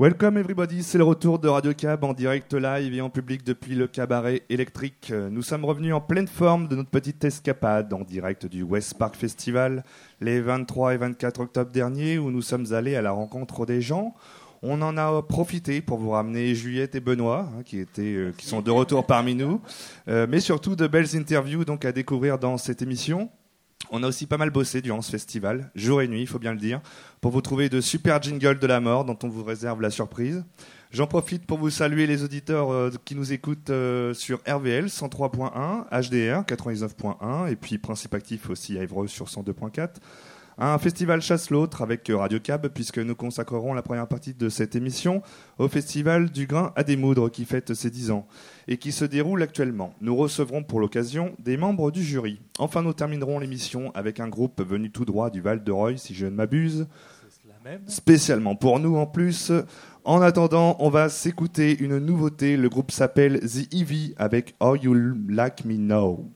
Welcome everybody, c'est le retour de Radio Cab en direct live et en public depuis le cabaret électrique. Nous sommes revenus en pleine forme de notre petite escapade en direct du West Park Festival les 23 et 24 octobre dernier où nous sommes allés à la rencontre des gens. On en a profité pour vous ramener Juliette et Benoît, hein, qui, étaient, euh, qui sont de retour parmi nous, euh, mais surtout de belles interviews donc à découvrir dans cette émission. On a aussi pas mal bossé durant ce festival, jour et nuit, il faut bien le dire, pour vous trouver de super jingles de la mort dont on vous réserve la surprise. J'en profite pour vous saluer les auditeurs euh, qui nous écoutent euh, sur RVL 103.1, HDR 99.1 et puis Principe Actif aussi à Évreux sur 102.4. Un festival chasse l'autre avec Radio Cab, puisque nous consacrerons la première partie de cette émission au festival du grain à démoudre qui fête ses 10 ans et qui se déroule actuellement. Nous recevrons pour l'occasion des membres du jury. Enfin, nous terminerons l'émission avec un groupe venu tout droit du Val de Roy, si je ne m'abuse. Spécialement pour nous en plus. En attendant, on va s'écouter une nouveauté. Le groupe s'appelle The Eevee avec How You Like Me. Now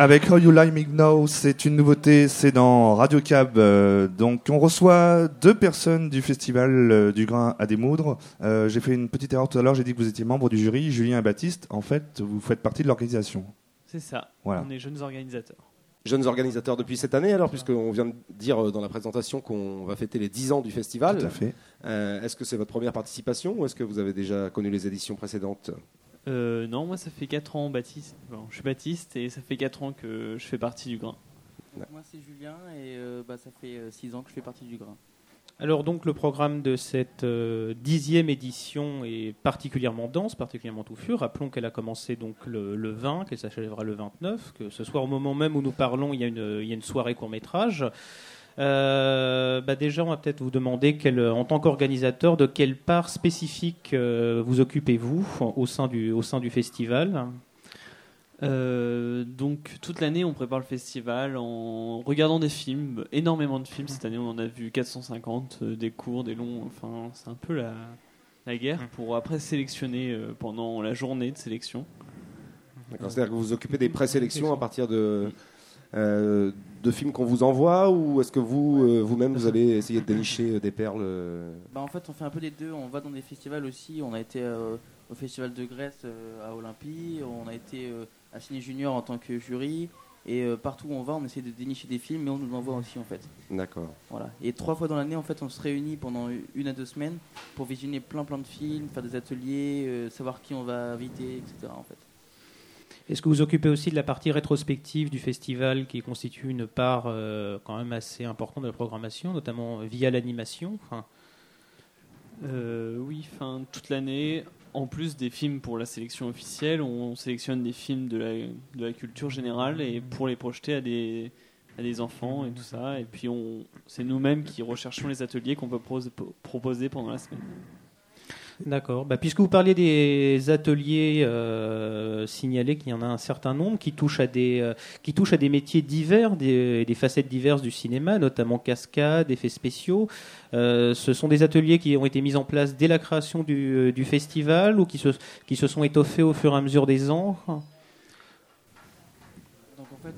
avec How You Like Me Now, c'est une nouveauté, c'est dans Radio Cab. euh, donc on reçoit deux personnes du festival euh, du grain à démoudre. Euh, j'ai fait une petite erreur tout à l'heure, j'ai dit que vous étiez membre du jury, Julien et Baptiste. En fait, vous faites partie de l'organisation. C'est ça. Voilà. On est jeunes organisateurs. jeunes organisateurs depuis cette année, alors, puisqu'on vient de dire euh, dans la présentation qu'on va fêter les 10 ans du festival. Tout à fait. Euh, est-ce que c'est votre première participation ou est-ce que vous avez déjà connu les éditions précédentes? Euh, non, moi ça fait 4 ans, Baptiste. Bon, je suis Baptiste et ça fait 4 ans que je fais partie du grain. Moi c'est Julien et euh, bah, ça fait 6 ans que je fais partie du grain. Alors donc le programme de cette euh, dixième édition est particulièrement dense, particulièrement touffu. Rappelons qu'elle a commencé donc le, le 20, qu'elle s'achèvera le 29, que ce soir au moment même où nous parlons, il y a une, il y a une soirée court métrage. Euh, bah déjà, on va peut-être vous demander, quel, en tant qu'organisateur, de quelle part spécifique euh, vous occupez-vous au sein du, au sein du festival? Euh, donc toute l'année on prépare le festival en regardant des films, énormément de films. Cette année on en a vu 450, euh, des courts, des longs. Enfin c'est un peu la, la guerre pour après sélectionner euh, pendant la journée de sélection. D'accord, C'est-à-dire que vous vous occupez des présélections à partir de, euh, de films qu'on vous envoie ou est-ce que vous, euh, vous-même, vous allez essayer de dénicher euh, des perles euh, Bah, en fait on fait un peu des deux, on va dans des festivals aussi, on a été euh, au festival de Grèce à Olympie, on a été à Ciné Junior en tant que jury et partout où on va on essaie de dénicher des films mais on nous envoie aussi en fait. D'accord. Voilà. Et trois fois dans l'année en fait on se réunit pendant une à deux semaines pour visionner plein plein de films, faire des ateliers, savoir qui on va inviter, etc. en fait. Est-ce que vous occupez aussi de la partie rétrospective du festival qui constitue une part euh, quand même assez importante de la programmation, notamment via l'animation Euh, oui, toute l'année. En plus des films pour la sélection officielle, on sélectionne des films de la, culture générale et pour les projeter à des, enfants et tout ça. Et puis c'est nous-mêmes qui recherchons les ateliers qu'on peut proposer pendant la semaine. D'accord. Bah, puisque vous parliez des ateliers euh, signalés, qu'il y en a un certain nombre qui touchent à des, euh, qui touchent à des métiers divers, des, des facettes diverses du cinéma, notamment cascades, effets spéciaux. Euh, ce sont des ateliers qui ont été mis en place dès la création du, festival ou qui se, qui se sont étoffés au fur et à mesure des ans? Donc en fait,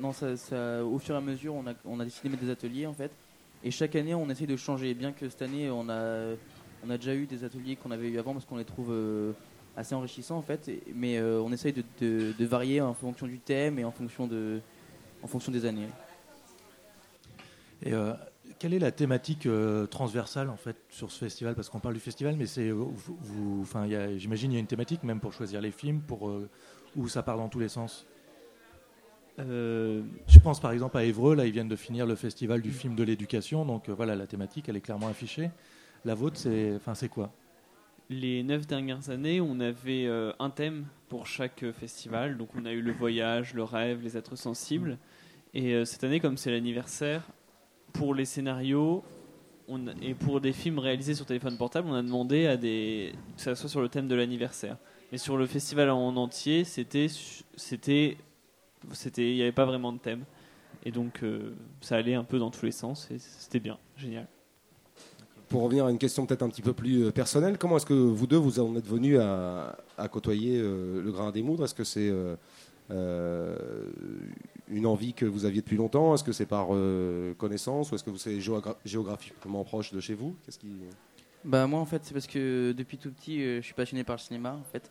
non, ça- au fur et à mesure, on a, on a décidé de mettre des ateliers en fait. Et chaque année, on essaie de changer. Bien que cette année, on a, on a déjà eu des ateliers qu'on avait eu avant parce qu'on les trouve euh, assez enrichissants en fait. Et- mais euh, on essaye de, de- de varier en fonction du thème et en fonction, de, en fonction des années. Et euh, quelle est la thématique euh, transversale en fait sur ce festival? Parce qu'on parle du festival, mais c'est vous, enfin, j'imagine il y a une thématique même pour choisir les films, pour euh, où ça part dans tous les sens? Euh, Je pense par exemple à Évreux, là ils viennent de finir le festival du film de l'éducation, donc euh, voilà la thématique elle est clairement affichée. La vôtre c'est, enfin quoi? Les neuf dernières années, on avait euh, un thème pour chaque euh, festival. Donc on a eu le voyage, le rêve, les êtres sensibles. Et euh, cette année, comme c'est l'anniversaire, pour les scénarios et pour des films réalisés sur téléphone portable, on a demandé à des que ça soit sur le thème de l'anniversaire. Mais sur le festival en entier, c'était il n'y avait pas vraiment de thème. Et donc ça allait un peu dans tous les sens et c'était bien, génial. Pour revenir à une question peut-être un petit peu plus euh, personnelle, comment est-ce que vous deux vous en êtes venus à, côtoyer euh, le grain des moudres? Est-ce que c'est euh, une envie que vous aviez depuis longtemps? Est-ce que c'est par connaissance? Ou est-ce que vous géogra- géographiquement proche de chez vous? Qu'est-ce qui Bah moi en fait c'est parce que depuis tout petit je suis passionné par le cinéma en fait.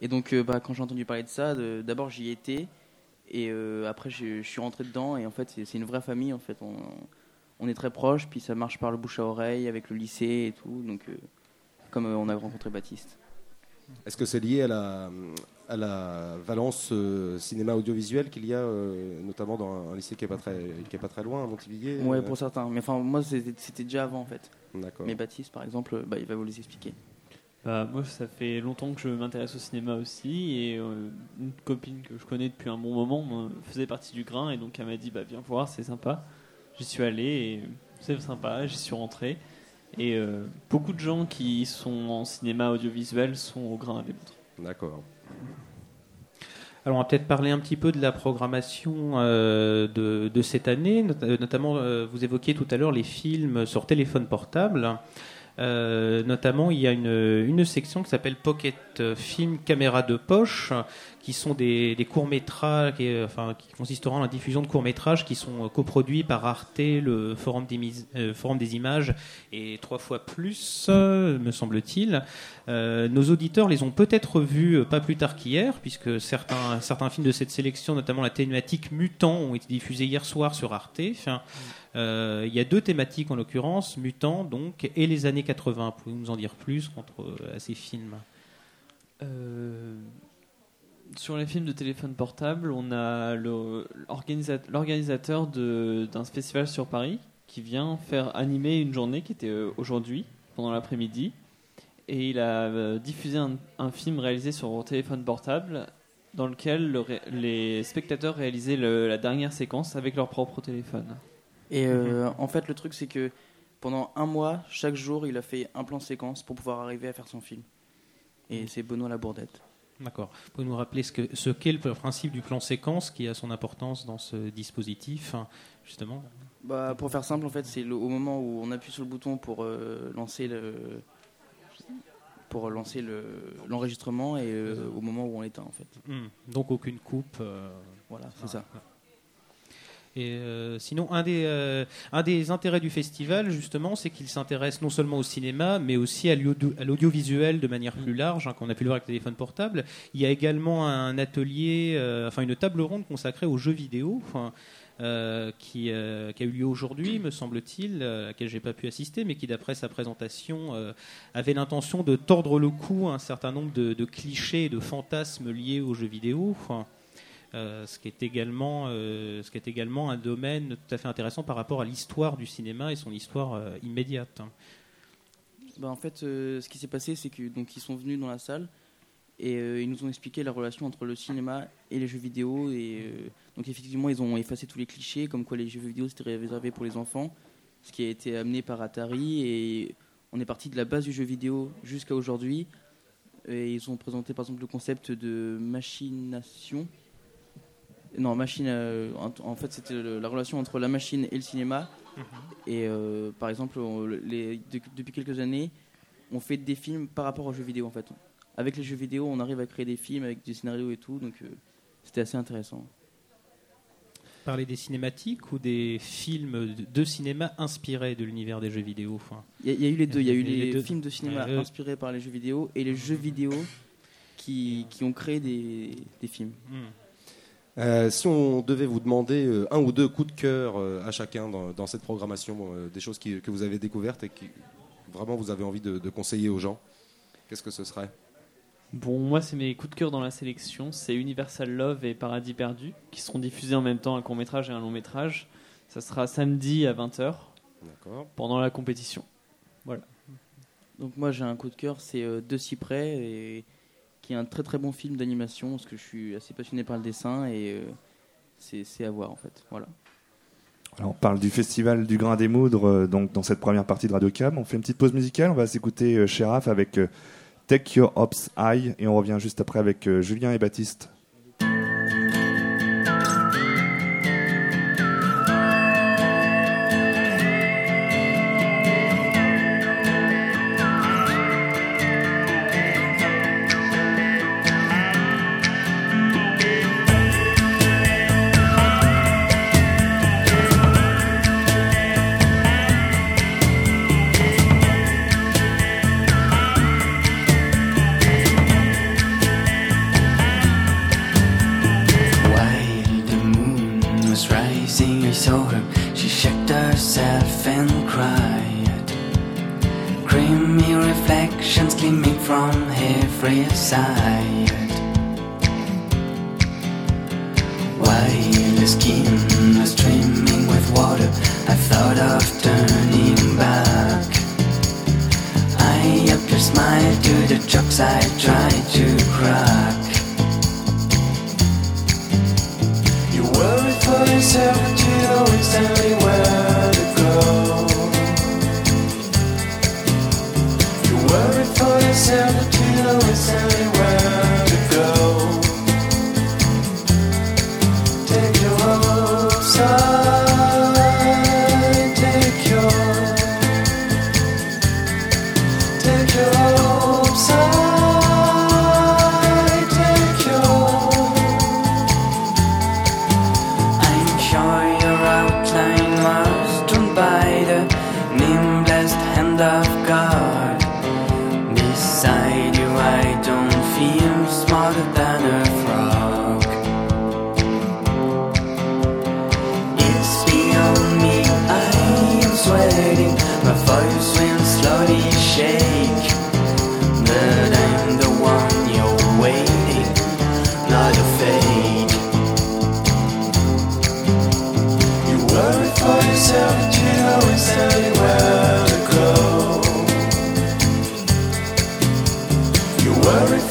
Et donc bah, quand j'ai entendu parler de ça d'abord j'y étais. Et après je suis rentré dedans. Et en fait c'est une vraie famille en fait est très proches puis ça marche par le bouche à oreille avec le lycée et tout donc euh, comme euh, on a rencontré Baptiste. Est-ce que c'est lié à la, à la valence euh, cinéma audiovisuel qu'il y a, euh, notamment dans un lycée qui est pas très, qui est pas très loin, à Montivilliers ouais euh, pour certains. Mais enfin moi c'était c'était déjà avant en fait. D'accord. mais Baptiste par exemple bah, il va vous les expliquer. Bah, moi, ça fait longtemps que je m'intéresse au cinéma aussi, et euh, une copine que je connais depuis un bon moment me faisait partie du grain, et donc elle m'a dit bah, Viens voir, c'est sympa. J'y suis allé, et c'est sympa, j'y suis rentré. Et euh, beaucoup de gens qui sont en cinéma audiovisuel sont au grain des montres. D'accord. Alors on va peut-être parler un petit peu de la programmation euh, de, de cette année, not- euh, notamment euh, vous évoquiez tout à l'heure les films sur téléphone portable. Euh, notamment, il y a une, une section qui s'appelle Pocket Film Caméra de poche, qui sont des, courts-métrages, qui, euh, enfin, qui consisteront en la diffusion de courts-métrages qui sont euh, coproduits par Arte, le Forum des, Mis- euh, Forum des images et trois fois plus, me semble-t-il. Nos auditeurs les ont peut-être vus pas plus tard qu'hier, puisque certains, films de cette sélection, notamment la thématique Mutant, ont été diffusés hier soir sur Arte. Il y a deux thématiques en l'occurrence, Mutant donc, et les années 80. Pouvez-vous nous en dire plus à ces films? Sur les films de téléphone portable, on a l'organisateur d'un festival sur Paris qui vient faire animer une journée qui était euh, aujourd'hui, pendant l'après-midi. Et il a euh, diffusé un, un film réalisé sur téléphone portable dans lequel le les spectateurs réalisaient le- la dernière séquence avec leur propre téléphone. Et euh, en fait, le truc, c'est que pendant un mois, chaque jour, il a fait un plan séquence pour pouvoir arriver à faire son film. Et c'est Benoît Labourdette. D'accord. Vous pouvez nous rappeler ce qu'est ce qu'est le principe du plan séquence qui a son importance dans ce dispositif, hein, justement Bah, pour faire simple, en fait, c'est le- au moment où on appuie sur le bouton pour euh, lancer le pour lancer le- l'enregistrement et euh, au moment où on l'éteint en fait. Hmm. Donc aucune coupe. euh, Voilà, c'est ça. Et euh, sinon, un des, euh, un des intérêts du festival, justement, c'est qu'il s'intéresse non seulement au cinéma, mais aussi à l'audio- à l'audiovisuel de manière plus large, hein, qu'on a pu le voir avec le téléphone portable. Il y a également un atelier, euh, enfin une table ronde consacrée aux jeux vidéo. enfin, euh, qui, euh, qui a eu lieu aujourd'hui, me semble-t-il, euh, à laquelle j'ai pas pu assister, mais qui, d'après sa présentation, avait l'intention de tordre le cou à un certain nombre de, de clichés et de fantasmes liés aux jeux vidéo. Enfin, euh, ce, qui est également, euh, ce qui est également un domaine tout à fait intéressant par rapport à l'histoire du cinéma et son histoire euh, immédiate. Bah, en fait, ce qui s'est passé, c'est que donc ils sont venus dans la salle et ils nous ont expliqué la relation entre le cinéma et les jeux vidéo. Et donc effectivement, ils ont effacé tous les clichés, comme quoi les jeux vidéo c'était réservé pour les enfants, ce qui a été amené par Atari. Et on est parti de la base du jeu vidéo jusqu'à aujourd'hui. Et ils ont présenté par exemple le concept de machination. Non, machine. euh, en, en fait, c'était le- la relation entre la machine et le cinéma. Et euh, par exemple, on- les- de- depuis quelques années, on fait des films par rapport aux jeux vidéo en fait. Avec les jeux vidéo, on arrive à créer des films avec des scénarios et tout, donc euh, c'était assez intéressant. Parler des cinématiques ou des films de, de cinéma inspirés de l'univers des jeux vidéo. Enfin, Il y, a- il y a eu les deux. Il y a eu Les deux. films de cinéma Ouais, inspirés par les jeux vidéo et les jeux vidéo qui, qui ont créé des, des films. hmm. Euh, si on devait vous demander euh, un ou deux coups de cœur euh, à chacun dans, dans cette programmation, euh, des choses qui- que vous avez découvertes et qui vraiment vous avez envie de, de conseiller aux gens, qu'est-ce que ce serait? Bon, moi, c'est mes coups de cœur dans la sélection. C'est Universal Love et Paradis Perdu, qui seront diffusés en même temps, un court métrage et un long métrage. Ça sera samedi à 20h, D'accord. pendant la compétition. Donc moi j'ai un coup de cœur, c'est euh, De si près, et qui est un très très bon film d'animation, parce que je suis assez passionné par le dessin et euh, c'est à voir en fait. Voilà. On parle du festival du Grain des Moudres, euh, donc dans cette première partie de Radio Cam. On fait une petite pause musicale. On va s'écouter Sheraf avec euh, Take Your Ops High et on revient juste après avec Julien et Baptiste.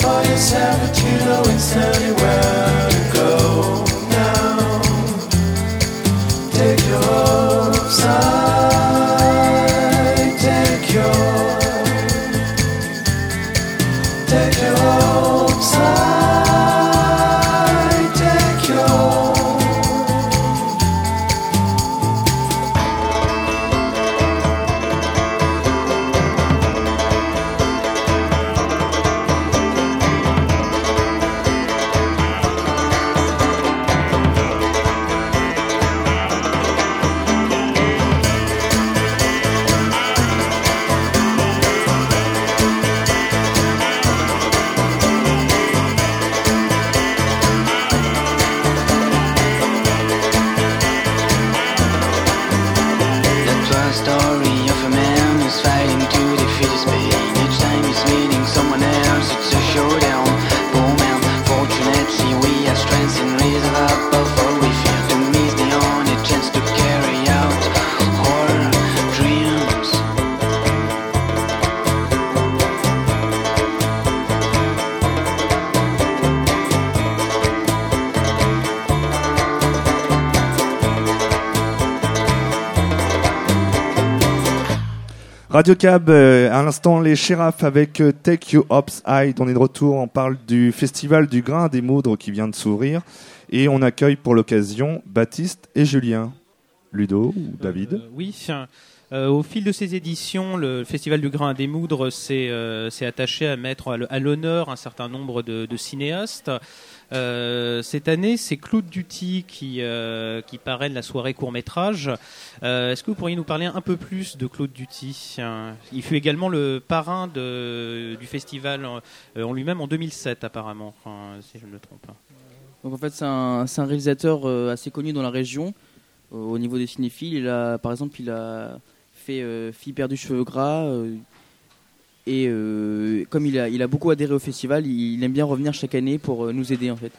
for yourself, but you know it's not. Radio Cab, euh, à l'instant les Sheriffs avec euh, Take You Upside. On est de retour, on parle du festival du grain des moudres qui vient de s'ouvrir. Et on accueille pour l'occasion Baptiste et Julien. Ludo ou David? Euh, oui. Euh, au fil de ces éditions, le Festival du Grain des Moudres s'est attaché à mettre à l'honneur un certain nombre de, de cinéastes. Euh, cette année, c'est Claude Duty qui, euh, qui parraine la soirée court-métrage. Euh, Est-ce que vous pourriez nous parler un peu plus de Claude Duty? Euh, Il fut également le parrain du festival euh, en lui-même en 2007, apparemment, si je ne me trompe pas. Donc en fait, c'est un, réalisateur euh, assez connu dans la région euh, au niveau des cinéphiles. Il a, par exemple, il a fait euh, Fille perdue cheveux gras. Et euh, comme il a, il a beaucoup adhéré au festival, il, il aime bien revenir chaque année pour euh, nous aider en fait.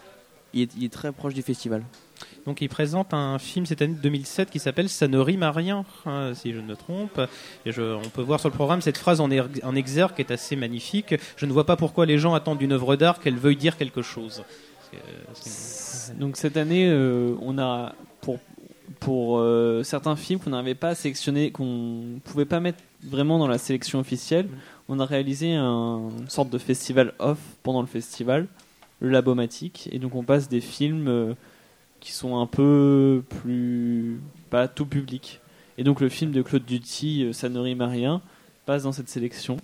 Il est, il est très proche du festival. Donc il présente un film cette année de 2007 qui s'appelle Ça ne rime à rien, hein, si je ne me trompe. Et je- on peut voir sur le programme cette phrase en, er- en exergue qui est assez magnifique. Je ne vois pas pourquoi les gens attendent d'une œuvre d'art qu'elle veuille dire quelque chose. Donc cette année, euh, on a pour pour euh, certains films qu'on n'avait pas sélectionné, qu'on pouvait pas mettre vraiment dans la sélection officielle, on a réalisé un une sorte de festival off pendant le festival, le Labomatique, et donc on passe des films euh, qui sont un peu plus pas tout public. Et donc le film de Claude Duty, euh, Ça ne rime à rien, passe dans cette sélection.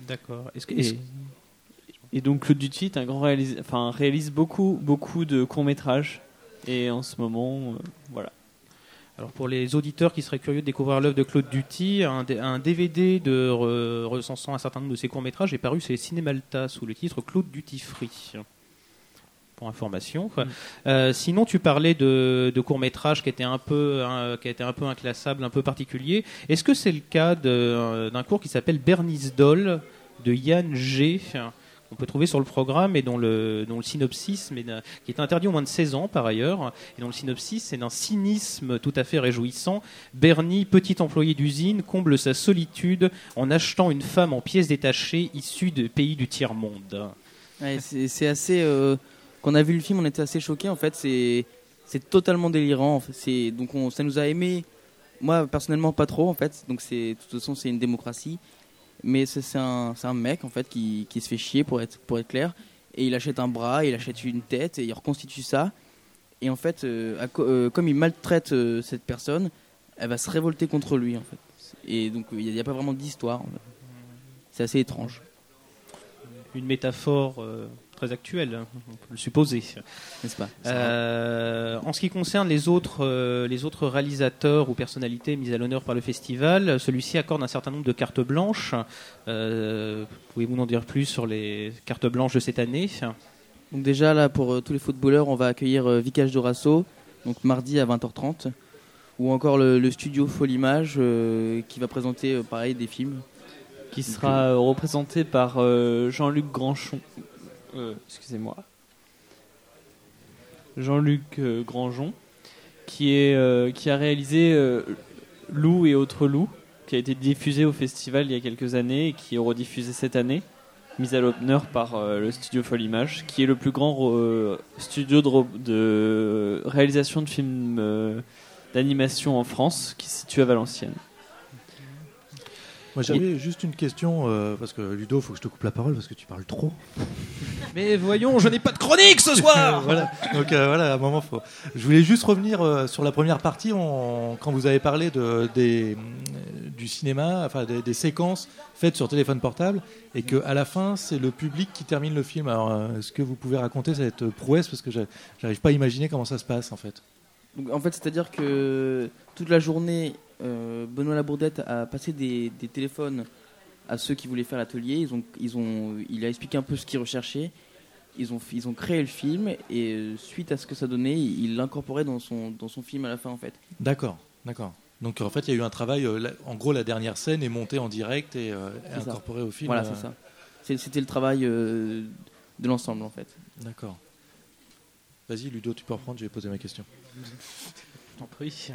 D'accord. Est-ce que, est-ce- Et, et donc Claude Duty est un grand réalisa- enfin réalise beaucoup beaucoup de courts métrages. Et en ce moment, euh, voilà. Alors pour les auditeurs qui seraient curieux de découvrir l'œuvre de Claude Duty, un, DVD de re- recensant un certain nombre de ses courts-métrages est paru chez Cinémalta sous le titre Claude Duty Free. Pour information. Euh, sinon, tu parlais de, de courts-métrages qui étaient un peu, hein, qui étaient un peu inclassables, un peu particuliers. Est-ce que c'est le cas euh, d'un cours qui s'appelle Bernice Doll de Yann G? Qu'on peut trouver sur le programme et dont le, le synopsis, mais qui est interdit au moins de 16 ans par ailleurs, et dont le synopsis c'est d'un cynisme tout à fait réjouissant. Bernie, petit employé d'usine, comble sa solitude en achetant une femme en pièces détachées issue de pays du tiers-monde. C'est assez. euh, quand on a vu le film, on était assez choqués. En fait, c'est totalement délirant. Donc on, ça nous a aimé. Moi personnellement, pas trop. En fait, donc de toute façon c'est une démocratie. Mais c'est un, mec en fait qui, se fait chier pour être clair. Et il achète un bras, il achète une tête et il reconstitue ça. Et en fait, euh, euh, comme il maltraite euh, cette personne, elle va se révolter contre lui en fait. Et donc il n'y a, pas vraiment d'histoire. C'est assez étrange, Une métaphore très actuelle, hein, on peut le supposer. n'est-ce pas? Euh, en ce qui concerne les autres, euh, les autres réalisateurs ou personnalités mises à l'honneur par le festival, celui-ci accorde un certain nombre de cartes blanches. Euh, Pouvez-vous nous en dire plus sur les cartes blanches de cette année? Donc déjà là pour euh, tous les footballeurs, on va accueillir euh, Vicage Dorasso, donc mardi à 20h30, ou encore le, le studio Folimage euh, qui va présenter euh, pareil des films. Qui sera euh, représenté par euh, Jean-Luc Granchon. Euh, Excusez-moi. Jean-Luc euh, qui, est, euh, qui a réalisé euh, Loup et autres loups, qui a été diffusé au festival il y a quelques années et qui est rediffusé cette année, mis à l'honneur par le studio Folimage, qui est le plus grand studio de, réalisation de films d'animation en France, qui se situe à Valenciennes. Moi j'avais juste une question, euh, parce que Ludo, faut que je te coupe la parole parce que tu parles trop. Mais voyons, je n'ai pas de chronique ce soir voilà. Donc euh, voilà, à un moment, faut... je voulais juste revenir euh, sur la première partie on- quand vous avez parlé de, des, du cinéma, enfin des, des séquences faites sur téléphone portable, et que à la fin c'est le public qui termine le film. Alors est-ce que vous pouvez raconter cette prouesse? Parce que j'a- j'arrive pas à imaginer comment ça se passe en fait. Donc, en fait, c'est-à-dire que toute la journée, euh, Benoît Labourdette a passé des, des téléphones à ceux qui voulaient faire l'atelier. Ils ont, ils ont, il a expliqué un peu ce qu'ils recherchaient. Ils ont, ils ont créé le film et euh, suite à ce que ça donnait, il l'incorporait dans son, dans son film à la fin en fait. D'accord, d'accord. Donc en fait il y a eu un travail, euh, la- en gros la dernière scène est montée en direct et ça. incorporée au film. Voilà, c'est ça. C'était le travail de l'ensemble en fait. D'accord. Vas-y Ludo, tu peux reprendre, je vais poser ma question. Je t'en prie.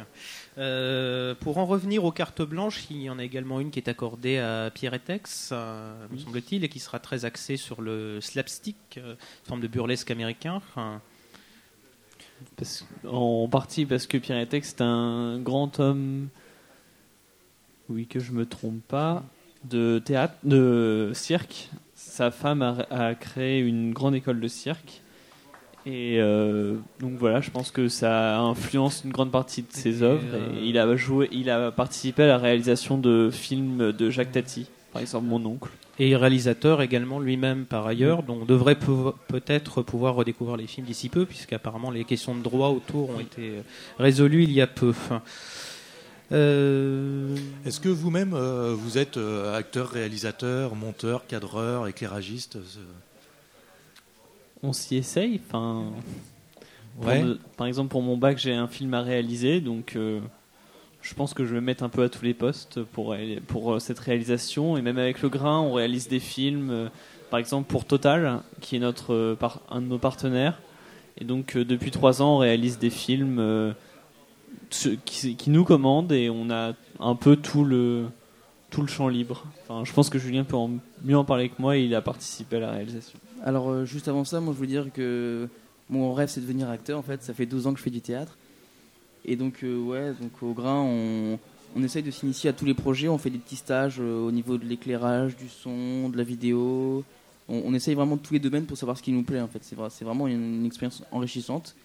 Euh, pour en revenir aux cartes blanches, il y en a également une qui est accordée à Pierre Etex, euh, me semble-t-il, et qui sera très axée sur le slapstick, euh, forme de burlesque américain. Enfin, Parce- en partie parce que Pierre Etex est un grand homme oui, que je me trompe pas, de théâtre, de cirque. Sa femme a, a créé une grande école de cirque. Et euh, donc voilà, je pense que ça influence une grande partie de ses œuvres. euh, Et il a joué, il a participé à la réalisation de films de Jacques Tati, par exemple mon oncle. Et réalisateur également lui-même par ailleurs, donc on devrait peut-être pouvoir redécouvrir les films d'ici peu, puisqu'apparemment les questions de droit autour ont été résolues il y a peu. Euh, Est-ce que vous-même, euh, vous êtes euh, acteur, réalisateur, monteur, cadreur, éclairagiste On s'y essaye. Enfin, pour Ouais. me- par exemple, pour mon bac, j'ai un film à réaliser, donc euh, je pense que je vais me mettre un peu à tous les postes pour, pour euh, cette réalisation. Et même avec le grain, on réalise des films, euh, par exemple pour Total, qui est notre, par- un de nos partenaires. Et donc, euh, depuis trois ans, on réalise des films qui, qui nous commandent et on a un peu tout le, tout le champ libre. Enfin, je pense que Julien peut mieux en parler que moi, il a participé à la réalisation. Alors, euh, juste avant ça, moi, je veux dire que mon rêve, c'est de devenir acteur. En fait, ça fait 12 ans que je fais du théâtre. Et donc, euh, ouais, donc au grain, on, essaye de s'initier à tous les projets. On fait des petits stages euh, au niveau de l'éclairage, du son, de la vidéo. On, essaye vraiment tous les domaines pour savoir ce qui nous plaît. En fait, c'est vrai, c'est vraiment une, expérience enrichissante.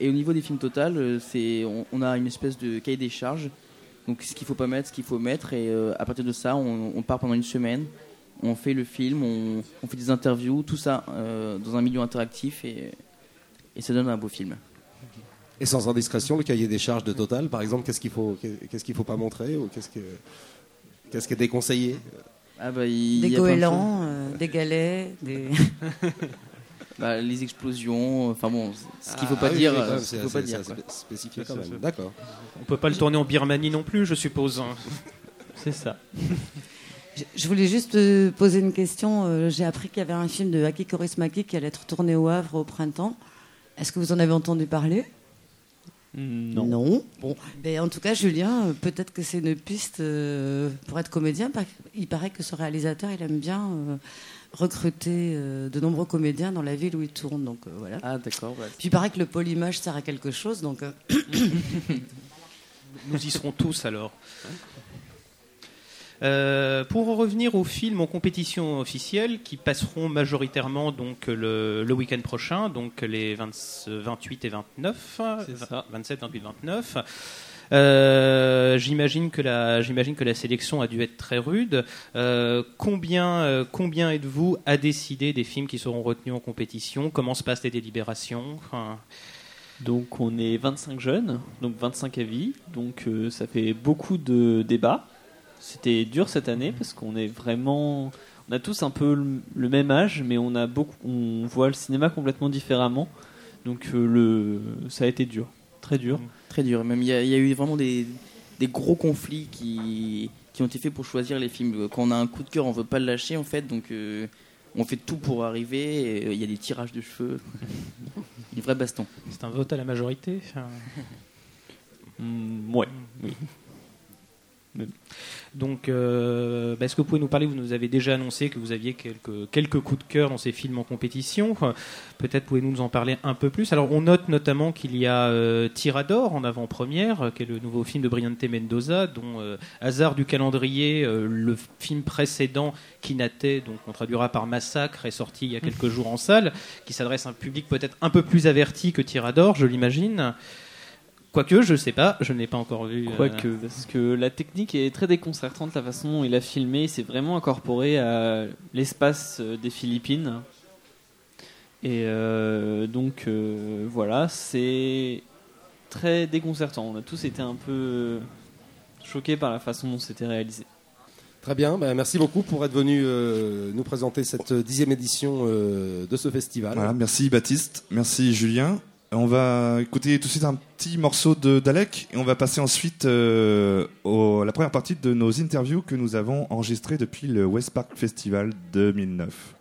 Et au niveau des films total, euh, on, on a une espèce de cahier des charges. Donc, ce qu'il faut pas mettre, ce qu'il faut mettre. Et euh, à partir de ça, on, on part pendant une semaine. On fait le film, on, on fait des interviews, tout ça euh, dans un milieu interactif. Et, et ça donne un beau film. Et sans indiscrétion, le cahier des charges de Total, par exemple, qu'est-ce qu'il faut, qu'est-ce qu'il faut pas montrer ou qu'est-ce que, qu'est-ce qui est déconseillé? Ah bah, Des y goélands, euh, des galets, des... Bah, les explosions, enfin bon, ce qu'il faut Ah pas oui, dire, faut pas dire. spécifié quand ça, même. D'accord. on peut pas le tourner en Birmanie non plus, je suppose. C'est ça. Je- voulais juste euh, poser une question. Euh, J'ai appris qu'il y avait un film de Aki Kaurismäki qui allait être tourné au Havre au printemps. Est-ce que vous en avez entendu parler? Non. Bon, mais en tout cas, Julien, euh, peut-être que c'est une piste pour être comédien. qu'il paraît que ce réalisateur, il aime bien euh, recruter euh, de nombreux comédiens dans la ville où il tourne. Donc euh, voilà. Ah d'accord, Puis il paraît que le polymage sert à quelque chose. Donc euh, Nous y serons tous alors. Euh, pour en revenir aux films en compétition officielle qui passeront majoritairement donc le, le week-end prochain, donc les 20 28 et 29, C'est ça. 27, 28, 29. Euh, j'imagine que la j'imagine que la sélection a dû être très rude. Euh, combien euh, combien êtes-vous à décider des films qui seront retenus en compétition? Comment se passent les délibérations? Enfin, Donc on est 25 jeunes, donc 25 avis, donc ça fait beaucoup de débats. C'était dur cette année parce qu'on est vraiment, on a tous un peu le, le même âge, mais on a beaucoup, on voit le cinéma complètement différemment. Donc euh, le, ça a été dur, très dur. Très dur. Même il y, a- il y a eu vraiment des, des gros conflits qui, qui ont été faits pour choisir les films. Quand on a un coup de cœur, on veut pas le lâcher en fait, donc euh, on fait tout pour arriver. euh, Il y a des tirages de cheveux, une vraie baston. c'est un vote à la majorité. Enfin, Mm, ouais, oui. Donc, euh, bah, est-ce que vous pouvez nous parler Vous nous avez déjà annoncé que vous aviez quelques, quelques coups de cœur dans ces films en compétition. Peut-être pouvez-vous nous en parler un peu plus. Alors, on note notamment qu'il y a euh, Tirador en avant-première, euh, qui est le nouveau film de Briante Mendoza, dont euh, Hasard du calendrier, le film précédent, Kinate, donc on traduira par Massacre, est sorti il y a quelques jours en salle, qui s'adresse à un public peut-être un peu plus averti que Tirador, je l'imagine. Quoique, je sais pas, je n'ai pas encore vu. euh, Quoique, parce que la technique est très déconcertante, la façon dont il a filmé, c'est vraiment incorporé à l'espace euh, des Philippines. Et euh, donc euh, voilà, c'est très déconcertant. On a tous été un peu choqués par la façon dont c'était réalisé. Très bien, ben, merci beaucoup pour être venu euh, nous présenter cette dixième édition euh, de ce festival. Voilà, merci Baptiste, merci Julien. On va écouter tout de suite un petit morceau de d'Alec et on va passer ensuite euh, à la première partie de nos interviews que nous avons enregistrées depuis le West Park Festival 2009.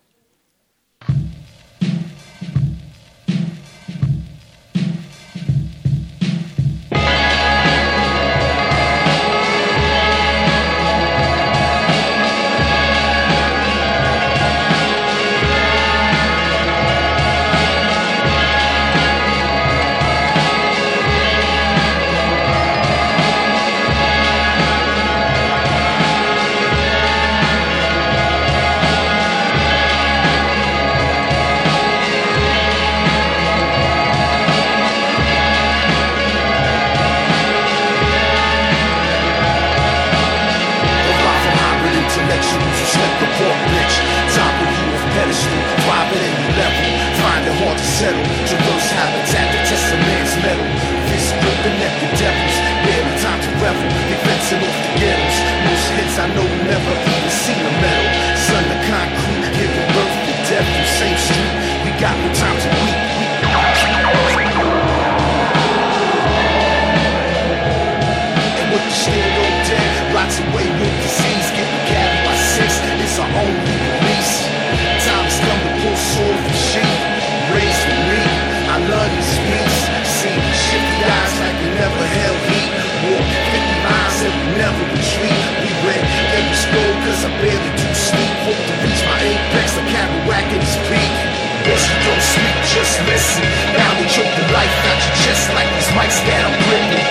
barely do sleep Hope to reach my apex, I'm cataracting his peak Yes, you don't speak, just listen. Now they choke the life out your chest like these mics that I'm gripping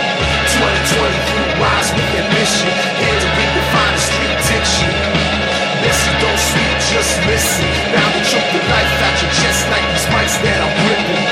2020 through wise with ambition Here to redefine the street diction Once you don't sleep, just listen. Now they choke the life out your chest like these mics that I'm gripping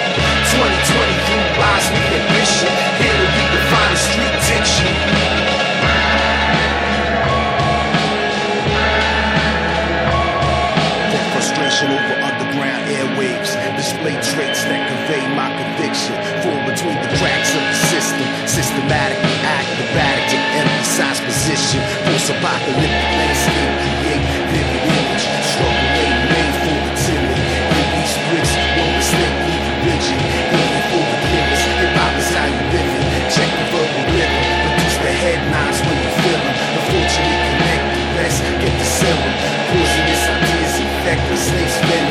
display traits that convey my conviction. Fall between the cracks of the system, systematically acrobatic to emphasize position. Post apocalyptic landscape, create vivid image. Struggle made, made for the timid. In these bricks, won't mistake me for rigid. Looking for forgiveness, hip hop is how you living. Check the verbal rhythm, reduce the headlines when you feel them. Unfortunately, connected. the best, get the serum. Poisonous ideas infect the slave's venom.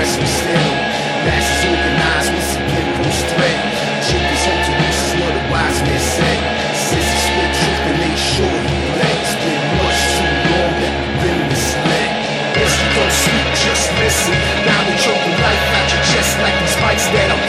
We stand Masses organized with subliminal threat. Chick is home to roosts, what a wise man said. Scissors split truth and sure he bled. It's been much too long that we've been misled. You don't speak, just listen. Now they choke the life out your chest like these mics that I'm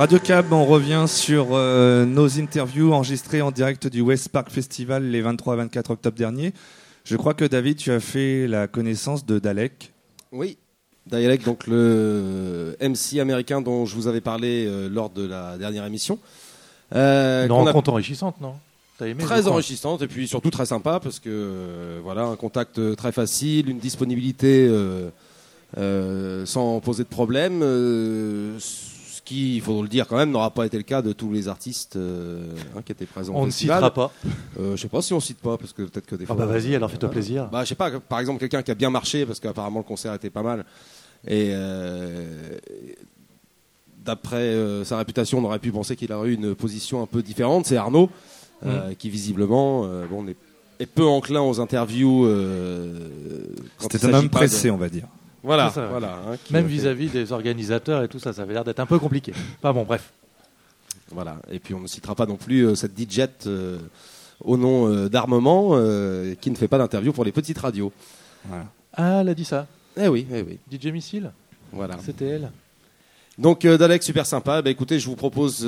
Radio Cab, on revient sur euh, nos interviews enregistrées en direct du West Park Festival les 23 et 24 octobre dernier. Je crois que David, tu as fait la connaissance de Dalek. Oui. Dialect, donc le MC américain dont je vous avais parlé euh, lors de la dernière émission. Euh, Une a- rencontre enrichissante, non? Aimé Très enrichissante et puis surtout très sympa parce que euh, voilà un contact très facile, une disponibilité euh, euh, sans poser de problème, euh, qui, il faut le dire quand même, n'aura pas été le cas de tous les artistes euh, hein, qui étaient présents. On ne citera pas. Euh, je sais pas si on cite pas parce que peut-être que des Ah fois. bah vas-y, alors fais-toi plaisir. Bah, je sais pas, par exemple, quelqu'un qui a bien marché parce qu'apparemment le concert était pas mal. Et euh, d'après euh, sa réputation, on aurait pu penser qu'il aurait eu une position un peu différente. C'est Arnaud, euh, qui visiblement euh, bon, est, est peu enclin aux interviews. euh, C'était un homme pressé, de- on va dire. Voilà, ça, voilà. hein, Même vis-à-vis des organisateurs et tout ça, ça avait l'air d'être un peu compliqué. Pas bon, bref. Voilà. Et puis on ne citera pas non plus euh, cette DJ euh, au nom euh, d'armement qui ne fait pas d'interview pour les petites radios. Ah, elle a dit ça. Eh oui, eh oui. DJ Missile Voilà. C'était elle. Donc Dalek, super sympa. Bah, écoutez, je vous propose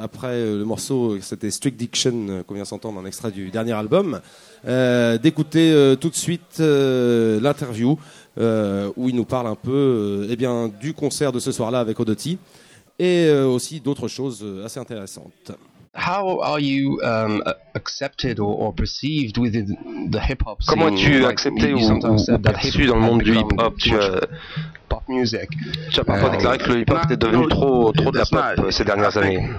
après le morceau, c'était Strict Diction qu'on vient s'entendre, un extrait du dernier album, d'écouter tout de suite l'interview euh, où il nous parle un peu euh, eh bien, du concert de ce soir-là avec Odotti et euh, aussi d'autres choses assez intéressantes. Comment es-tu accepté ou, ou, perçu dans le monde du hip-hop tu as parfois déclaré que le hip hop était devenu trop trop de la pop euh, ces dernières années.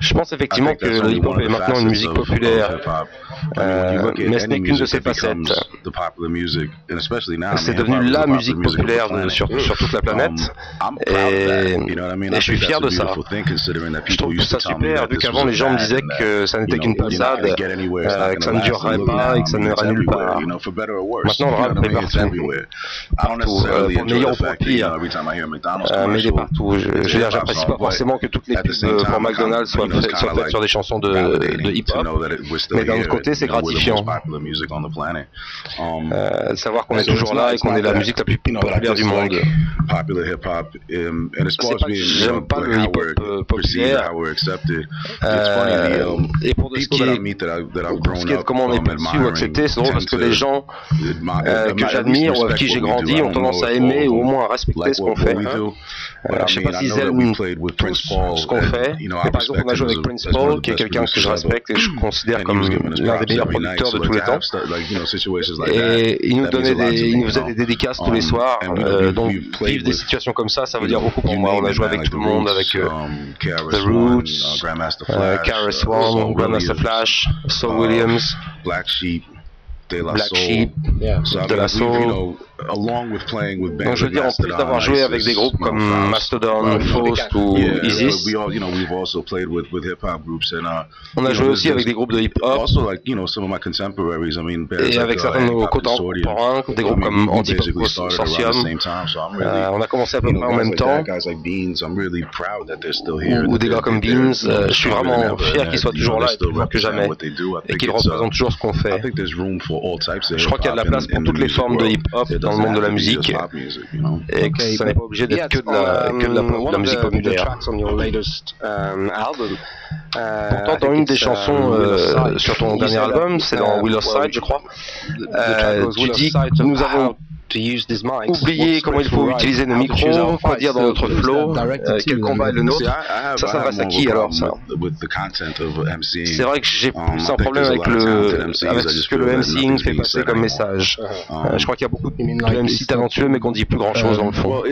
Je pense effectivement que le hip hop est maintenant une musique populaire, euh, mais ce n'est qu'une de ses facettes. C'est devenu la musique populaire sur, toute la planète. Et, je suis fier de ça. Je trouve ça super, vu qu'avant les gens me disaient que ça n'était qu'une passade, euh, que ça ne durerait pas et que ça n'irait nulle part. Maintenant, le rap est partout partout, euh, meilleur ou pour pire. Euh, mais il est partout. Je, veux dire, j'apprécie pas forcément que toutes les pubs pour McDonald's soient faites, sur des chansons de, hip-hop, mais d'un autre côté, c'est gratifiant. Euh, savoir qu'on est toujours là et qu'on est la musique la plus populaire du monde. J'aime pas le hip-hop euh, populaire. Euh, et pour ce qui est, ce qui est de comment on est perçu ou accepté, c'est drôle parce que les gens que j'admire ou avec qui j'ai grandi ont tendance à aimer ou au moins à respecter ce qu'on fait. Hein. Voilà, je sais pas s'ils aiment tous ce qu'on fait, mais par exemple, on a joué avec Prince Paul, qui est quelqu'un que je respecte et je considère comme l'un des meilleurs producteurs de tous les temps. Et il nous donnait des, il nous faisait des dédicaces tous les soirs. Euh, donc, vivre des situations comme ça, ça veut dire beaucoup pour moi. On a joué avec tout le monde, avec The Roots, uh, Karis One, Grandmaster Flash, Saul Williams, Black Sheep, De La Soul, De Soul. Donc je veux dire, en plus d'avoir joué avec des groupes comme Mastodon, Faust ou Isis, on a joué aussi avec des groupes de hip-hop et avec certains de nos contemporains, des groupes comme Antipop Consortium. Euh, on a commencé à peu près en même temps, ou des gars comme Beans. Euh, je suis vraiment fier qu'ils soient toujours là, plus que jamais, et qu'ils représentent toujours ce qu'on fait. Je crois qu'il y a de la place pour toutes les formes de hip-hop dans le monde de la musique. Et que ça n'est pas obligé d'être que de la, que de la, de la musique populaire. Pourtant, dans une des chansons euh, sur ton dernier album, c'est dans Willow Side, je crois, euh, tu dis nous avons oublier comment il faut utiliser nos micros, quoi dire dans notre flow, euh, quel combat est le nôtre. Ça, ça passe à qui alors ça C'est vrai que j'ai plus un problème avec, le, avec ce que le MCing fait passer comme message. je crois qu'il y a beaucoup de MC talentueux mais qu'on dit plus grand chose dans le fond.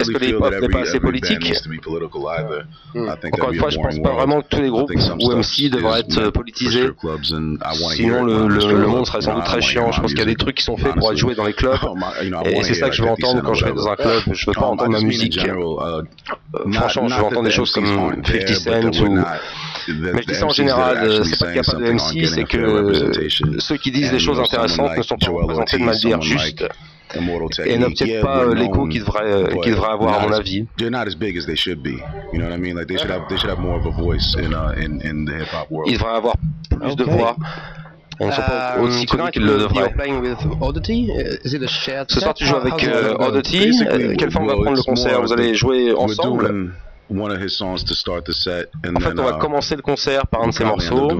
Est-ce que les hip n'est pas assez politique Encore une fois, je ne pense pas vraiment que tous les groupes ou MC devraient être politisés. Sinon, le, monde serait sans doute très chiant. Je pense qu'il y a les trucs qui sont faits pour être joués dans les clubs. Et c'est ça que je veux entendre quand je vais dans un club. Je veux pas entendre ma musique. Euh, franchement, je veux entendre des choses comme 50 Cent ou. Mais je dis ça en général, euh, c'est pas qu'il n'y a pas de MC, c'est que ceux qui disent des choses intéressantes ne sont pas représentés de manière juste et n'obtiennent pas euh, l'écho qu'ils devraient qu'ils devraient avoir à mon avis. Ils devraient avoir plus de voix. On s'entend euh, aussi connu qu'il le devrait. Ce soir, tu joues avec euh, Oddity. Euh, quelle forme va prendre le concert? Vous allez jouer ensemble en fait, on va commencer le concert par un de ses morceaux.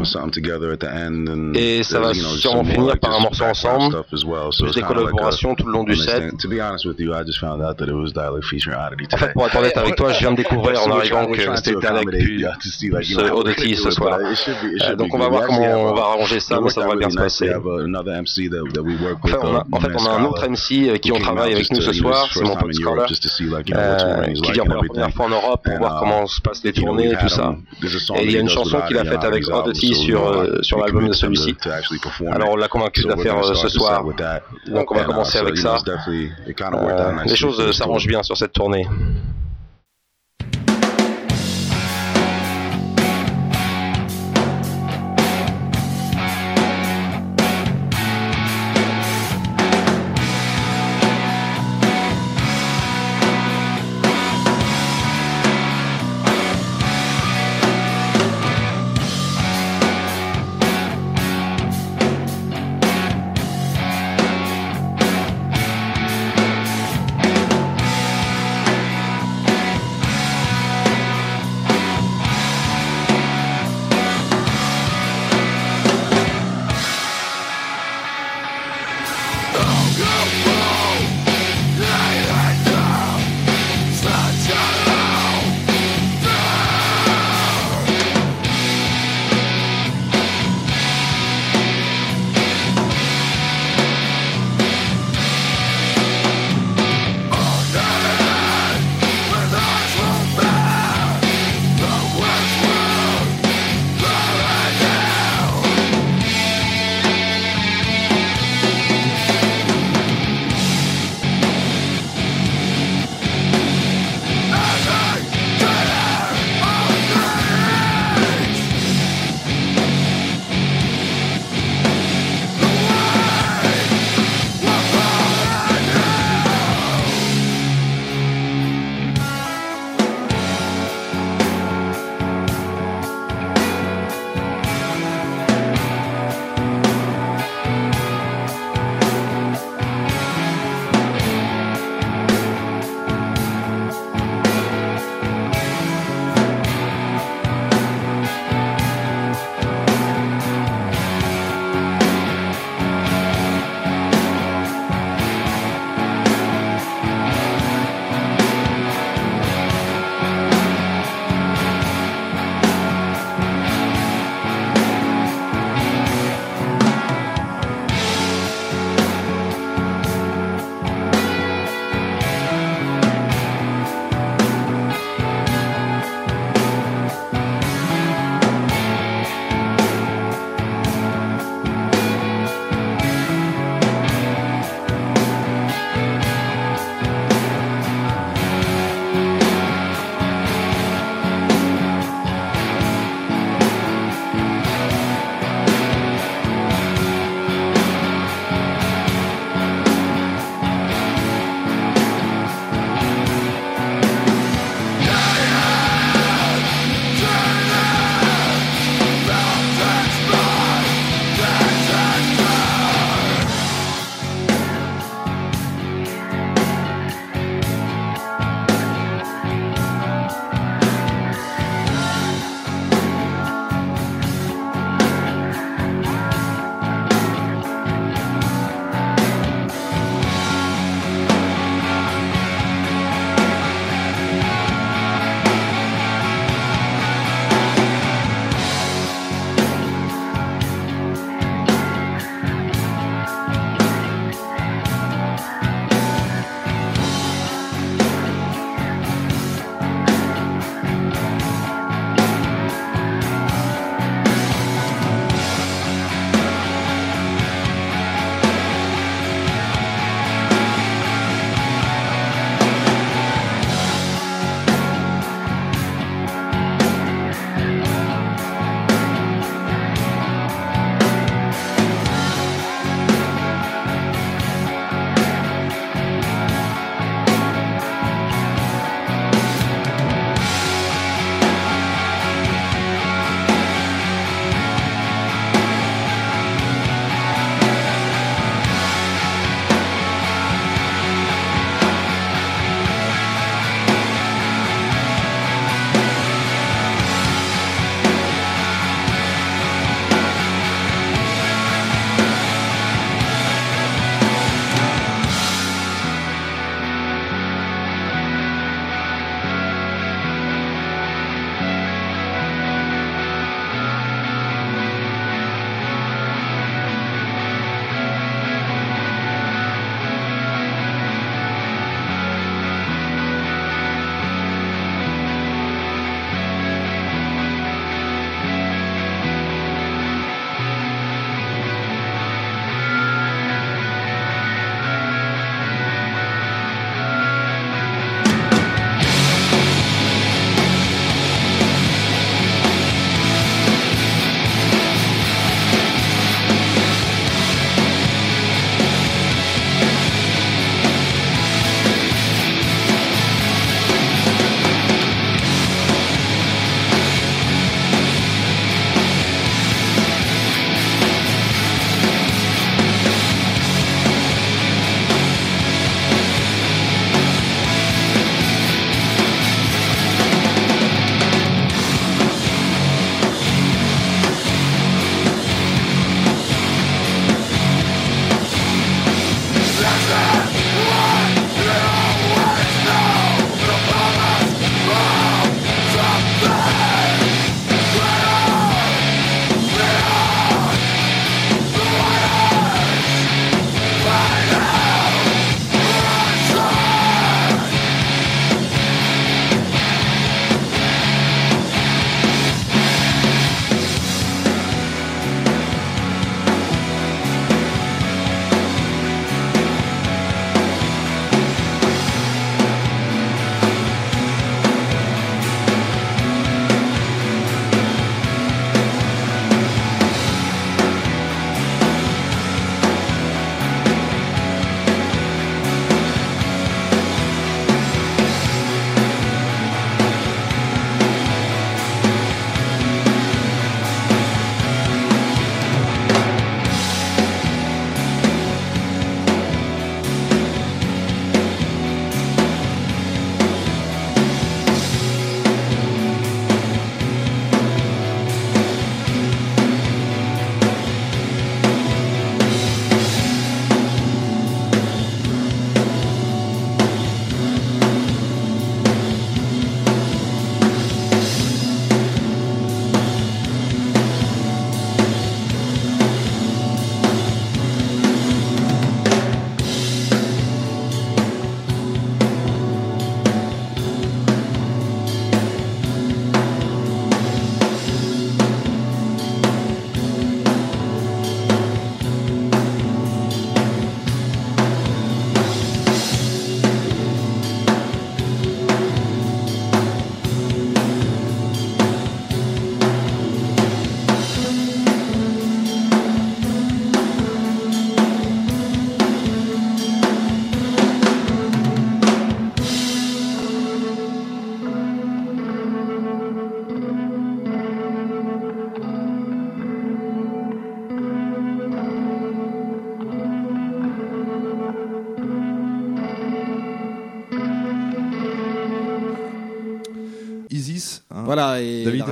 Et ça va you sûrement finir par un morceau ensemble. Well. So des collaborations tout le long du set. En fait, pour être honnête avec toi, je viens de découvrir en arrivant que c'était Dalek puis Odetti ce soir. Euh, donc on va voir comment on va arranger ça, mais ça devrait bien se passer. En fait, on a un autre MC euh, qui on travaille avec nous ce soir, c'est mon pote Scarla, euh, qui vient pour la première fois en Europe pour voir comment se passent les tournées et tout ça. Et il y a une chanson qu'il a faite avec Oddity sur, euh, sur l'album de celui-ci. Alors on l'a convaincu de la faire euh, ce soir. Donc on va commencer avec ça. Euh, les choses s'arrangent bien sur cette tournée.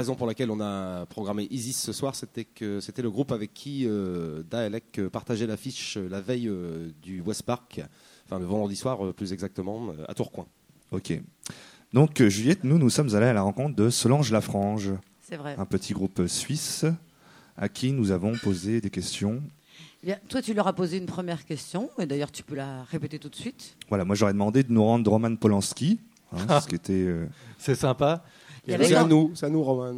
Raison pour laquelle on a programmé Isis ce soir, c'était que c'était le groupe avec qui euh, Daelek euh, partageait l'affiche euh, la veille euh, du West Park, enfin le vendredi soir euh, plus exactement, euh, à Tourcoing. Ok. Donc, Juliette, nous, nous sommes allés à la rencontre de Solange Lafrange. C'est vrai. Un petit groupe suisse à qui nous avons posé des questions. Eh Bien, toi, tu leur as posé une première question, et d'ailleurs, tu peux la répéter tout de suite. Voilà, moi, j'aurais demandé de nous rendre Roman Polanski. hein, ce qui était. euh, C'est sympa. C'est à nous, c'est à nous, Roman.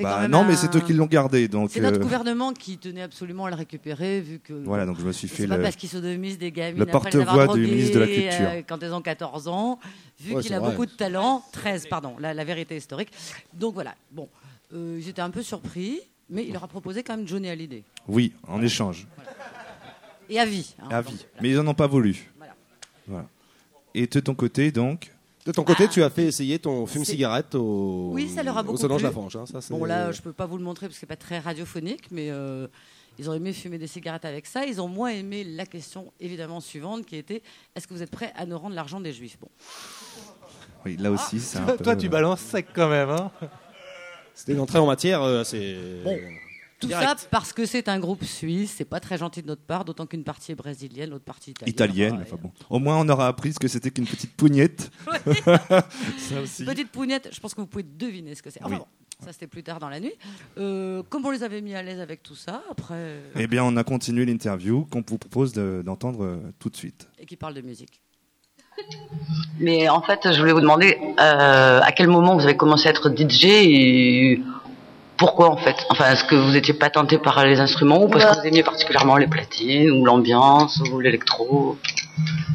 Bah, non, mais c'est eux qui l'ont gardé. Donc, C'est notre euh, gouvernement qui tenait absolument à le récupérer, vu que. Voilà, donc je me suis C'est fait pas le- parce qu'ils sodomisent des gamines le porte-voix du ministre de la Culture. euh, quand elles ont 14 ans, vu qu'il c'est a beaucoup de talent. 13, pardon, la, vérité historique. Donc voilà, bon, euh, j'étais un peu surpris, mais il leur a proposé quand même Johnny Hallyday. Oui, en échange. Et à vie. hein. À vie. Mais ils n'en ont pas voulu. Voilà. Et de ton côté, donc De ton côté, tu as fait essayer ton fume-cigarette au, Oui, ça leur a au beaucoup Solange plu. Lafrange. hein, ça, bon, là, je peux pas vous le montrer parce que c'est pas très radiophonique, mais euh, ils ont aimé fumer des cigarettes avec ça. Ils ont moins aimé la question, évidemment, suivante, qui était est-ce que vous êtes prêts à nous rendre l'argent des juifs? Bon. Oui, là aussi, c'est un Toi, peu... toi, tu balances sec quand même. Hein C'était une entrée en matière euh, assez. Tout Direct. ça parce que c'est un groupe suisse, c'est pas très gentil de notre part, d'autant qu'une partie est brésilienne, l'autre partie italienne. italienne. Enfin bon. Au moins, on aura appris ce que c'était qu'une petite pougnette. Ça aussi. Petite pougnette, je pense que vous pouvez deviner ce que c'est. Enfin Oui. bon, ça c'était plus tard dans la nuit. Euh, comme on les avait mis à l'aise avec tout ça, après. Eh bien, on a continué l'interview qu'on vous propose de- d'entendre euh, tout de suite. Et qui parle de musique. Mais en fait, je voulais vous demander euh, à quel moment vous avez commencé à être DJ et pourquoi en fait? Enfin, est-ce que vous étiez pas tenté par les instruments ou parce que vous aimiez particulièrement les platines ou l'ambiance ou l'électro?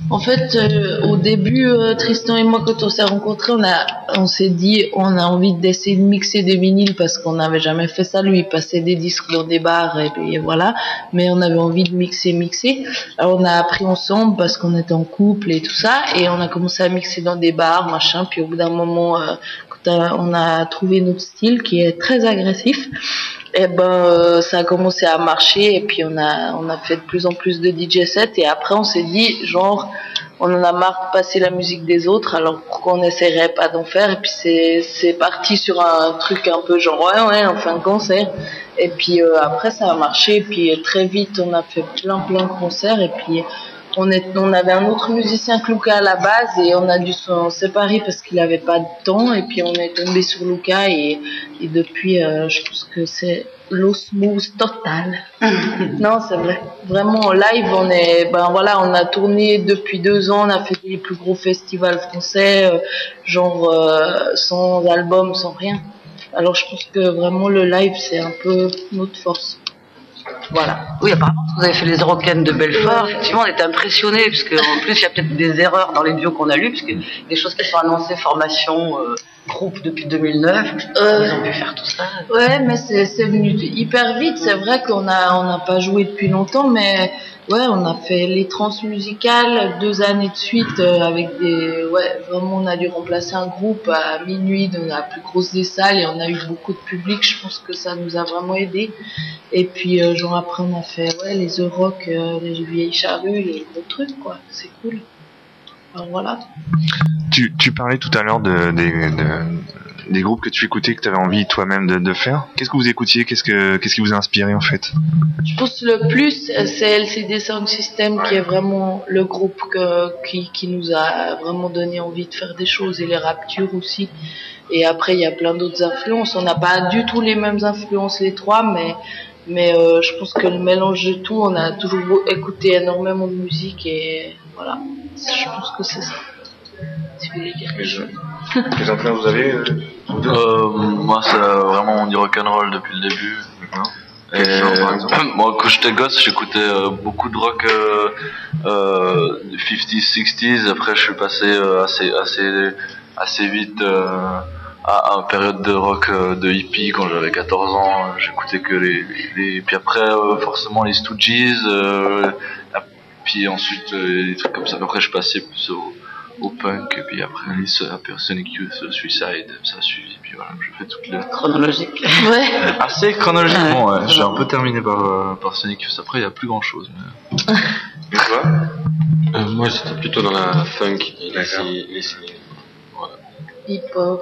En fait, euh, au début, euh, Tristan et moi, quand on s'est rencontrés, on a, on s'est dit, on a envie d'essayer de mixer des vinyles parce qu'on n'avait jamais fait ça. Lui, il passait des disques dans des bars et puis voilà. Mais on avait envie de mixer, mixer. Alors on a appris ensemble parce qu'on était en couple et tout ça, et on a commencé à mixer dans des bars, machin. Puis au bout d'un moment, euh, on a trouvé notre style qui est très agressif, et ben euh, ça a commencé à marcher et puis on a on a fait de plus en plus de DJ sets et après on s'est dit genre on en a marre de passer la musique des autres alors pourquoi on n'essaierait pas d'en faire? Et puis c'est parti sur un truc un peu genre ouais ouais on fait un concert. Et puis euh, après ça a marché et puis euh, très vite on a fait plein plein de concerts et puis on, est, on avait un autre musicien que Luca à la base et on a dû s'en séparer parce qu'il avait pas de temps et puis on est tombé sur Luca et, et depuis euh, je pense que c'est l'osmose totale. non, c'est vrai. Vraiment en live, on est, ben voilà, on a tourné depuis deux ans, on a fait les plus gros festivals français, euh, genre euh, sans album, sans rien. Alors je pense que vraiment le live c'est un peu notre force. Voilà. Oui, apparemment, vous avez fait les Eurocaines de Belfort. Effectivement, on était impressionnés, parce qu'en plus, il y a peut-être des erreurs dans les bios qu'on a lus, parce que des choses qui sont annoncées, formation, euh, groupe depuis 2009, Euh, ils ont pu faire tout ça. Ouais, mais c'est venu hyper vite. C'est vrai qu'on a on n'a pas joué depuis longtemps, mais ouais, on a fait les trans musicales deux années de suite euh, avec des ouais vraiment on a dû remplacer un groupe à minuit dans la plus grosse des salles et on a eu beaucoup de public. Je pense que ça nous a vraiment aidé. Et puis euh, genre après on a fait ouais les Euroc, euh, les vieilles charrues, les gros trucs quoi. C'est cool. Alors voilà. Tu, tu parlais tout à l'heure de, des- de- des groupes que tu écoutais, que tu avais envie toi-même de, de faire. Qu'est-ce que vous écoutiez? Qu'est-ce que qu'est-ce qui vous a inspiré en fait? Je pense que le plus, euh, c'est LCD Sound System qui est vraiment le groupe que, qui, qui nous a vraiment donné envie de faire des choses et les Raptures aussi. Et après, il y a plein d'autres influences. On n'a pas du tout les mêmes influences les trois, mais, mais euh, je pense que le mélange de tout, on a toujours écouté énormément de musique et voilà. Je pense que c'est ça. Si vous voulez dire quelque chose. Quelles influences vous avez euh, Euh, moi, c'est vraiment on dit rock'n'roll depuis le début. Et genre, moi, quand j'étais gosse, j'écoutais euh, beaucoup de rock euh, euh, 50s, 60s. Après, je suis passé euh, assez, assez, assez vite euh, à, une période de rock euh, de hippie quand j'avais 14 ans. J'écoutais que les, les. Puis après, euh, forcément, les Stooges. Euh, puis ensuite, euh, des trucs comme ça. Après, je passais plus au, au punk. Et puis après, les après Sonic Youth, euh, Suicide, ça a suivi. Puis voilà, je fais toutes les. Chronologique. Ouais. Assez chronologiquement, ouais. J'ai un peu terminé par, euh, par Sonic Youth. Après, il n'y a plus grand chose. Mais... Et toi Euh, moi, c'était plutôt dans la funk et les, les, Hip hop.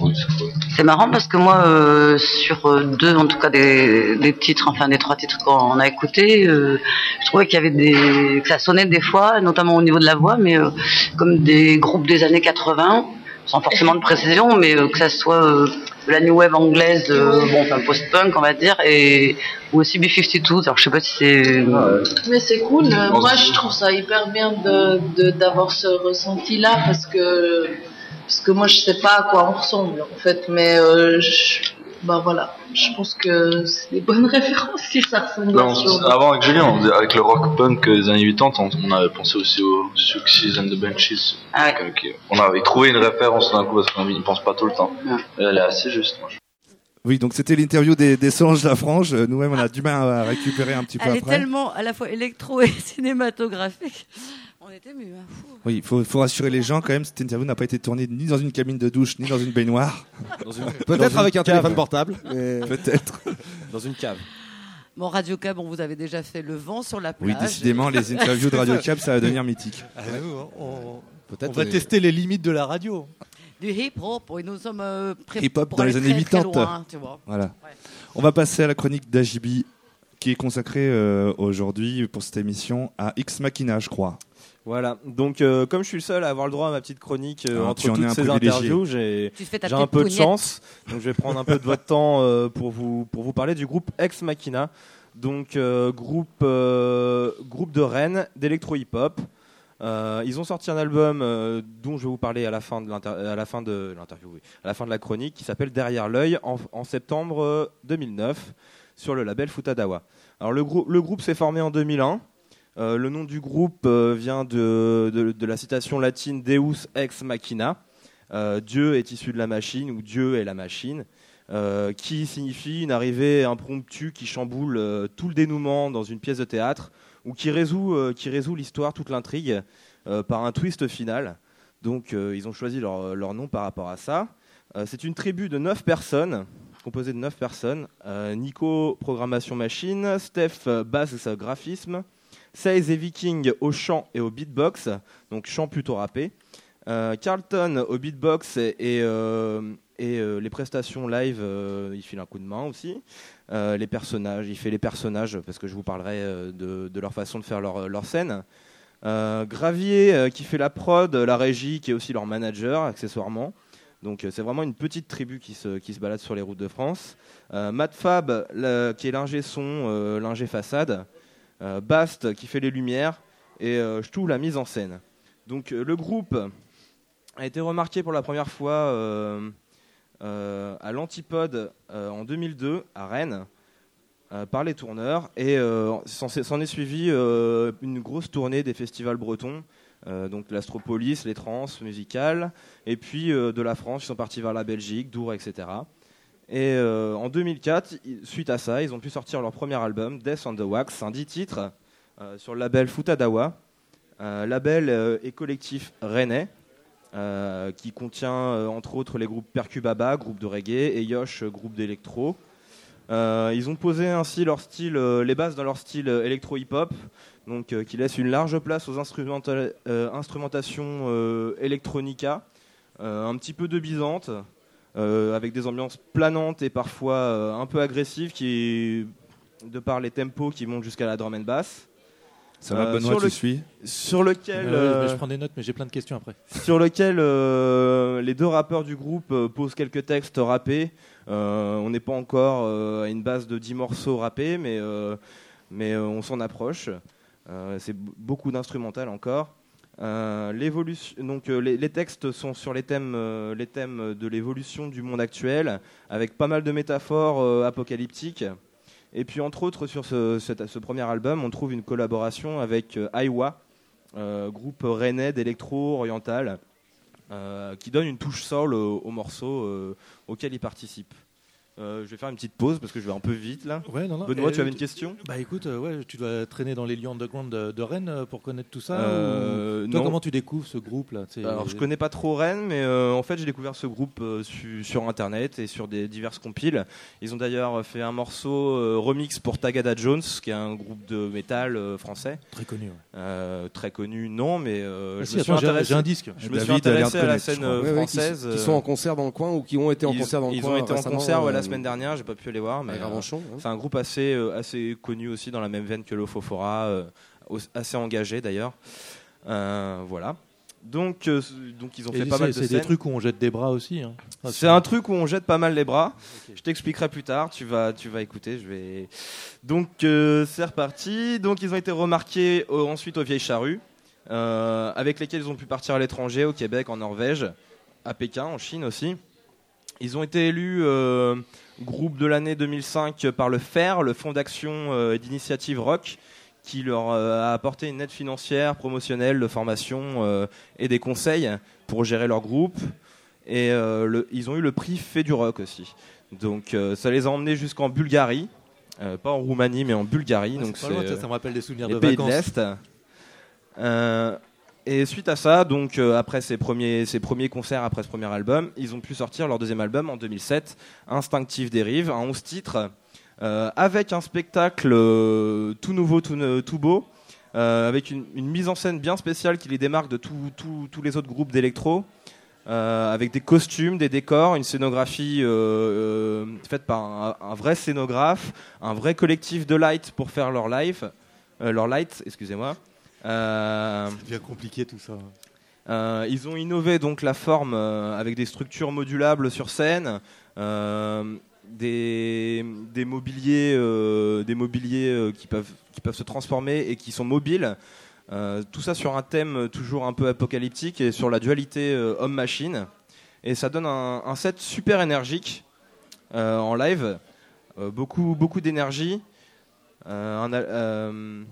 Oui, c'est cool. C'est marrant parce que moi, euh, sur euh, deux, en tout cas des, des titres, enfin des trois titres qu'on a écoutés, euh, je trouvais qu'il y avait des, que ça sonnait des fois, notamment au niveau de la voix, mais euh, comme des groupes des années 80, sans forcément de précision, mais euh, que ça soit euh, de la new wave anglaise, euh, bon, enfin post-punk, on va dire, et ou aussi B52. Alors je sais pas si c'est. Mais c'est cool. euh, Moi, je trouve ça hyper bien de de- d'avoir ce ressenti-là parce que parce que moi, je sais pas à quoi on ressemble en fait, mais euh, je, bah voilà, je pense que c'est des bonnes références si ça ressemble. À on ce s- genre de- avant avec Julien, on avec le rock punk des années 80, on, on avait pensé aussi au Success and the Benches. Ah Donc, euh, on avait trouvé une référence d'un coup parce qu'on n'y pense pas tout le temps. Et elle est assez juste. moi, Oui, donc c'était l'interview des, des Solange Lafrange. Nous-mêmes, on a du mal à récupérer un petit peu Elle est après. tellement à la fois électro et cinématographique. On était hein. Oui, il faut, faut rassurer les gens quand même. Cette interview n'a pas été tournée ni dans une cabine de douche, ni dans une baignoire. Peut-être avec un téléphone portable. mais- Peut-être. Dans une cave. Bon, Radio Cab, on vous avait déjà fait le vent sur la plage. Oui, décidément, les interviews de Radio Cap, ça va devenir mythique. Ah, nous, on, Peut-être on va les- tester les limites de la radio. Du hip-hop, oui, nous sommes euh, prêts Hip-hop pour dans aller les années très, très 80. loin, tu vois. Voilà. On va passer à la chronique d'Ajibi, qui est consacrée euh, aujourd'hui pour cette émission à X Machina, je crois. Voilà, donc euh, comme je suis le seul à avoir le droit à ma petite chronique euh, Ah, entre tu en es toutes un ces privilégié. interviews, j'ai Tu fais ta j'ai un petite peu de pougnette. chance. Donc je vais prendre un peu de votre temps euh, pour, vous, pour vous parler du groupe Ex Machina. Donc euh, groupe, euh, groupe de Rennes d'électro hip-hop. Euh, ils ont sorti un album euh, dont je vais vous parler à la fin de l'inter- à la fin de l'interview, oui, à la fin de la chronique, qui s'appelle Derrière l'œil en, en septembre euh, 2009 sur le label Futadawa. Alors le, grou- le groupe s'est formé en 2001. Euh, le nom du groupe euh, vient de, la citation latine Deus ex machina. Euh, Dieu est issu de la machine ou Dieu est la machine, qui signifie une arrivée impromptue qui chamboule tout le dénouement dans une pièce de théâtre ou qui résout, l'histoire, toute l'intrigue par un twist final. Donc ils ont choisi leur, nom par rapport à ça. C'est une tribu de 9 personnes, composée de 9 personnes. Nico, programmation machine, Steph, euh, graphisme, Seize et Viking au chant et au beatbox, donc chant plutôt rappé. Euh, Carlton au beatbox et, euh, euh, les prestations live, il file un coup de main aussi. Les personnages, il fait les personnages parce que je vous parlerai de, leur façon de faire leur, scène. Gravier qui fait la prod, la régie, qui est aussi leur manager accessoirement. Donc c'est vraiment une petite tribu qui se, balade sur les routes de France. Matt Fab qui est l'ingé son, l'ingé façade. Euh, Bast qui fait les lumières et euh, Ch'tou la mise en scène. Donc euh, le groupe a été remarqué pour la première fois à l'Antipode en 2002 à Rennes par les tourneurs et s'en est suivi une grosse tournée des festivals bretons. donc l'Astropolis, les trans musicales, et puis de la France, ils sont partis vers la Belgique, Dour, etc. Et euh, en 2004, i- suite à ça, ils ont pu sortir leur premier album, Death on the Wax, un 10 titres, euh, sur le label Futadawa, un label euh, et collectif rennais, euh, qui contient euh, entre autres les groupes Percubaba, groupe de reggae, et Yosh, groupe d'électro. Euh, ils ont posé ainsi leur style, euh, les bases dans leur style euh, électro-hip-hop, donc euh, qui laisse une large place aux instrumenta- euh, instrumentations euh, electronica, euh, un petit peu de bisante, euh, avec des ambiances planantes et parfois euh, un peu agressives, qui, de par les tempos qui montent jusqu'à la drum and bass. Ça va, Benoît, sur tu le- suis Sur lequel. Euh, euh, je prends des notes, mais j'ai plein de questions après. sur lequel euh, les deux rappeurs du groupe euh, posent quelques textes rappés. Euh, on n'est pas encore euh, à une base de 10 morceaux rappés, mais, euh, mais euh, on s'en approche. Euh, C'est beaucoup d'instrumental encore. Euh, euh, les, textes sont sur les thèmes, euh, les thèmes de l'évolution du monde actuel, avec pas mal de métaphores apocalyptiques. Et puis entre autres sur ce, premier album, on trouve une collaboration avec Aiwa, groupe rennais d'électro oriental, euh, qui donne une touche soul au, au morceau auquel il participe. Euh, je vais faire une petite pause parce que je vais un peu vite là. Ouais, non, non. Benoît, Et, tu avais une question? Bah écoute, euh, ouais, tu dois traîner dans les lieux underground de, de Rennes euh, pour connaître tout ça. Euh, ou- Toi, non. comment tu découvres ce groupe là Alors, je connais pas trop Rennes, mais euh, en fait, j'ai découvert ce groupe euh, su- sur internet et sur des diverses compiles. Ils ont d'ailleurs fait un morceau euh, remix pour Tagada Jones, qui est un groupe de métal euh, français. Très connu. ouais. Euh, très connu, non, mais euh, Ah je si, me suis attends, j'ai- intéressé. un disque. Je me suis intéressé à la scène crois. Ouais, ouais, qui- française. qui, sont en concert dans le coin ou qui ont été en ils, concert dans le ils coin ont été en récemment, concert euh, semaine dernière, j'ai pas pu les voir, mais euh, hein. c'est un groupe assez, euh, assez connu aussi dans la même veine que l'Ofofora, euh, assez engagé d'ailleurs. Euh, voilà. Donc, euh, donc ils ont Et fait pas c'est- mal de C'est des trucs où on jette des bras aussi. hein. Ah, C'est un truc où on jette pas mal les bras. Je t'expliquerai plus tard. Tu vas, tu vas écouter. Je vais. Donc euh, c'est reparti. Donc ils ont été remarqués ensuite aux Vieilles Charrues, euh, avec lesquels ils ont pu partir à l'étranger, au Québec, en Norvège, à Pékin, en Chine aussi. Ils ont été élus euh, groupe de l'année 2005 par le FAIR, le Fonds d'action euh, et d'initiative Rock, qui leur euh, a apporté une aide financière, promotionnelle, de formation euh, et des conseils pour gérer leur groupe. Et euh, le- ils ont eu le prix Fait du Rock aussi. Donc euh, ça les a emmenés jusqu'en Bulgarie. Euh, pas en Roumanie, mais en Bulgarie. Ouais, donc pas loin, ça, euh, ça me rappelle des souvenirs les de pays vacances. de l'Est. Et suite à ça, donc euh, après ces premiers, ces premiers concerts, après ce premier album, ils ont pu sortir leur deuxième album en 2007, Instinctive Dérive, un 11 titres, euh, avec un spectacle euh, tout nouveau, tout, beau, avec une, mise en scène bien spéciale qui les démarque de tous les autres groupes d'électro. avec des costumes, des décors, une scénographie faite par un, vrai scénographe, un vrai collectif de light pour faire leur live, leur light, excusez-moi. Euh, Ça devient compliqué tout ça. euh, ils ont innové donc la forme euh, avec des structures modulables sur scène, euh, des, des mobiliers, des mobiliers qui, peuvent, qui peuvent se transformer et qui sont mobiles. Tout ça sur un thème toujours un peu apocalyptique et sur la dualité homme-machine. Et ça donne un, un set super énergique en live, beaucoup, beaucoup d'énergie. Un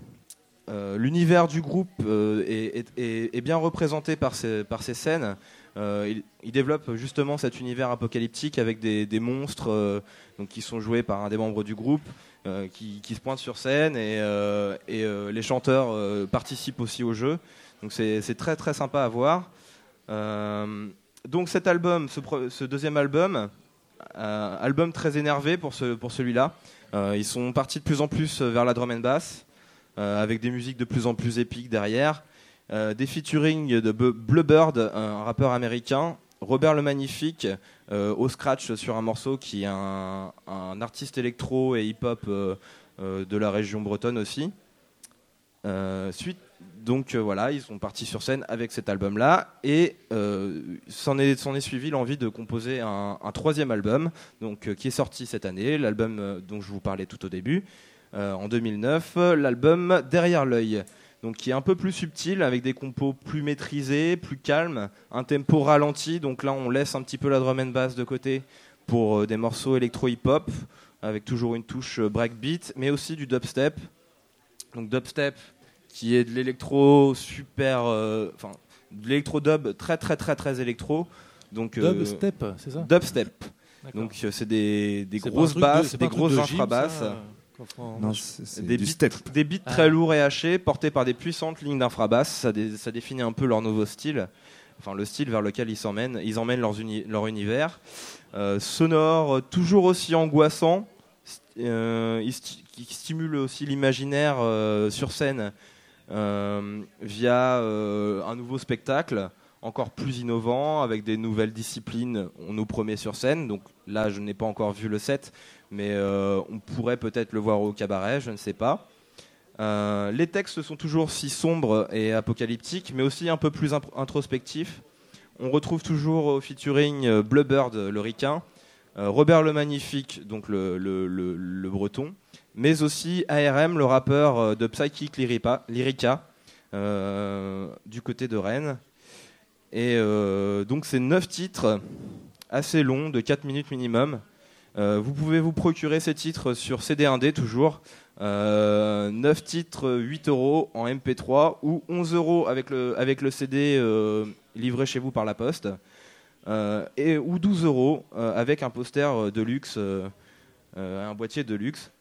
euh, L'univers du groupe euh, est, bien représenté par ces, scènes. Euh, il, développe justement cet univers apocalyptique avec des, monstres euh, qui sont joués par un des membres du groupe qui, se pointent sur scène et, les chanteurs participent aussi au jeu. Donc c'est très très sympa à voir. Donc cet album, ce, deuxième album, album très énervé pour, pour celui-là. Ils sont partis de plus en plus vers la drum and bass, avec des musiques de plus en plus épiques derrière. Euh, des featuring de Bluebird, un rappeur américain, Robert le Magnifique, euh, au scratch sur un morceau qui est un, artiste électro et hip-hop euh, euh, de la région bretonne aussi. Euh, suite, donc euh, voilà, ils sont partis sur scène avec cet album-là et euh, s'en est, suivi l'envie de composer un, un troisième album, donc euh, qui est sorti cette année, l'album euh, dont je vous parlais tout au début, euh, en 2009, euh, l'album Derrière l'œil, donc qui est un peu plus subtil avec des compos plus maîtrisés, plus calmes, un tempo ralenti. Donc là, on laisse un petit peu la drum and bass de côté pour euh, des morceaux électro-hip-hop avec toujours une touche euh, breakbeat, mais aussi du dubstep. Donc dubstep qui est de l'électro super, euh, enfin de l'électro dub très très très très électro. Donc euh, Dubstep, c'est ça? Dubstep. Donc euh, c'est des, des grosses de- basses, des grosses infrabasses. Non, c'est- c'est des du beats, step. des beats Ah. très lourds et hachés, portés par des puissantes lignes d'infrabasses. Ça, dé- ça définit un peu leur nouveau style, enfin le style vers lequel ils s'emmènent. Ils emmènent leurs uni- leur univers. Euh, sonore, euh, toujours aussi angoissant, st- euh, sti- qui stimule aussi l'imaginaire euh, sur scène euh, via euh, un nouveau spectacle encore plus innovant avec des nouvelles disciplines on nous promet sur scène donc là je n'ai pas encore vu le set mais euh, on pourrait peut-être le voir au cabaret je ne sais pas Euh, les textes sont toujours si sombres et apocalyptiques mais aussi un peu plus introspectifs on retrouve toujours au featuring euh, Bluebird le ricain Robert le Magnifique, donc le, breton, mais aussi ARM, le rappeur de Psychic Lyrica, du côté de Rennes. Et donc c'est 9 titres assez longs, de 4 minutes minimum. Euh, vous pouvez vous procurer ces titres sur CD1D toujours. Euh, 9 titres, 8 euros en MP3 ou 11 euros avec le, avec le CD euh, livré chez vous par la poste. euh, et, ou 12 euros euh, avec un poster euh, de luxe, euh, euh, un boîtier de luxe.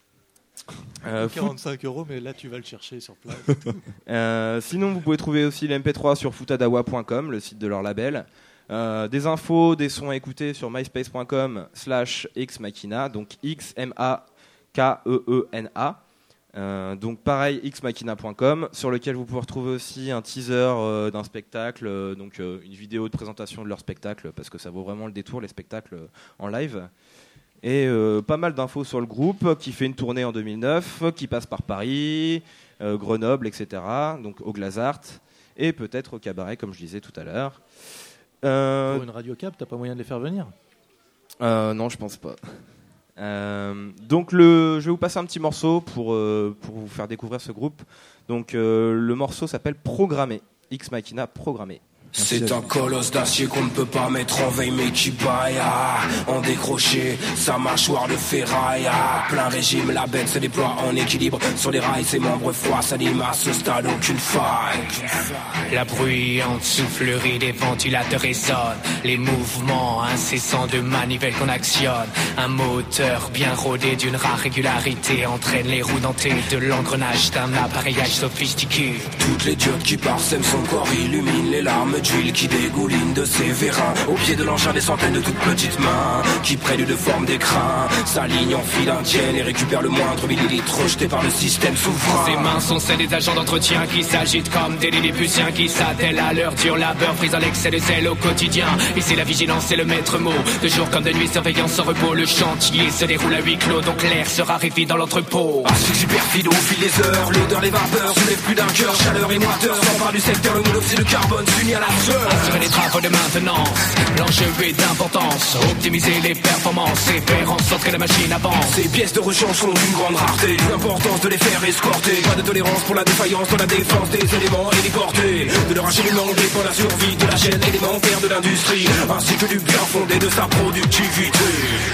Euh, foot- 45 euros, mais là tu vas le chercher sur place. Euh, sinon, vous pouvez trouver aussi l'MP3 sur footadawa.com, le site de leur label. Euh, des infos, des sons à écouter sur myspace.com slash xmachina, donc X-M-A-K-E-E-N-A. Euh, donc pareil, xmachina.com, sur lequel vous pouvez retrouver aussi un teaser euh, d'un spectacle, donc une vidéo de présentation de leur spectacle, parce que ça vaut vraiment le détour, les spectacles en live. Et pas mal d'infos sur le groupe qui fait une tournée en 2009, qui passe par Paris, Grenoble, etc. Donc au Glazart et peut-être au cabaret, comme je disais tout à l'heure. Euh, Pour une radio cap, t'as pas moyen de les faire venir euh, non, je pense pas. Euh, donc le, je vais vous passer un petit morceau pour, pour vous faire découvrir ce groupe. Donc le morceau s'appelle Programmé. X Machina Programmé. C'est un colosse d'acier qu'on ne peut pas mettre en veille mais qui baille ah, En décroché, sa mâchoire de ferraille ah, Plein régime, la bête se déploie en équilibre Sur les rails, ses membres froids s'animent à ce stade aucune faille La bruyante soufflerie des ventilateurs résonne. Les mouvements incessants de manivelles qu'on actionne. Un moteur bien rodé d'une rare régularité entraîne les roues dentées de l'engrenage d'un appareillage sophistiqué. Toutes les diodes qui parsèment son corps illuminent les larmes d'huile qui dégoulinent de ses vérins Au pied de l'engin des centaines de toutes petites mains Qui prennent de forme d'écrin S'alignent en file indienne et récupèrent le moindre millilitre rejeté par le système souverain Ses mains sont celles des agents d'entretien qui s'agitent comme des lilliputiens qui s'attellent à leur dur labeur, pris dans l'excès de zèle au quotidien. Ici la vigilance c'est le maître mot. De jour comme de nuit, surveillance sans repos. Le chantier se déroule à huis clos, donc l'air se raréfie dans l'entrepôt. Asphyxie perfide au fil des heures L'odeur des vapeurs soulève plus d'un cœur Chaleur et moiteur s'empare du secteur Le monoxyde de carbone s'unit à la Assurer les travaux de maintenance, l'enjeu est d'importance. Optimiser les performances et faire en sorte que la machine avance. Ces pièces de rechange sont d'une grande rareté L'importance de les faire escorter Pas de tolérance pour la défaillance dans la défense des éléments héliportés De leur acheminement dépend la survie de la chaîne élémentaire de l'industrie Ainsi que du bien fondé de sa productivité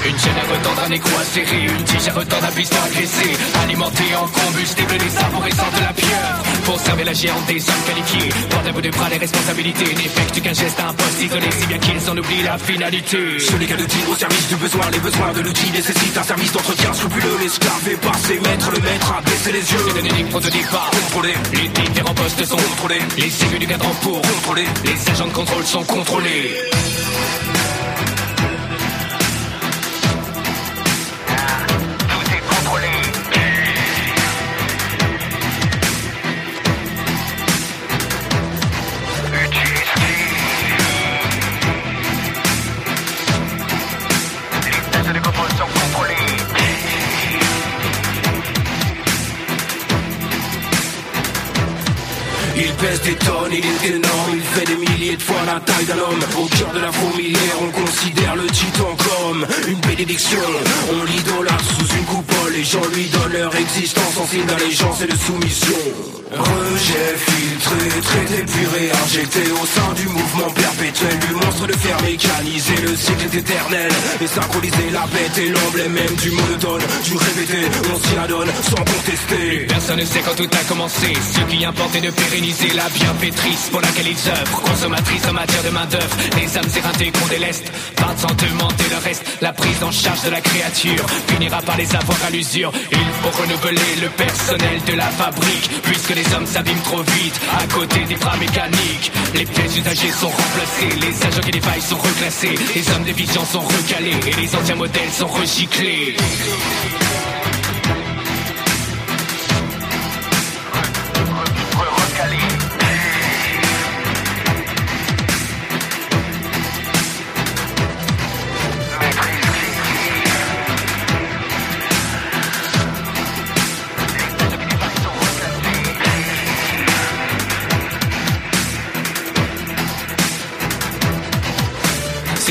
Une chaîne à retendre, un écrou à serrer, une tige à retendre, un piston à graisser, alimenté en combustible des arborescents de la pieuvre. Pour servir la géante des hommes qualifiés, porte à bout de bras les responsabilités, n'effectuent qu'un geste imposte isolé, si bien qu'ils en oublient la finalité. Ce n'est qu'un outil au service du besoin. Les besoins de l'outil nécessitent un service d'entretien scrupuleux. L'esclave est passé maître, le maître a baissé les yeux. C'est donné ligne prototype pas Contrôlé. Les différents postes sont contrôlés. Les séries du cadran pour contrôler Les agents de contrôle sont contrôlés Il est énorme, il fait des milliers de fois la taille d'un homme. Au cœur de la fourmilière, on considère le titan comme une bénédiction. On l'idolâtre sous une coupole, les gens lui donnent leur existence en signe d'allégeance et de soumission. Rejet filtré, traité, puis réinjecté au sein du mouvement perpétuel du monstre de fer mécanisé. Le cycle est éternel et synchronisé, la bête est l'emblème même du monotone, du répété. On s'y adonne sans contester. Personne ne sait quand tout a commencé. Ce qui importe est de pérenniser la bienfaitrice pour laquelle ils œuvrent. Consommatrice en matière de main-d'œuvre. Les âmes éreintées qu'on déleste. Partent sans demander le reste. La prise en charge de la créature finira par les avoir à l'usure. Il faut renouveler le personnel de la fabrique. Puisque les hommes s'abîment trop vite à côté des bras mécaniques. Les pièces usagées sont remplacées. Les agents qui défaillent sont reclassés. Les hommes des visions sont recalés. Et les anciens modèles sont recyclés.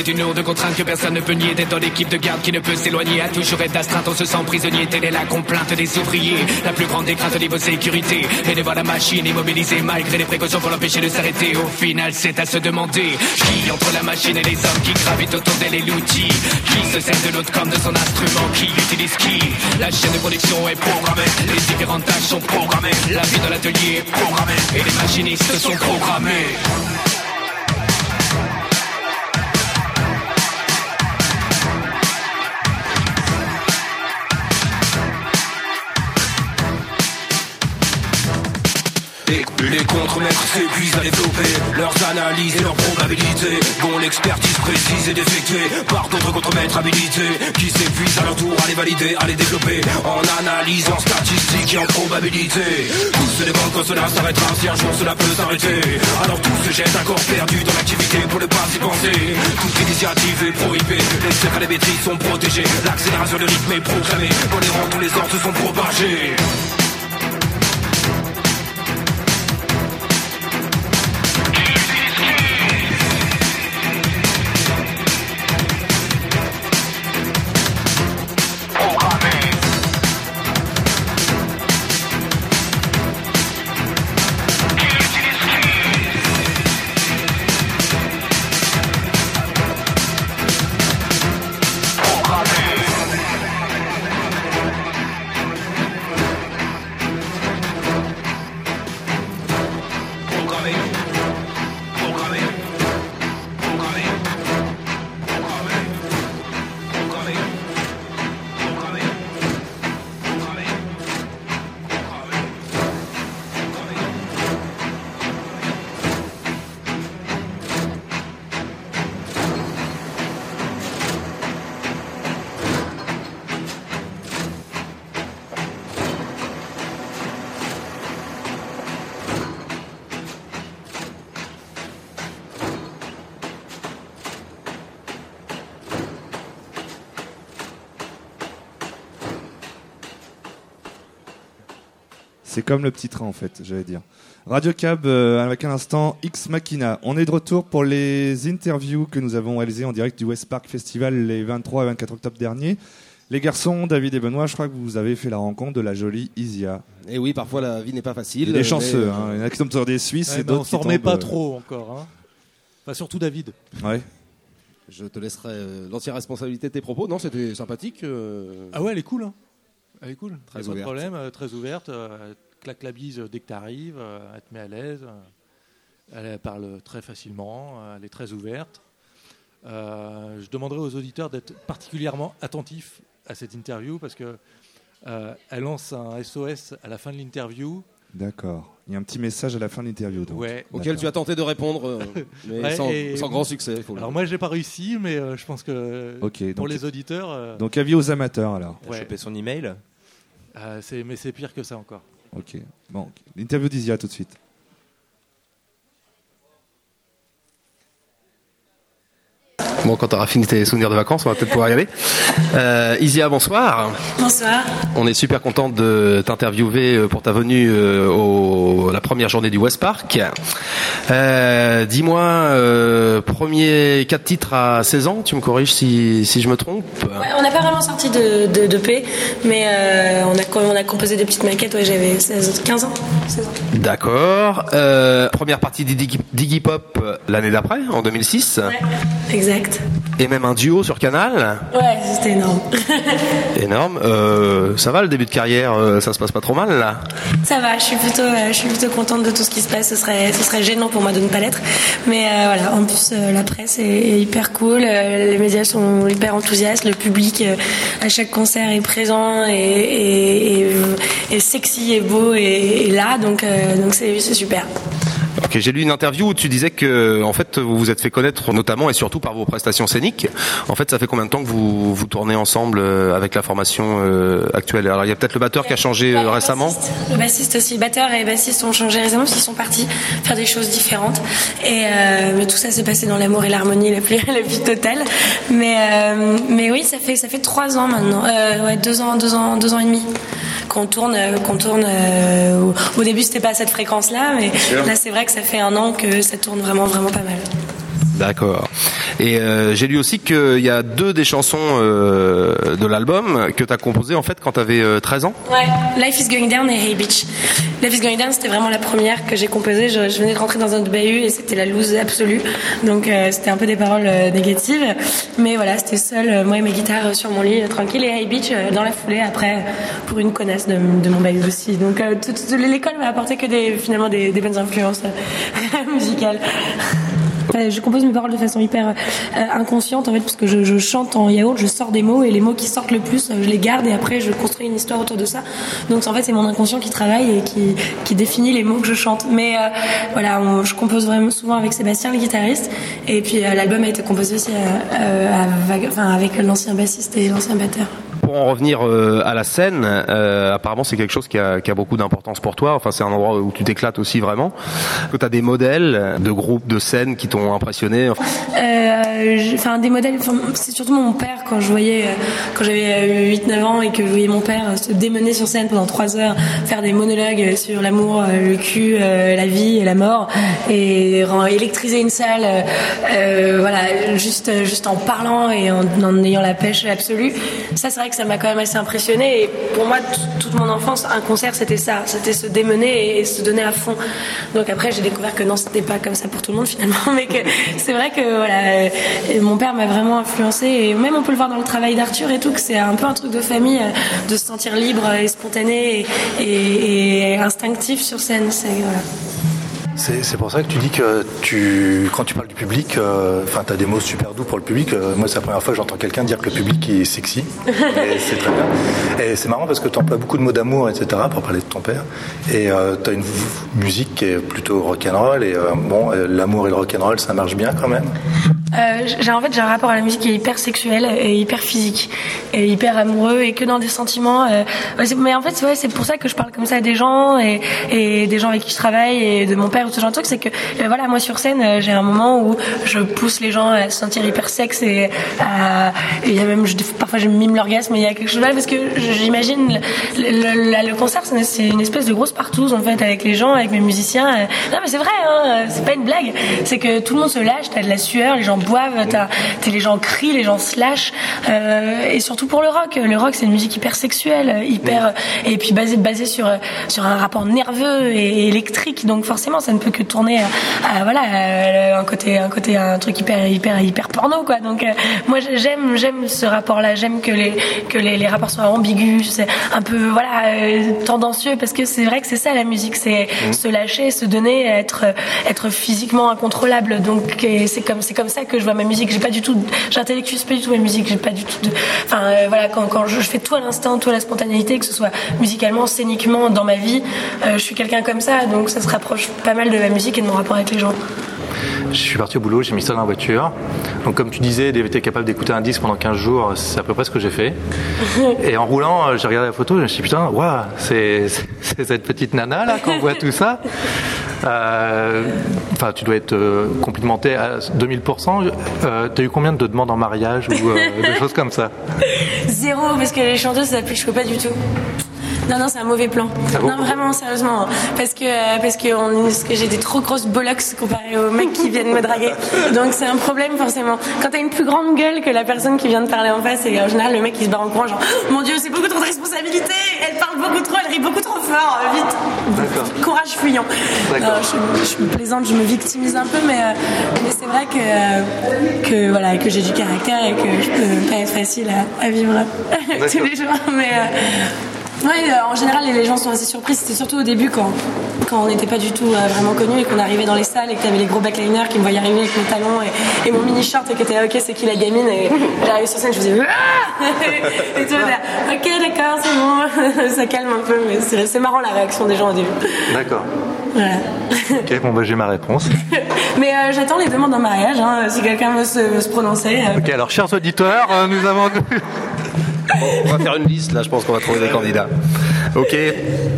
C'est une lourde contrainte que personne ne peut nier d'être dans l'équipe de garde qui ne peut s'éloigner. À toujours être astreinte, on se sent prisonnier. Telle est la complainte des ouvriers. La plus grande des craintes au niveau sécurité. Et de voir la machine immobilisée malgré les précautions pour l'empêcher de s'arrêter. Au final, c'est à se demander qui entre la machine et les hommes qui gravitent autour d'elle et l'outil. Qui se sert de l'autre comme de son instrument. Qui utilise qui La chaîne de production est programmée. Les différentes tâches sont programmées. La vie dans l'atelier est programmée. Et les machinistes sont programmés. Les contremaîtres s'épuisent à développer leurs analyses et leurs probabilités dont l'expertise précise est effectuée par d'autres contremaîtres habilités qui s'épuisent à leur tour à les valider, à les développer en analyse, en statistique et en probabilité. Tous se demandent quand cela s'arrêtera, si un jour cela peut s'arrêter. Alors tous se jettent un corps perdu dans l'activité pour ne pas y penser. Toute initiative est prohibée, les secrets des maîtrises sont protégés. L'accélération de rythme est proclamée, dans les rangs tous les ordres se sont propagés. C'est comme le petit train en fait, j'allais dire. Radio Cab euh, avec un instant X Machina. On est de retour pour les interviews que nous avons réalisées en direct du West Park Festival les 23 et 24 octobre dernier. Les garçons, David et Benoît, je crois que vous avez fait la rencontre de la jolie Isia. Et oui, parfois la vie n'est pas facile. Il y a des mais, chanceux, euh, hein. il y en a qui tombent sur des Suisses Ouais, et mais on d'autres qui s'en remet pas euh, trop encore. Hein. Enfin, surtout David. Ouais. Je te laisserai euh, l'entière responsabilité de tes propos. Non, c'était sympathique. euh, Ah ouais, elle est cool. Hein. Elle est cool. Très a pas de ouverte. problème, très ouverte. Euh, claque la bise dès que tu arrives. elle te met à l'aise. euh, elle parle très facilement. euh, elle est très ouverte. Euh, je demanderai aux auditeurs d'être particulièrement attentifs à cette interview parce que euh, elle lance un SOS à la fin de l'interview. D'accord. Il y a un petit message à la fin de l'interview. Ouais. Auquel tu as tenté de répondre, euh, mais Ouais, sans, et- sans grand succès. faut le Alors dire. moi, j'ai pas réussi, mais euh, je pense que pour donc- les auditeurs. euh, Donc avis aux amateurs alors. Ouais. chopé son email? Euh, mais c'est pire que ça encore. Ok. Bon, l'interview d'Isia tout de suite. Bon, quand tu auras fini tes souvenirs de vacances, on va peut-être pouvoir y aller. Euh, Isia, bonsoir. Bonsoir. On est super content de t'interviewer euh, pour ta venue euh, au la première journée du West Park. Euh, Dis-moi, euh, premier quatre titres à 16 ans, tu me corriges si, si je me trompe. Ouais, on n'a pas vraiment sorti de, de, de P, mais euh, on, a, co- on a composé des petites maquettes. Ouais, j'avais 16, 15 ans. 16 ans. D'accord. Euh, première partie d'Iggy d'Iggy Pop euh, l'année d'après, en 2006. Ouais, exact. Et même un duo sur Canal. Ouais, c'était énorme. Énorme. Euh, ça va le début de carrière, ça se passe pas trop mal là? Ça va, je suis plutôt, je suis plutôt contente de tout ce qui se passe. Ce serait, ce serait gênant pour moi de ne pas l'être. Mais euh, voilà, en plus, la presse est, est hyper cool. les médias sont hyper enthousiastes. Le public à chaque concert est présent et, et, et, et sexy et beau et, et là. Donc, euh, donc c'est super. Ok, j'ai lu une interview où tu disais que en fait vous vous êtes fait connaître notamment et surtout par vos prestations scéniques. En fait, ça fait combien de temps que vous vous tournez ensemble euh, avec la formation euh, actuelle? Alors il y a peut-être le batteur qui a changé euh, récemment. Le bassiste aussi, batteur et bassiste ont changé récemment parce qu'ils sont partis faire des choses différentes. Et euh, mais tout ça s'est passé dans l'amour et l'harmonie la plus, la plus totale. Mais euh, mais oui, ça fait ça fait trois ans maintenant. Euh, ouais, deux ans, deux ans, deux ans et demi qu'on tourne, qu'on tourne. euh, au, début, c'était pas à cette fréquence-là, mais là, c'est vrai que ça fait un an que ça tourne vraiment, vraiment pas mal. D'accord. Et euh, j'ai lu aussi qu'il y a deux des chansons euh, de l'album que tu as composées en fait quand tu avais 13 ans. Ouais, Life is Going Down et Hey Bitch. Life is Going Down, c'était vraiment la première que j'ai composée. Je, venais de rentrer dans un bahut et c'était la loose absolue. Donc euh, c'était un peu des paroles euh, négatives. Mais voilà, c'était seul, euh, moi et ma guitare euh, sur mon lit, euh, tranquille. Et Hey euh, dans la foulée après, pour une connasse de, de mon bahut aussi. Donc euh, toute- toute l'école m'a apporté que finalement des, bonnes influences euh, musicales. Enfin, je compose mes paroles de façon hyper euh, inconsciente en fait parce que je, chante en yaourt, je sors des mots et les mots qui sortent le plus, euh, je les garde et après je construis une histoire autour de ça. Donc en fait c'est mon inconscient qui travaille et qui, définit les mots que je chante. Mais euh, voilà, je compose vraiment souvent avec Sébastien le guitariste et puis euh, l'album a été composé aussi euh, euh, avec l'ancien bassiste et l'ancien batteur. Pour en revenir euh, à la scène, euh, apparemment c'est quelque chose qui a, beaucoup d'importance pour toi. Enfin, c'est un endroit où tu t'éclates aussi vraiment. Que tu as des modèles de groupes, de scènes qui t'ont impressionné. Enfin, Euh, des modèles. C'est surtout mon père quand je voyais, quand j'avais 8-9 ans et que je voyais mon père se démener sur scène pendant 3 heures, faire des monologues sur l'amour, le cul, la vie et la mort, et électriser une salle, voilà, juste, juste en parlant et en, ayant la pêche absolue. Ça, c'est vrai ça m'a quand même assez impressionné. Et pour moi, toute mon enfance, un concert, c'était ça, c'était se démener et se donner à fond. Donc après, j'ai découvert que non, c'était pas comme ça pour tout le monde finalement, mais c'est vrai que voilà, euh, mon père m'a vraiment influencé et même on peut le voir dans le travail d'Arthur et tout, que c'est un peu un truc de famille, euh, de se sentir libre et spontané et, et- et instinctif sur scène. C'est voilà. C'est c'est pour ça que tu dis que tu, quand tu parles du public, euh, tu as des mots super doux pour le public. Euh, moi, c'est la première fois que j'entends quelqu'un dire que le public est sexy. Et c'est très bien. Et c'est marrant parce que tu emploies beaucoup de mots d'amour, etc., pour parler de ton père. Et tu as une musique qui est plutôt rock'n'roll. Et euh, bon, euh, l'amour et le rock'n'roll, ça marche bien quand même? Euh, j'ai en fait j'ai un rapport à la musique qui est hyper sexuel et hyper physique et hyper amoureux et que dans des sentiments. euh, mais en fait ouais, c'est pour ça que je parle comme ça à des gens et, et des gens avec qui je travaille et de mon père ou ce genre de truc. C'est que euh, voilà moi sur scène euh, j'ai un moment où je pousse les gens à se sentir hyper sexe et il y a même je- parfois je mime l'orgasme. Il y a quelque chose là parce que j'imagine le, le- le- le concert c'est une- espèce de grosse partouze en fait avec les gens avec mes musiciens. euh. Non mais c'est vrai hein, c'est pas une blague. C'est que tout le monde se lâche. T'as de la sueur, les gens boivent, t'as, t'as- les gens crient, les gens se lâchent. Euh, et surtout pour le rock. Le rock, c'est une musique hyper sexuelle, hyper, et puis basée, basée sur, sur un rapport nerveux et électrique. Donc forcément, ça ne peut que tourner à, à, voilà, à un côté, un côté, un truc hyper, hyper, hyper porno, quoi. Donc, euh, moi, j'aime, j'aime ce rapport-là. J'aime que les, que les, les rapports soient ambigus, c'est un peu, voilà, euh, tendancieux, parce que c'est vrai que c'est ça la musique, c'est se lâcher, se donner, être, être physiquement incontrôlable. Donc, c'est comme, c'est comme ça que je vois ma musique. J'ai pas du tout, j'intellectualise pas du tout ma musique. J'ai pas du tout de, enfin, euh, voilà, quand, quand je, je fais tout à l'instant, tout à la spontanéité, que ce soit musicalement, scéniquement, dans ma vie, euh, je suis quelqu'un comme ça, donc ça se rapproche pas mal de ma musique et de mon rapport avec les gens. Je suis parti au boulot, j'ai mis ça dans la voiture. Donc, comme tu disais, d'être capable d'écouter un disque pendant 15 jours, c'est à peu près ce que j'ai fait. Et en roulant, euh, j'ai regardé la photo, je me suis dit, putain, waouh, c'est cette petite nana là qu'on voit tout ça. Euh, Enfin, tu dois être euh, complimenté à 2000%. Euh, T'as eu combien de demandes en mariage ou euh, de choses comme ça? Zéro, parce que les chanteuses, ça piche pas du tout. Non, non, c'est un mauvais plan. non, vraiment, sérieusement. Parce que, euh, parce que, on- parce que j'ai des trop grosses bollocks comparé aux mecs qui viennent me draguer. Donc c'est un problème, forcément. Quand t'as une plus grande gueule que la personne qui vient de parler en face, et en général, le mec il se barre en courant, genre, mon dieu, c'est beaucoup trop de responsabilité, elle parle beaucoup trop, elle rit beaucoup trop fort, euh, vite. Courage fuyant. Non, je, je me plaisante, je me victimise un peu, mais, euh, mais c'est vrai que, euh, que, voilà, que j'ai du caractère et que je peux pas être facile à, à vivre tous les jours. Mais, ouais, euh, en général, les gens sont assez surpris. C'était surtout au début quand, quand on n'était pas du tout euh, vraiment connus et qu'on arrivait dans les salles et que t'avais les gros backliners qui me voyaient arriver avec mon talon et, et mon mini short et qui étaient ok, c'est qui la gamine Et j'arrivais sur scène, je faisais Ah et tout, là, ok, d'accord, c'est bon, ça calme un peu, mais c'est c'est marrant la réaction des gens au début. D'accord. Voilà. Ok, bon, bah, j'ai ma réponse. Mais euh, j'attends les demandes en mariage, hein, si quelqu'un veut se, veut se prononcer. euh. Ok, alors, chers auditeurs, euh, nous avons. On va faire une liste, là, je pense qu'on va trouver des candidats. Ok,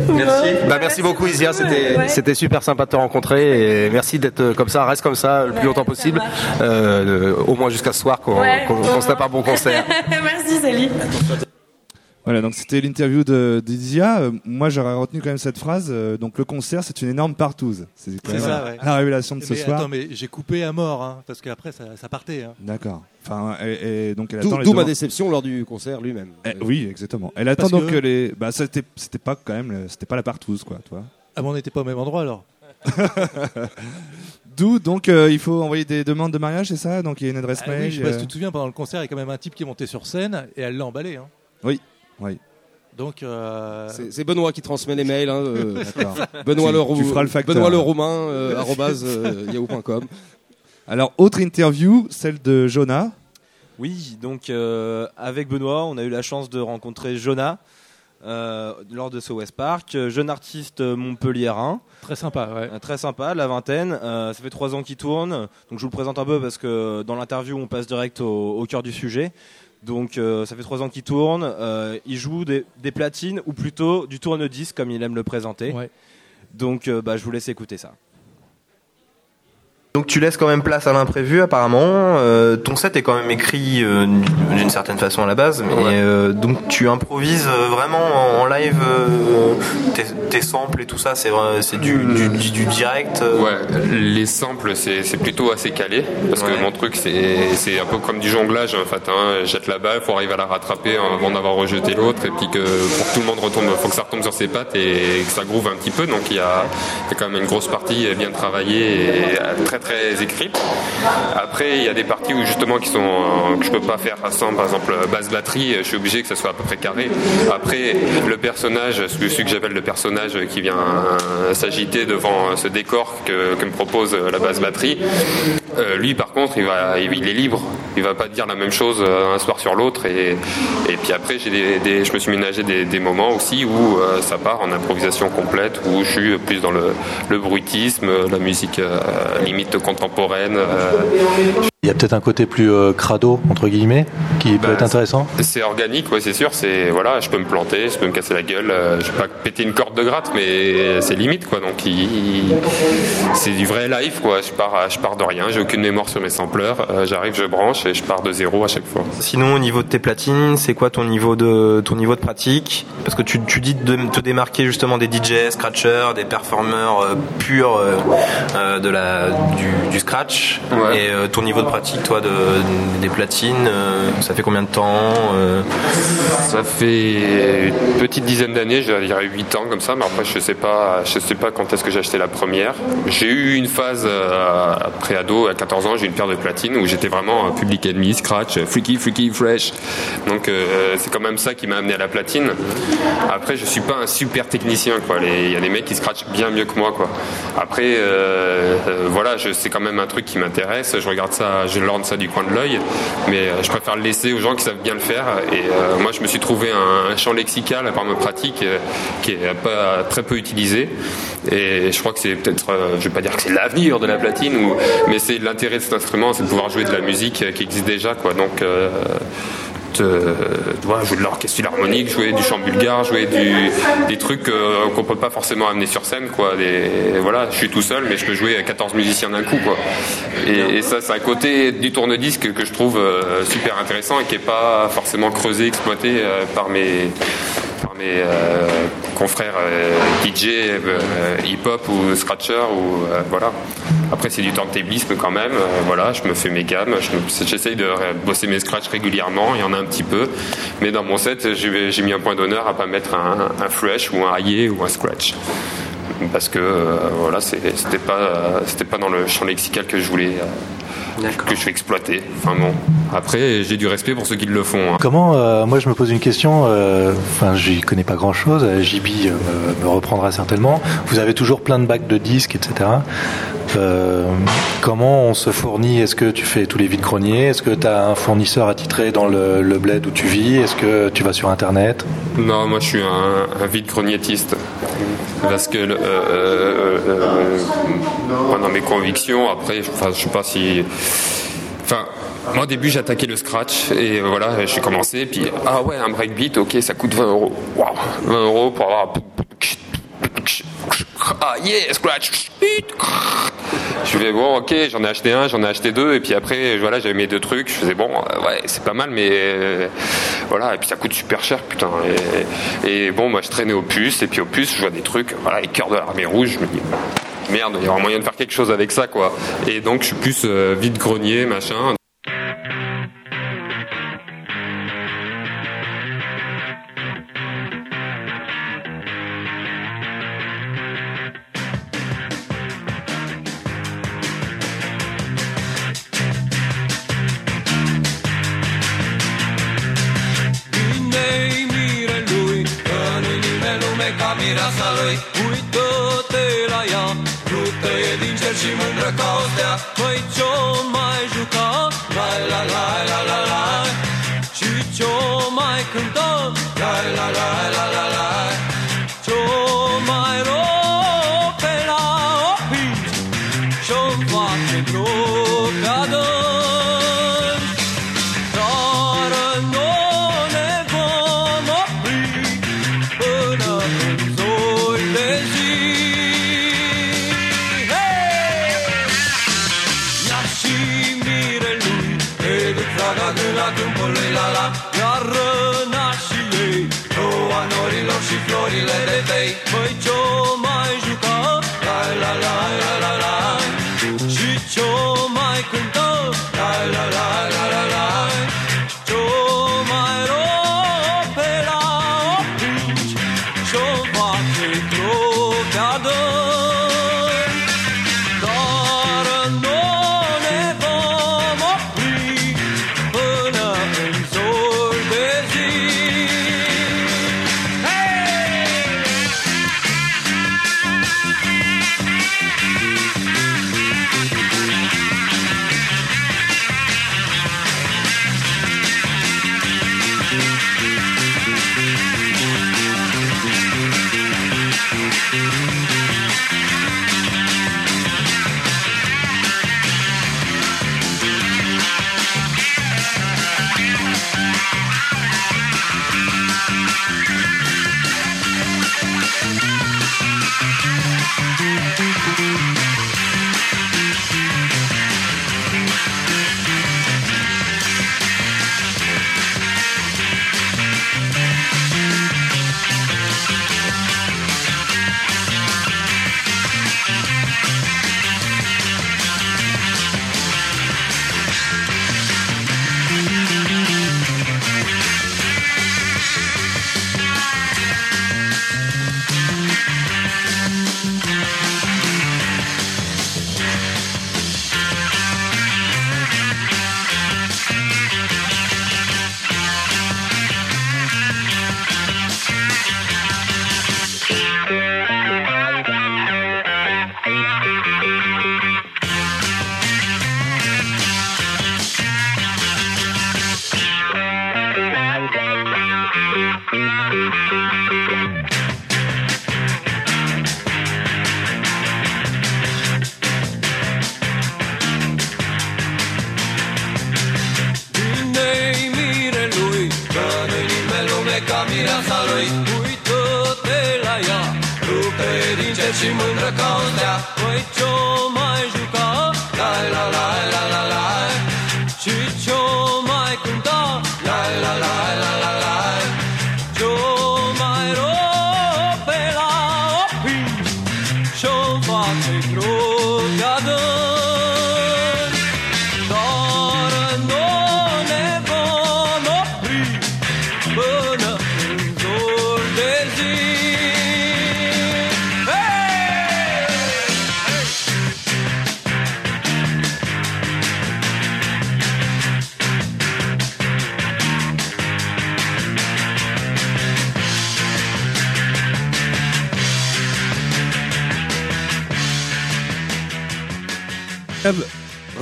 merci. Bah, merci beaucoup, Isia, c'était Ouais. c'était super sympa de te rencontrer et merci d'être euh, comme ça, reste comme ça le plus longtemps possible, euh, au moins jusqu'à ce soir qu'on Ouais, qu'on- qu'on se tape un bon concert. Merci, salut. Voilà, donc c'était l'interview de d'Isia. Euh, moi, j'aurais retenu quand même cette phrase. euh, donc le concert, c'est une énorme partouze. C'est quand C'est même ça, ouais. la révélation de ce Mais soir. Attends, mais j'ai coupé à mort, hein, parce qu'après, ça, ça partait. hein. D'accord. Enfin, et, et donc elle D'où attend les d'où ma demandes- déception lors du concert lui-même. Eh, oui, exactement. Elle attend Parce donc que- que les. Bah, c'était c'était pas quand même, le- c'était pas la partouze, quoi, toi. Ah, mais on n'était pas au même endroit alors. D'où donc euh, il faut envoyer des demandes de mariage, c'est ça? Donc il y a une adresse Ah mail. oui, je sais pas si euh, tu te souviens, pendant le concert, il y a quand même un type qui est monté sur scène et elle l'a emballé. hein. Oui, oui. Donc, euh, C'est Benoît qui transmet les mails. Hein, euh. Benoît le, tu feras le facteur. Benoît le Romain, euh, arrobase, yahoo.com. Alors, autre interview, celle de Jonah. Oui, donc euh, avec Benoît, on a eu la chance de rencontrer Jonah euh, lors de ce West Park, jeune artiste montpelliérain. Très sympa, ouais. Très sympa, la vingtaine. Euh, ça fait trois ans qu'il tourne. Donc je vous le présente un peu parce que dans l'interview, on passe direct au, au cœur du sujet. Donc euh, ça fait trois ans qu'il tourne. Euh, il joue des, des platines ou plutôt du tourne-disque comme il aime le présenter. Ouais. Donc euh, bah, je vous laisse écouter ça. Donc tu laisses quand même place à l'imprévu apparemment. Euh, ton set est quand même écrit euh, d'une certaine façon à la base, mais euh, donc tu improvises vraiment en, en live tes, tes samples et tout ça, c'est c'est du, du, du- du direct. Ouais, les samples c'est plutôt assez calé parce que mon truc c'est un peu comme du jonglage en fait. Hein. Jette la balle, faut arriver à la rattraper avant d'avoir rejeté l'autre et puis que pour que tout le monde retombe, faut que ça retombe sur ses pattes et que ça groove un petit peu. Donc il y a, y a quand même une grosse partie bien travaillée et euh, très très. Après il y a des parties où justement qui sont euh, que je peux pas faire sans par exemple basse batterie, je suis obligé que ça soit à peu près carré. Après le personnage, celui que j'appelle le personnage qui vient euh, s'agiter devant ce décor que, me propose la basse batterie. Euh, lui, par contre, il, va, il, est libre. Il va pas dire la même chose euh, un soir sur l'autre. Et, puis après, j'ai des, je me suis ménagé des, moments aussi où euh, ça part en improvisation complète, où je suis plus dans le, le bruitisme, la musique euh, limite contemporaine. Il y a peut-être un côté plus euh, crado, entre guillemets, qui peut Bah, être intéressant. C'est organique, ouais, c'est sûr. C'est voilà, je peux me planter, je peux me casser la gueule. euh, je vais pas péter une corde de gratte, mais c'est limite quoi. Donc il- il- c'est du vrai live quoi. Je pars, je pars de rien. J'ai aucune mémoire sur mes sampleurs. euh, J'arrive, je branche et je pars de zéro à chaque fois. Sinon, au niveau de tes platines, c'est quoi ton niveau de ton niveau de pratique? Parce que tu, tu dis de te démarquer justement des DJ, scratchers, des performeurs euh, purs de la du, du scratch. Et euh, ton niveau de pratique, toi, de, des platines, euh, ça fait combien de temps euh Ça fait une petite dizaine d'années, je dirais 8 ans comme ça, mais après je sais pas, je sais pas quand est-ce que j'ai acheté la première. J'ai eu une phase euh, après ado, à 14 ans, j'ai eu une paire de platines où j'étais vraiment public enemy, scratch, freaky, freaky, fresh. Donc c'est quand même ça qui m'a amené à la platine. Après, je suis pas un super technicien, Il y a des mecs qui scratchent bien mieux que moi. Après, voilà, c'est quand même un truc qui m'intéresse. Je regarde ça, je lorne ça du coin de l'œil, mais euh, je préfère le laisser aux gens qui savent bien le faire. Et euh, moi, je me suis trouvé un, champ lexical par ma pratique euh, qui est pas très peu utilisé. Et je crois que c'est peut-être, euh, je vais pas dire que c'est l'avenir de la platine, mais c'est l'intérêt de cet instrument, c'est de pouvoir jouer de la musique euh, qui existe déjà, quoi. Donc euh, jouer de l'orchestre philharmonique, jouer du chant bulgare, jouer des trucs euh, qu'on peut pas forcément amener sur scène, quoi. Voilà, je suis tout seul, mais je peux jouer à 14 musiciens d'un coup, quoi. Et, ça, c'est un côté du tourne-disque que je trouve euh, super intéressant et qui est pas forcément creusé, exploité par mes par mes confrères euh, DJ, euh, hip-hop ou scratcher ou euh, voilà. Après c'est du turntablisme quand même. voilà, je me fais mes gammes, je me- j'essaye de bosser mes scratchs régulièrement. Il y en a un petit peu, mais dans mon set j'ai mis un point d'honneur à pas mettre un, fresh ou un high ou un scratch parce que voilà c'était pas pas dans le champ lexical que je voulais que je vais exploiter. Enfin bon. Après j'ai du respect pour ceux qui le font. hein. Comment, euh, moi je me pose une question, euh, enfin j'y connais pas grand chose, JB euh, me, me reprendra certainement. Vous avez toujours plein de bacs de disques, etc. Euh, comment on se fournit? Est-ce que tu fais tous les vides greniers Est-ce que tu as un fournisseur attitré dans le, le bled où tu vis? Est-ce que tu vas sur internet? Non, moi je suis un, un vide grognettiste. Parce que, euh, euh, euh, moi, dans mes convictions, après, je- sais pas si. Enfin, moi au début j'ai attaqué le scratch et voilà, j'ai commencé. Puis, ah ouais, un breakbeat, ok, ça coûte 20 euros. Waouh, 20 euros pour avoir. Ah yeah, scratch. Je fais bon, ok, j'en ai acheté un, j'en ai acheté deux, et puis après, voilà, j'avais mes deux trucs. Je faisais bon, euh, ouais, c'est pas mal, mais euh, voilà, et puis ça coûte super cher, putain. Et, et bon, moi, je traînais au puce, et puis au puce, je vois des trucs, voilà, les cœurs de l'armée rouge. Je me dis merde, il y aura moyen de faire quelque chose avec ça, quoi. Et donc, je suis plus euh, vide grenier, machin.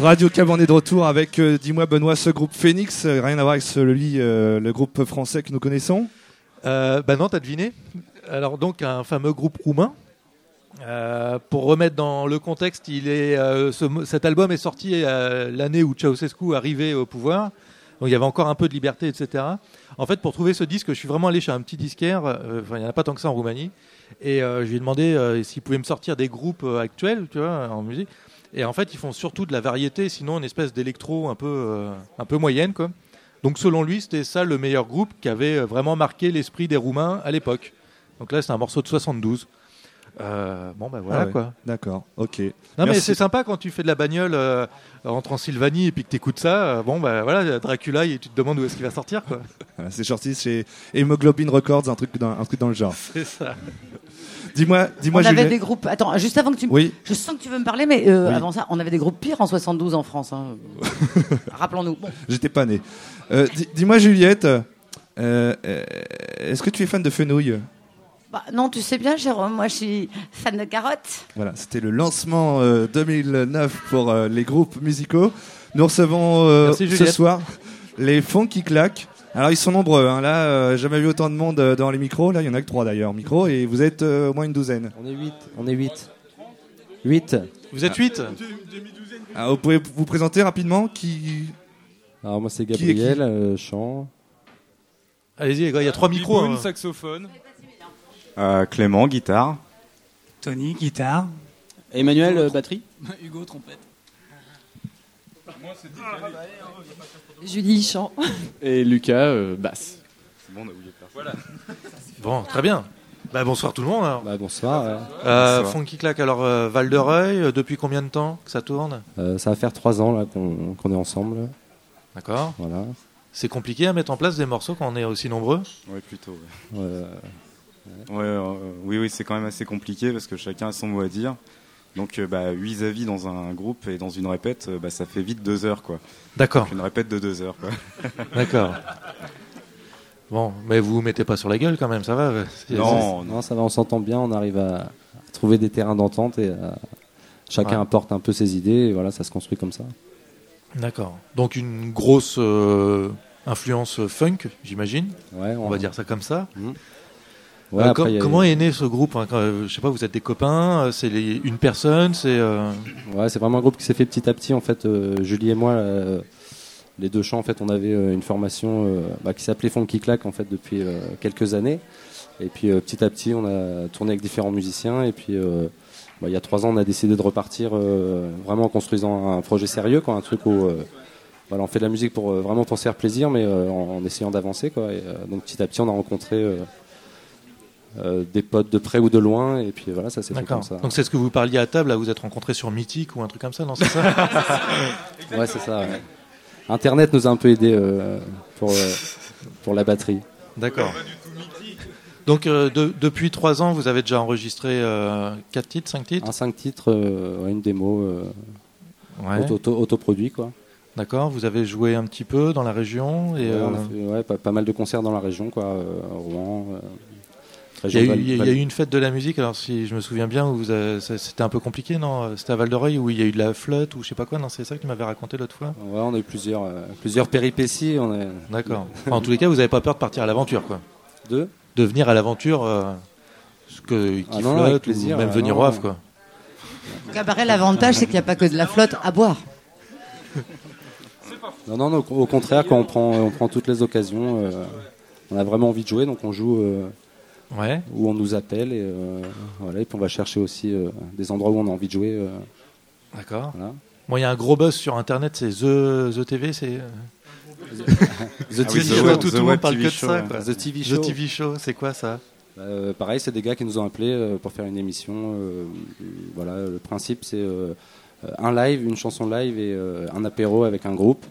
Radio Cab, on est de retour avec, euh, dis-moi Benoît, ce groupe Phoenix, euh, rien à voir avec euh, le groupe français que nous connaissons Euh, bah non, t'as deviné. Alors donc un fameux groupe roumain. Euh, pour remettre dans le contexte, il est, euh, ce cet album est sorti euh, l'année où Ceausescu arrivait au pouvoir. Donc il y avait encore un peu de liberté, etc. En fait, pour trouver ce disque, je suis vraiment allé chez un petit disquaire. euh, Enfin, il n'y en a pas tant que ça en Roumanie. Et euh, je lui ai demandé euh, s'il pouvait me sortir des groupes euh, actuels, tu vois, en musique. Et en fait, ils font surtout de la variété, sinon une espèce d'électro un peu, euh, un peu moyenne, quoi. Donc selon lui, c'était ça le meilleur groupe qui avait euh, vraiment marqué l'esprit des Roumains à l'époque. Donc là, c'est un morceau de 72. Euh, bon, ben voilà Ah ouais, quoi. D'accord, ok. Non, mais c'est sympa quand tu fais de la bagnole euh, en Transylvanie et puis que tu écoutes ça. euh, bon, ben voilà, Dracula, et tu te demandes où est-ce qu'il va sortir, quoi. C'est sorti chez Hemoglobin Records, un truc dans, un truc dans le genre. C'est ça. Dis-moi, dis-moi, on avait des groupes. Attends, juste avant que tu. me- Oui. Je sens que tu veux me parler, mais euh, Oui. avant ça, on avait des groupes pires en 72 en France. hein. Rappelons-nous. Bon. J'étais pas né. Euh, di- dis-moi, Juliette, euh, euh, est-ce que tu es fan de Fenouil? Bah, non, tu sais bien, Jérôme, moi je suis fan de carottes. Voilà, c'était le lancement euh, 2009 pour euh, les groupes musicaux. Nous recevons euh, Merci, ce soir les fonds qui claquent. Alors ils sont nombreux. Hein. Là, euh, jamais vu autant de monde euh, dans les micros. Là, il y en a que trois d'ailleurs micros, et vous êtes euh, au moins une douzaine. On est 8. On est 8. 8. Vous êtes 8 Ah, vous pouvez vous présenter rapidement qui Alors moi c'est Qui est qui Gabriel, euh, chant. Allez-y les gars, il y a trois micros. Biboun, hein. saxophone. Euh, Clément, guitare. Tony, guitare. Emmanuel, euh, batterie. Hugo, trompette. Julie chant. Et Lucas, euh, basse. C'est bon, on a oublié personne. Voilà. Bon, très bien. Bah, bonsoir tout le monde. alors. Bah, bonsoir. Euh, Bonsoir. Funky Clack, alors euh, Val de Reuil, euh, depuis combien de temps que ça tourne? Euh, ça va faire 3 ans là qu'on qu'on est ensemble. D'accord. Voilà. C'est compliqué à mettre en place des morceaux quand on est aussi nombreux? Ouais, plutôt. Ouais, Ouais, euh, Ouais, euh, oui, oui, c'est quand même assez compliqué parce que chacun a son mot à dire. Donc, euh, bah, 8 avis dans un groupe et dans une répète, euh, bah, ça fait vite 2 heures, quoi. D'accord. Une répète de 2 heures, quoi. D'accord. Bon, mais vous vous mettez pas sur la gueule quand même, ça va c'est- non, ça va, on s'entend bien, on arrive à, trouver des terrains d'entente et à- chacun Ouais. apporte un peu ses idées et voilà, ça se construit comme ça. D'accord. Donc une grosse euh, influence funk, j'imagine. Ouais, on va dire ça comme ça. Ouais, Euh, après, com- il y a- comment est né ce groupe hein, quand, euh, Je sais pas, vous êtes des copains, euh, c'est une personne, c'est. Ouais, c'est vraiment un groupe qui s'est fait petit à petit. En fait, Julie et moi, les deux chants, en fait, on avait une formation bah, qui s'appelait Funky Clack en fait depuis quelques années. Et puis petit à petit, on a tourné avec différents musiciens. Et puis, bah, il y a trois ans, on a décidé de repartir euh, vraiment en construisant un projet sérieux, quoi, un truc où euh, voilà, on fait de la musique pour euh, vraiment pour se faire plaisir, mais en, en essayant d'avancer, quoi. Et, donc petit à petit, on a rencontré euh, des potes de près ou de loin, et puis voilà, ça s'est fait comme D'accord. ça. Donc c'est ce que vous parliez à table, là, vous êtes rencontrés sur Mythique ou un truc comme ça, non C'est ça Ouais, c'est ça. ouais. Internet nous a un peu aidé euh, pour, euh, pour la batterie. D'accord. Donc euh, de- depuis trois ans, vous avez déjà enregistré 4 titres, 5 titres Un 5 titres, euh, ouais, une démo euh, Ouais. auto- auto- autoproduit. quoi. D'accord, vous avez joué un petit peu dans la région et Ouais, on a euh, fait, ouais, pas, pas mal de concerts dans la région, quoi, euh, Rouen. euh, il y, a eu, Val- il y a- il y Val- a eu une fête de la musique, alors si je me souviens bien, où vous avez- ça- c'était un peu compliqué, non C'était à Val d'Oreuil où il y a eu de la flotte ou je sais pas quoi, non C'est ça que tu m'avais raconté l'autre fois? Ouais, on a eu plusieurs, euh, plusieurs péripéties. On est... D'accord. Enfin, en tous les cas, vous n'avez pas peur de partir à l'aventure, quoi De? De venir à l'aventure, euh, ce que, qui Ah non, avec flotte, plaisir, ou même euh, venir non, au Havre, quoi. Au cabaret, l'avantage, c'est qu'il n'y a pas que de la flotte à boire. Non, non, non, au contraire, quand on prend, on prend toutes les occasions, euh, on a vraiment envie de jouer, donc on joue euh, Ouais. où on nous appelle et, euh, voilà, et puis on va chercher aussi euh, des endroits où on a envie de jouer. euh, D'accord. voilà. Bon, il y a un gros buzz sur Internet, c'est The, The TV, c'est. The TV Tout- Show. tout, The le monde Web parle TV que de Show, ça. quoi. The TV Show. The TV Show, c'est quoi ça? Euh, pareil, c'est des gars qui nous ont appelés euh, pour faire une émission. euh, voilà, le principe c'est euh, un live, une chanson live et euh, un apéro avec un groupe.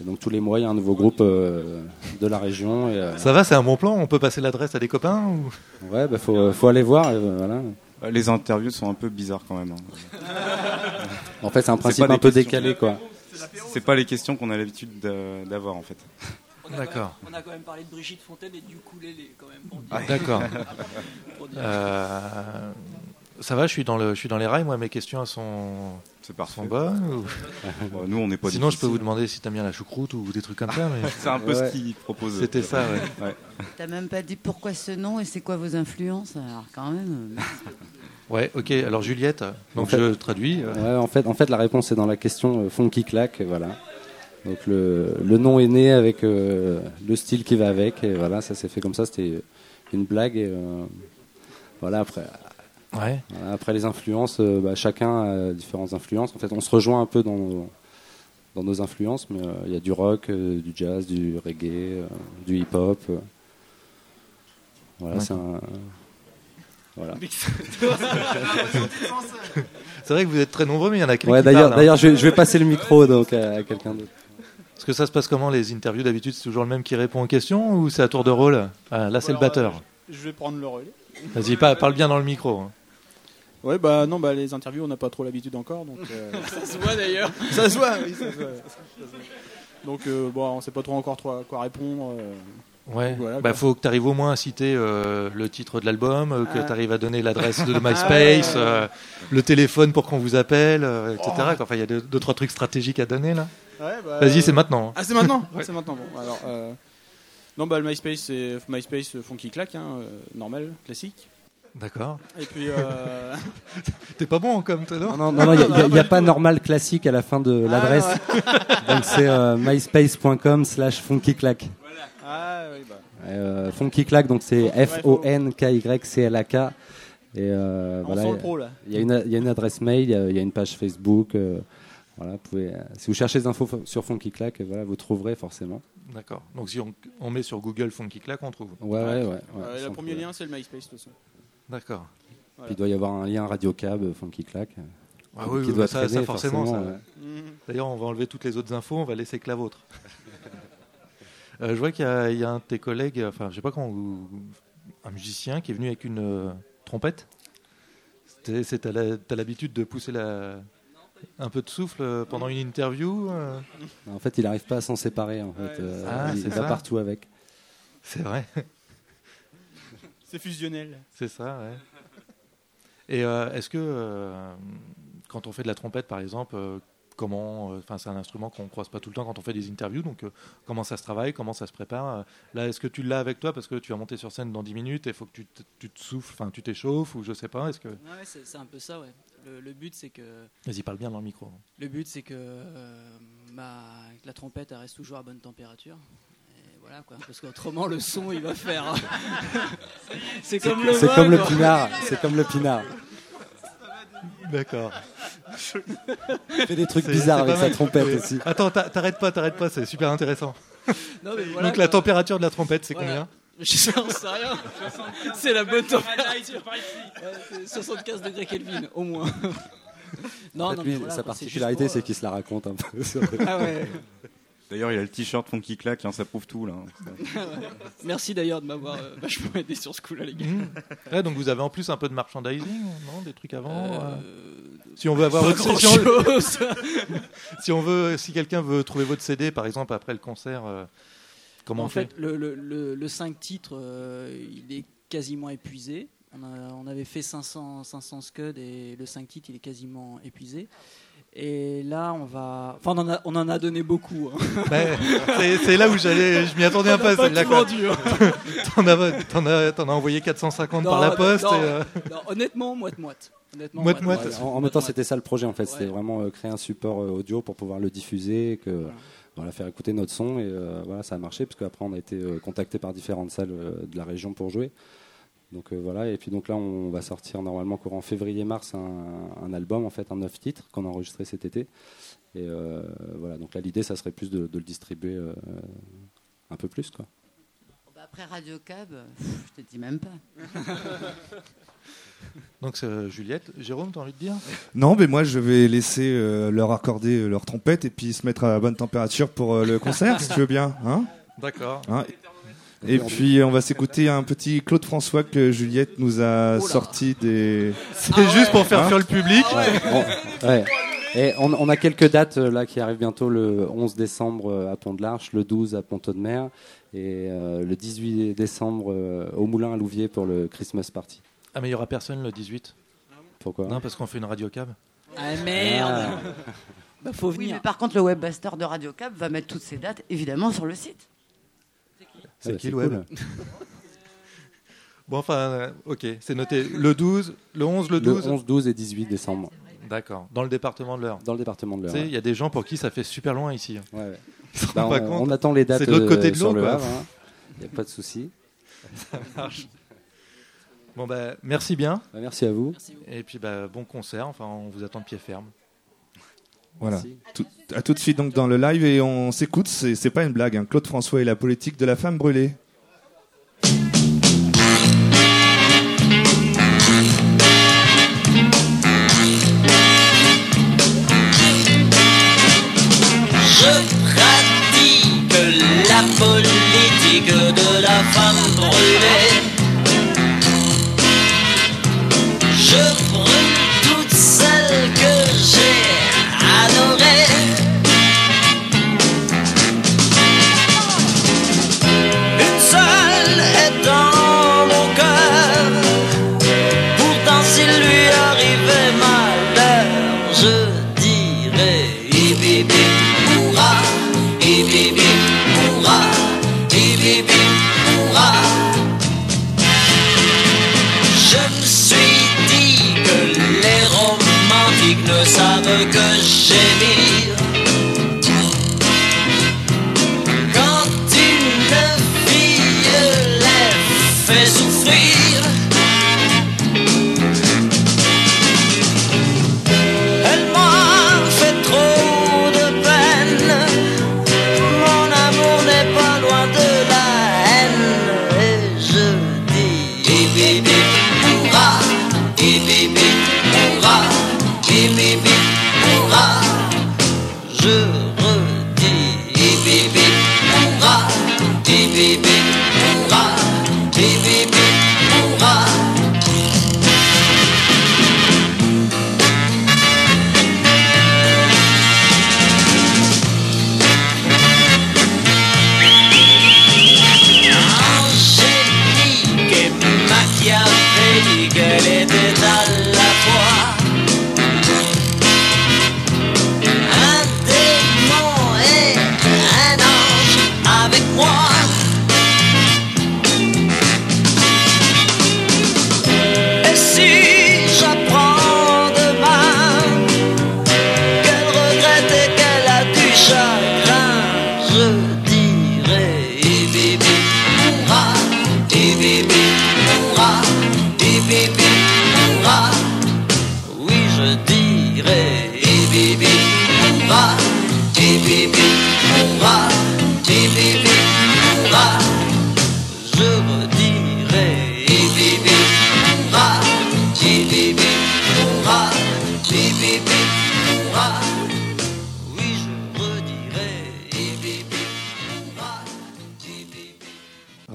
Et donc tous les mois, il y a un nouveau groupe euh, de la région. Et, euh, Ça va, c'est un bon plan On peut passer l'adresse à des copains ou... Ouais, bah, faut, faut aller voir. voilà. Les interviews sont un peu bizarres quand même. hein. En fait, c'est un principe un peu questions- décalé, quoi. C'est pas les questions qu'on a l'habitude d'a- d'avoir en fait. D'accord. On a quand même parlé de Brigitte Fontaine et du ukulélé quand même. Ah, D'accord. Euh, ça va, je suis dans le, je suis dans les rails. Moi, mes questions elles sont, C'est parfait. sont bonnes. ou- Bon, nous, on n'est pas Sinon, je peux vous demander si t'aimes bien la choucroute ou des trucs comme ça. Mais... C'est un peu ce qu'il propose. C'était ça, ouais. Ouais. T'as même pas dit pourquoi ce nom et c'est quoi vos influences Alors quand même. Ouais, ok. Alors Juliette, donc En fait- je traduis. euh, Ouais, en fait, en fait, la réponse est dans la question euh, Funky Clack, et voilà. Donc le, le nom est né avec euh, le style qui va avec, et voilà, ça s'est fait comme ça. C'était une blague, et euh, voilà. Après, Ouais. après les influences, euh, bah, chacun a différentes influences. En fait, on se rejoint un peu dans nos, dans nos influences, mais euh, il y a du rock, euh, du jazz, du reggae, euh, du hip-hop. euh. voilà, c'est un. Voilà. C'est vrai que vous êtes très nombreux, mais il y en a quelqu'un Ouais, d'ailleurs, hein. d'ailleurs, je, vais- je vais passer le micro donc à, à quelqu'un d'autre. Parce que ça se passe comment les interviews? D'habitude C'est toujours le même qui répond aux questions ou c'est à tour de rôle? Ah, Là, c'est le batteur. Je vais prendre le relais. Vas-y, pa- parle bien dans le micro. hein. Ouais, bah non, bah les interviews, on n'a pas trop l'habitude encore, donc. euh, ça se voit d'ailleurs. ça se voit, oui, ça se voit. Ça se voit. Donc euh, bon, on sait pas trop encore trop quoi répondre. euh, Ouais, voilà, bah faut que tu arrives au moins à citer euh, le titre de l'album, euh, que Ah. tu arrives à donner l'adresse de Ah MySpace, ouais. euh, le téléphone pour qu'on vous appelle, euh, etc. Oh. Enfin, il y a deux, deux, trois trucs stratégiques à donner là. Ouais, bah, Vas-y, euh, c'est maintenant. Ah, c'est maintenant Ouais. C'est maintenant, bon. Alors, euh, non, bah, le MySpace, c'est MySpace Funky Clack, hein, euh, normal, classique. D'accord. Et puis. euh, T'es pas bon en com, toi, non Non, non, non, il n'y a, pas normal classique à la fin de Ah, l'adresse. ouais. Donc c'est euh, myspace.com slash funkyclack. Ah oui, bah. Euh, funkyclack, donc c'est F-O-N-K-Y-C-L-A-K. Et euh, On voilà, sent le pro, là. Il y, a une- il y a une adresse mail, il y a, il y a une page Facebook. euh, voilà, vous pouvez, euh, si vous cherchez des infos sur Funky Clack, voilà, vous trouverez forcément. D'accord. Donc si on, on met sur Google Funky Clack, on trouve. Ouais, ouais, ouais. ouais, Euh, sans le premier lien, c'est le MySpace, de toute façon. D'accord. Puis il doit y avoir un lien Radio Cab, euh, Funky Clack. euh, Ah qui oui, oui, doit ça, traîner, ça, forcément. ça. ouais. D'ailleurs, on va enlever toutes les autres infos, on va laisser que la vôtre. Euh, je vois qu'il y, a- il y a un de tes collègues, enfin, je sais pas comment, vous- un musicien qui est venu avec une euh, trompette. T'as l'habitude de pousser la, un peu de souffle euh, pendant une interview euh? En fait, il n'arrive pas à s'en séparer. En fait. Euh, Ah, il c'est va ça. partout avec. C'est vrai. C'est fusionnel. C'est ça, ouais. Et euh, est-ce que euh, quand on fait de la trompette, par exemple, euh, comment, euh, enfin, c'est un instrument qu'on croise pas tout le temps quand on fait des interviews, donc euh, comment ça se travaille, comment ça se prépare Là, est-ce que tu l'as avec toi parce que tu vas monter sur scène dans 10 minutes et il faut que tu te, tu te souffles, enfin, tu t'échauffes ou je sais pas. Est-ce que Ouais, c'est c'est un peu ça, ouais. Le, le but, c'est que. Vas-y, parle bien dans le micro. Le but, c'est que euh, la trompette elle reste toujours à bonne température. Voilà, quoi. Parce qu'autrement, le son, il va faire. c'est comme le C'est vin, comme le quoi. pinard. C'est comme le pinard. D'accord. Il fait des trucs bizarres avec sa trompette aussi. Attends, t'a- t'arrêtes pas, t'arrêtes pas, c'est super intéressant. Non, mais voilà, donc la température de la trompette, c'est Voilà. combien Je sais rien. C'est la bonne température. Ouais, c'est 75 degrés Kelvin, au moins. Non, En fait, non, lui, mais voilà, sa particularité, c'est euh, qu'il se la raconte un peu. sur- Ah ouais. D'ailleurs, il a le t-shirt Funky Clack, hein, ça prouve tout là. Merci d'ailleurs de m'avoir euh, vachement aidé sur ce coup-là, les gars. Mmh. Ouais, donc vous avez en plus un peu de merchandising, non Des trucs avant Euh, euh, Si on veut avoir pas votre si on- grand-chose. si on veut, si quelqu'un veut trouver votre CD, par exemple après le concert, euh, comment en on fait, fait, le, le, le, le 5 titres, euh, il est quasiment épuisé. On, a- on avait fait 500, 500 scuds et le 5 titres, il est quasiment épuisé. Et là, on va. Enfin, on en a, on en a donné beaucoup. hein. C'est- là où j'allais, je m'y attendais un peu. hein. T'en as, as, envoyé 450 par la poste. non, et, euh, non, honnêtement, moite-moite. Honnêtement, Moite-moite. Ouais, en, en même temps, c'était ça le projet en fait. C'était vraiment euh, créer un support euh, audio pour pouvoir le diffuser, et que voilà, faire écouter notre son et euh, voilà, ça a marché parce qu'après on a été euh, contacté par différentes salles euh, de la région pour jouer. Donc euh, voilà, et puis donc là on va sortir normalement courant février-mars un, un album en fait, un neuf titres qu'on a enregistré cet été. Et euh, voilà, donc là l'idée ça serait plus de, de le distribuer euh, un peu plus quoi. Bah, après Radio Cab, je te dis même pas. Donc c'est, Juliette, Jérôme, t'as envie de dire? Non, mais moi je vais laisser euh, leur accorder leur trompette et puis se mettre à bonne température pour euh, le concert, si tu veux bien. Hein? D'accord. Hein? Et puis on va s'écouter un petit Claude François que Juliette nous a sorti des. C'est juste pour faire Hein fuir le public. On- ouais. Et on, on a quelques dates euh, là qui arrivent bientôt le 11 décembre euh, à Pont de l'Arche, le 12 à Ponto de Mer et euh, le 18 décembre euh, au Moulin à Louviers pour le Christmas Party. Ah mais il y aura personne le 18. Pourquoi? Non, parce qu'on fait une radio cab. Ah merde Bah, faut Oui, venir. mais par contre, le webmaster de Radio Cab va mettre toutes ces dates évidemment sur le site. C'est Ah bah, qui le web cool. Bon, enfin, euh, ok, c'est noté. Le 12, le 11, le 12 Le 11, 12 et 18 décembre. D'accord. Dans le département de l'Eure. Dans le département de Tu l'Eure. sais, ouais. il y a des gens pour qui ça fait super loin ici. Ouais, ouais. Ils se Bah, rendent pas on, compte. on attend les dates C'est de l'autre côté euh, de sur l'eau, le quoi. Havre. Il n'y a pas de souci. Ça marche. Bon, bah, merci bien. Bah, merci à vous. Et puis, bah, bon concert. Enfin, on vous attend de pied ferme. Voilà. Tout, à tout de suite donc dans le live et on s'écoute. C'est c'est pas une blague. hein. Claude François et la politique de la femme brûlée. Je pratique la politique de la femme brûlée.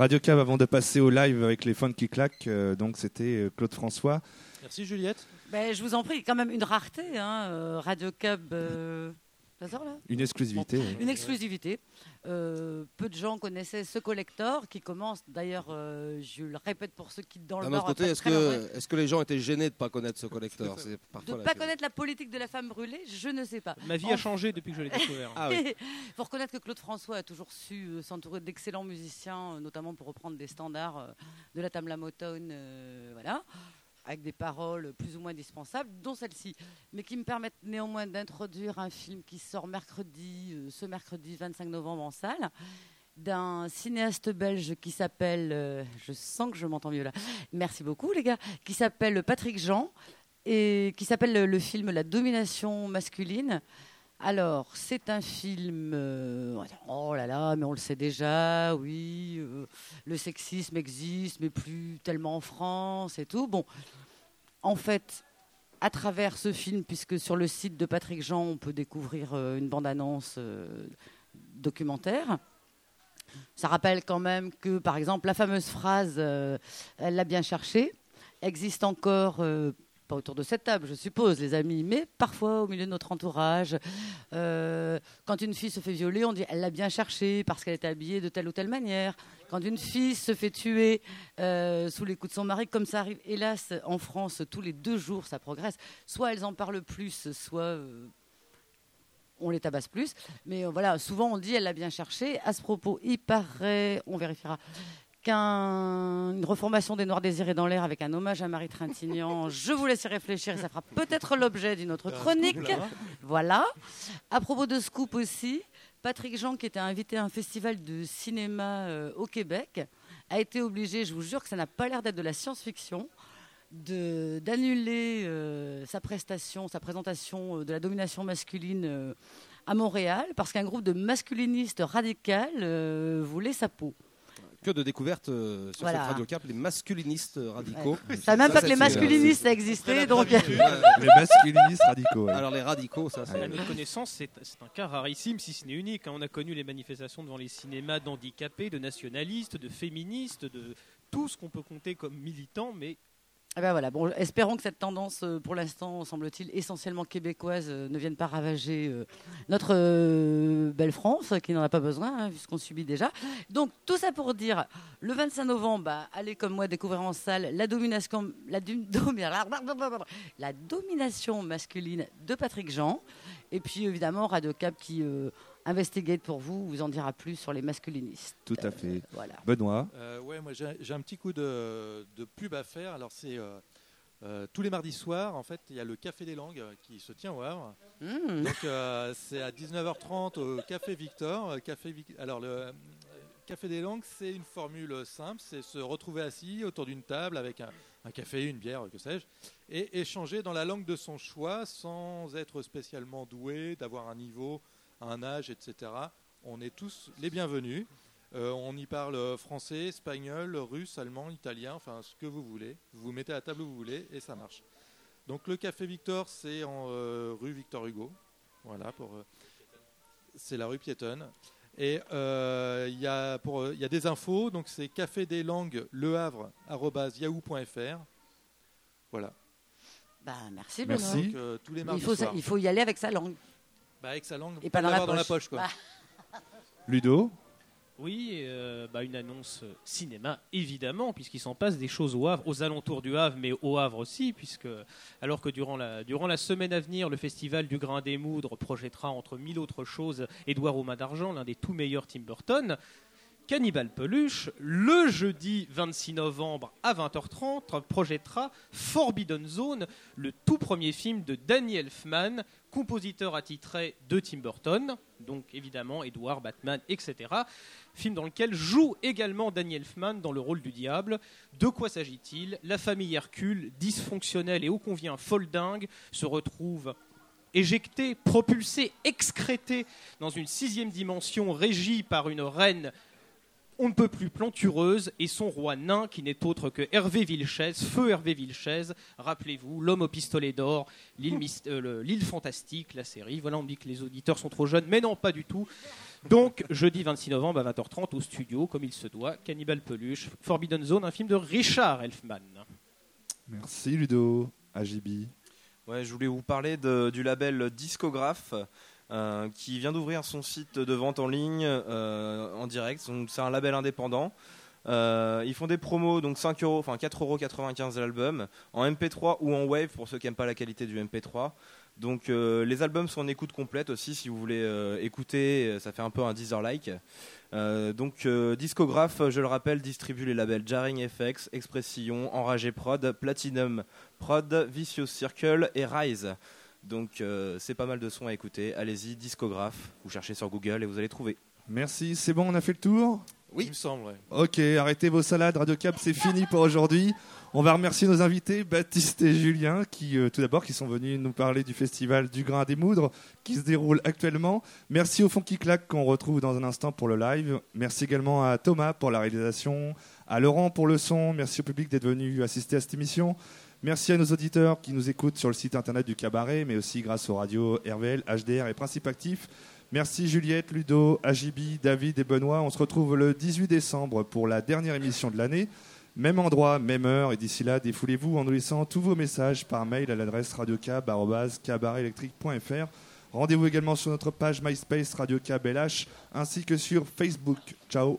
Radio Cab avant de passer au live avec les phones qui claquent, euh, donc c'était euh, Claude François. Merci Juliette. Ben, je vous en prie, quand même une rareté, hein, euh, Radio euh, là Une exclusivité. ouais. Une exclusivité. Euh, peu de gens connaissaient ce collector qui commence, d'ailleurs, euh, je le répète pour ceux qui dans le D'un Nord. autre côté, après est-ce que, est-ce que les gens étaient gênés de ne pas connaître ce collecteur C'est de ne pas connaître la politique de la femme brûlée, je ne sais pas. Ma vie a changé depuis que je l'ai découvert. Ah oui. Il faut reconnaître que Claude François a toujours su euh, s'entourer d'excellents musiciens, notamment pour reprendre des standards euh, de la Tamla Motown, euh, voilà, avec des paroles plus ou moins indispensables, dont celle-ci, mais qui me permettent néanmoins d'introduire un film qui sort mercredi, euh, ce mercredi 25 novembre en salle d'un cinéaste belge qui s'appelle, euh, je sens que je m'entends mieux là, merci beaucoup les gars, qui s'appelle Patrick Jean et qui s'appelle le, le film La domination masculine. Alors, c'est un film. euh, oh là là, mais on le sait déjà, oui. euh, le sexisme existe, mais plus tellement en France et tout. Bon, en fait, à travers ce film, puisque sur le site de Patrick Jean, on peut découvrir euh, une bande-annonce documentaire. Ça rappelle quand même que, par exemple, la fameuse phrase Elle l'a bien cherché existe encore, pas autour de cette table, je suppose, les amis, mais parfois au milieu de notre entourage. Euh, quand une fille se fait violer, on dit Elle l'a bien cherché parce qu'elle était habillée de telle ou telle manière. Quand une fille se fait tuer euh, sous les coups de son mari, comme ça arrive, hélas, en France, tous les deux jours, ça progresse. Soit elles en parlent plus, soit. euh, on les tabasse plus. Mais voilà, souvent on dit elle l'a bien cherché. À ce propos, il paraît, on vérifiera, qu'une reformation des Noirs désirés dans l'air avec un hommage à Marie Trintignant, je vous laisse y réfléchir et ça fera peut-être l'objet d'une autre chronique. Voilà. À propos de Scoop aussi, Patrick Jean, qui était invité à un festival de cinéma euh, au Québec, a été obligé, je vous jure que ça n'a pas l'air d'être de la science-fiction, d'annuler euh, sa prestation, sa présentation euh, de la domination masculine euh, à Montréal parce qu'un groupe de masculinistes radicaux euh, voulait sa peau. Que de découvertes euh, sur Voilà. cette radio cap, les masculinistes radicaux. Je savais même pas que les masculinistes existaient, donc. Les masculinistes radicaux. ouais. Alors les radicaux, ça c'est. À notre connaissance, c'est c'est un cas rarissime, si ce n'est unique. hein. On a connu les manifestations devant les cinémas d'handicapés, de nationalistes, de féministes, de tout ce qu'on peut compter comme militants, mais Eh ben voilà, bon, espérons que cette tendance, euh, pour l'instant, semble-t-il, essentiellement québécoise, euh, ne vienne pas ravager euh, notre belle France, qui n'en a pas besoin, hein, vu ce qu'on subit déjà. Donc, tout ça pour dire, le 25 novembre, bah, allez comme moi découvrir en salle la domination, masculine de Patrick Jean. Et puis, évidemment, Radio Cap qui investigate pour vous, vous en dira plus sur les masculinistes. Tout à fait. voilà. Benoît. Euh, ouais, moi j'ai un petit coup de, de pub à faire. Alors c'est euh, Euh, tous les mardis soirs, en fait, il y a le Café des Langues qui se tient au Havre. Mmh. Donc, euh, c'est à 19h30 au Café Victor. Euh, Café Vic- Alors, le euh, Café des Langues, c'est une formule simple c'est se retrouver assis autour d'une table avec un, un café, une bière, que sais-je, et échanger dans la langue de son choix sans être spécialement doué, d'avoir un niveau, un âge, etc. On est tous les bienvenus. Euh, on y parle français, espagnol, russe, allemand, italien, enfin ce que vous voulez. Vous vous mettez à la table où vous voulez et ça marche. Donc le Café Victor, c'est en euh, rue Victor Hugo. Voilà, pour, euh, c'est la rue piétonne. Et il y, a pour, euh, il y a des infos, donc c'est café des langues le Havre arobase yahoo.fr. Voilà. Bah, merci, Merci. Benoît. Donc, euh, tous les faut, il faut y aller avec sa langue. Bah, avec sa langue, Et pas pas dans la l'avoir poche. quoi. Ludo Oui, euh, bah, une annonce euh, cinéma, évidemment, puisqu'il s'en passe des choses au Havre, aux alentours du Havre, mais au Havre aussi, puisque alors que durant la, durant la semaine à venir, le festival du Grain des Moudres projettera entre mille autres choses Édouard aux mains d'argent, l'un des tout meilleurs Tim Burton. Cannibal Peluche, le jeudi 26 novembre à 20h30, projettera Forbidden Zone, le tout premier film de Danny Elfman, compositeur attitré de Tim Burton, donc évidemment Edward, Batman, etc. Film dans lequel joue également Danny Elfman dans le rôle du diable. De quoi s'agit-il? La famille Hercule, dysfonctionnelle et ô combien folle dingue, se retrouve éjectée, propulsée, excrétée dans une sixième dimension régie par une reine on ne peut plus plantureuse et son roi nain qui n'est autre que Hervé Vilches, feu Hervé Vilches, rappelez-vous, l'homme au pistolet d'or, l'île euh, le- l'île fantastique, la série. Voilà, on me dit que les auditeurs sont trop jeunes, mais non, pas du tout. Donc, jeudi 26 novembre à 20h30 au studio, comme il se doit, Cannibal Peluche, Forbidden Zone, un film de Richard Elfman. Merci Ludo. AJB. Ouais, je voulais vous parler de- du label Discographe. Euh, qui vient d'ouvrir son site de vente en ligne euh, en direct. C'est un label indépendant. Euh, ils font des promos, donc 5 euros, enfin 4,95 euros l'album, en MP3 ou en Wave pour ceux qui n'aiment pas la qualité du MP3. Donc les albums sont en écoute complète aussi si vous voulez écouter, ça fait un peu un Deezer-like. Donc Discographe, je le rappelle, distribue les labels Jarring FX, Expression, Enragé Prod, Platinum Prod, Vicious Circle et Rise. Donc euh, c'est pas mal de sons à écouter. Allez-y, Discographe, vous cherchez sur Google et vous allez trouver. Merci, c'est bon, on a fait le tour Oui, il me semble. ouais. Ok, arrêtez vos salades, Radio Cap, c'est fini pour aujourd'hui. On va remercier nos invités, Baptiste et Julien, qui euh, tout d'abord qui sont venus nous parler du festival du Grain des Moudres, qui se déroule actuellement. Merci au Fond qui claque qu'on retrouve dans un instant pour le live. Merci également à Thomas pour la réalisation, à Laurent pour le son. Merci au public d'être venu assister à cette émission. Merci à nos auditeurs qui nous écoutent sur le site internet du cabaret, mais aussi grâce aux radios RVL, HDR et Principe Actif. Merci Juliette, Ludo, Ajibi, David et Benoît. On se retrouve le 18 décembre pour la dernière émission de l'année. Même endroit, même heure. Et d'ici là, défoulez-vous en nous laissant tous vos messages par mail à l'adresse radiocab.cabaretelectrique.fr. Rendez-vous également sur notre page MySpace Radio Cab LH ainsi que sur Facebook. Ciao.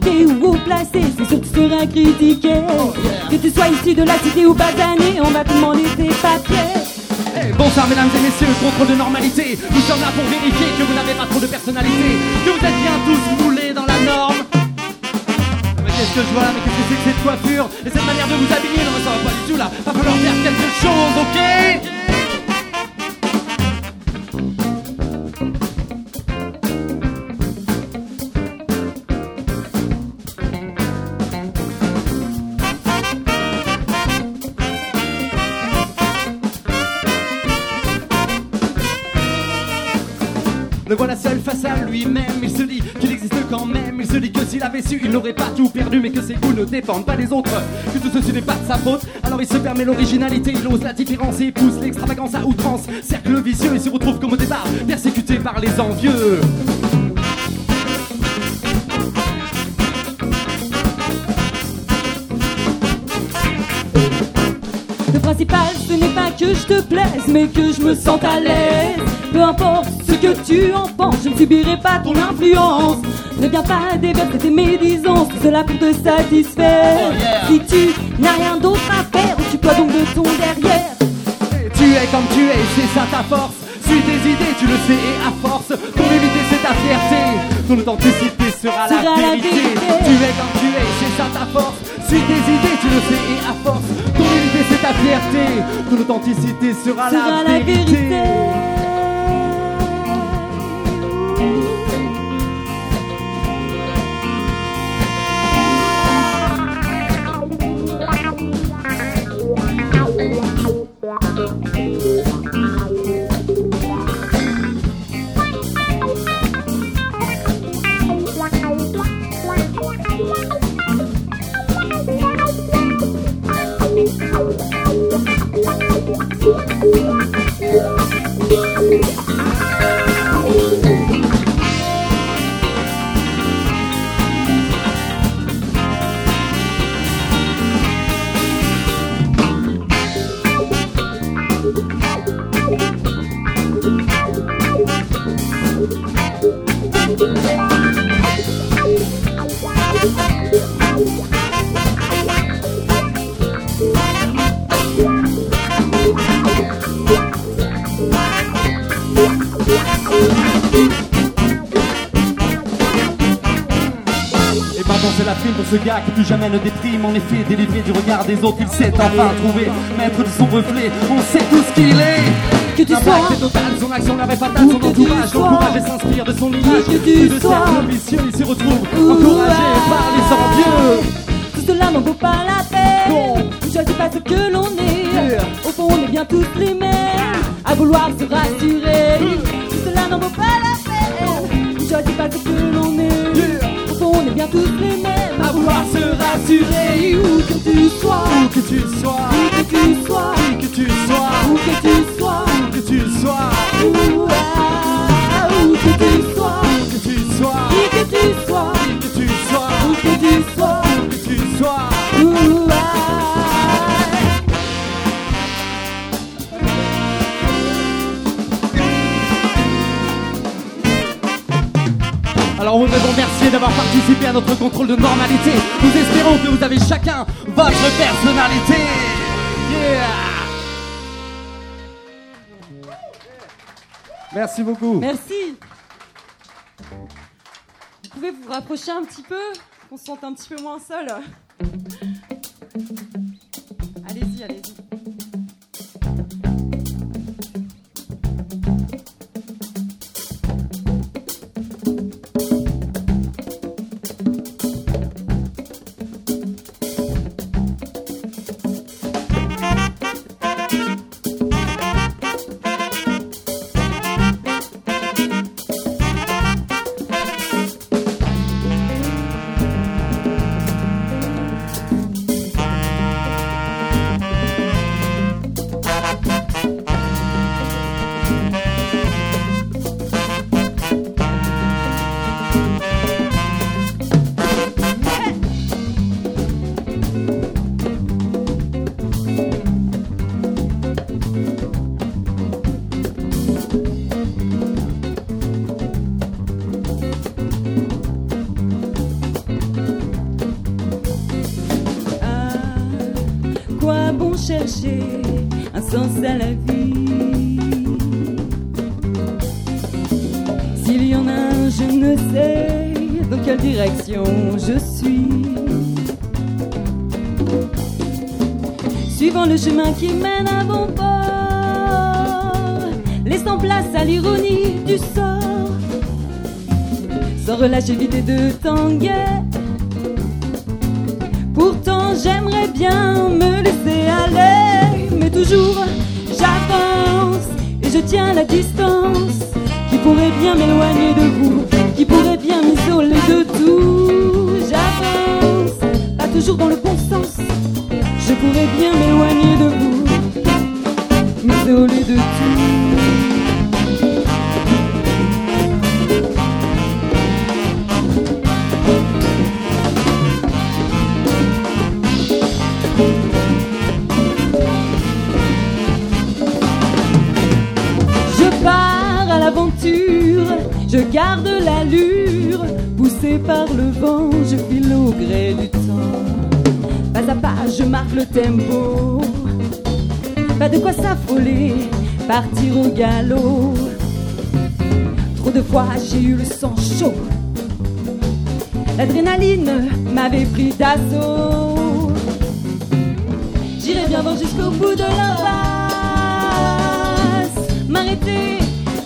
Friqué ou haut placé, c'est que tu seras critiqué. Que tu sois issu de la cité ou badané, on va te demander tes papiers. Bonsoir mesdames et messieurs, contrôle de normalité. Nous sommes là pour vérifier que vous n'avez pas trop de personnalité, que vous êtes bien tous moulés dans la norme. Mais qu'est-ce que je vois là Mais qu'est-ce que c'est que cette coiffure Et cette manière de vous habiller? Non mais ça va pas du tout là Va falloir faire quelque chose, ok? S'il avait su, il n'aurait pas tout perdu, mais que ses goûts ne dépendent pas des autres, que tout ceci n'est pas de sa faute, alors il se permet l'originalité, il ose la différence et pousse l'extravagance à outrance, cercle vicieux et se retrouve comme au départ, persécuté par les envieux. Le principal, ce n'est pas que je te plaise, mais que je me sente à l'aise. Peu importe ce que tu en penses, je ne subirai pas ton influence. Ne viens pas déverser tes médisances, tout cela pour te satisfaire. Si tu n'as rien d'autre à faire, occupe-toi donc de ton derrière. Tu es comme tu es, c'est ça ta force. Suis tes idées, tu le sais, et à force, ton humilité c'est ta fierté. Ton authenticité sera, la, Sera la vérité. vérité. Tu es comme tu es, c'est ça ta force. Suis tes idées, tu le sais, et à force, ton humilité c'est ta fierté. Ton authenticité sera, Sera la la vérité. vérité. Jamais ne déprime En effet, délivré du regard des autres, il s'est enfin trouvé Maître de son reflet, on sait tout ce qu'il est Que tu sois- est total, son action l'arrêt fatale, son entourage l'encourage et s'inspire de son image que tu de sois. vicieux, il s'y retrouve encouragé par les envieux Tout cela n'en vaut pas la peine. Ne choisis pas ce que l'on est. Au fond, on est bien tous les mêmes. À vouloir se rassurer. Tout cela n'en vaut pas la peine. Ne choisis pas ce que l'on est. tous les mêmes. À vouloir se rassurer Où que tu sois. Où que tu sois Où que tu sois. Où que tu sois Où que tu sois. Où que tu sois d'avoir participé à notre contrôle de normalité. Nous espérons que vous avez chacun votre personnalité. Merci beaucoup. Merci. Vous pouvez vous rapprocher un petit peu, qu'on se sente un petit peu moins seul. Qui mène à bon port, laissant place à l'ironie du sort, sans relâcher éviter de tanguer. Pourtant j'aimerais bien me laisser aller, mais toujours j'avance et je tiens la distance qui pourrait bien m'éloigner de vous, qui pourrait bien m'isoler de tout. J'avance, pas toujours dans le bon sens, je pourrais bien m'éloigner de vous, Je pars à l'aventure, je garde l'allure, poussé par le vent, je file au gré du temps. Pas à pas, je marque le tempo, de quoi s'affoler, partir au galop. Trop de fois, j'ai eu le sang chaud, l'adrénaline m'avait pris d'assaut. J'irai bien voir jusqu'au bout de l'impasse M'arrêter,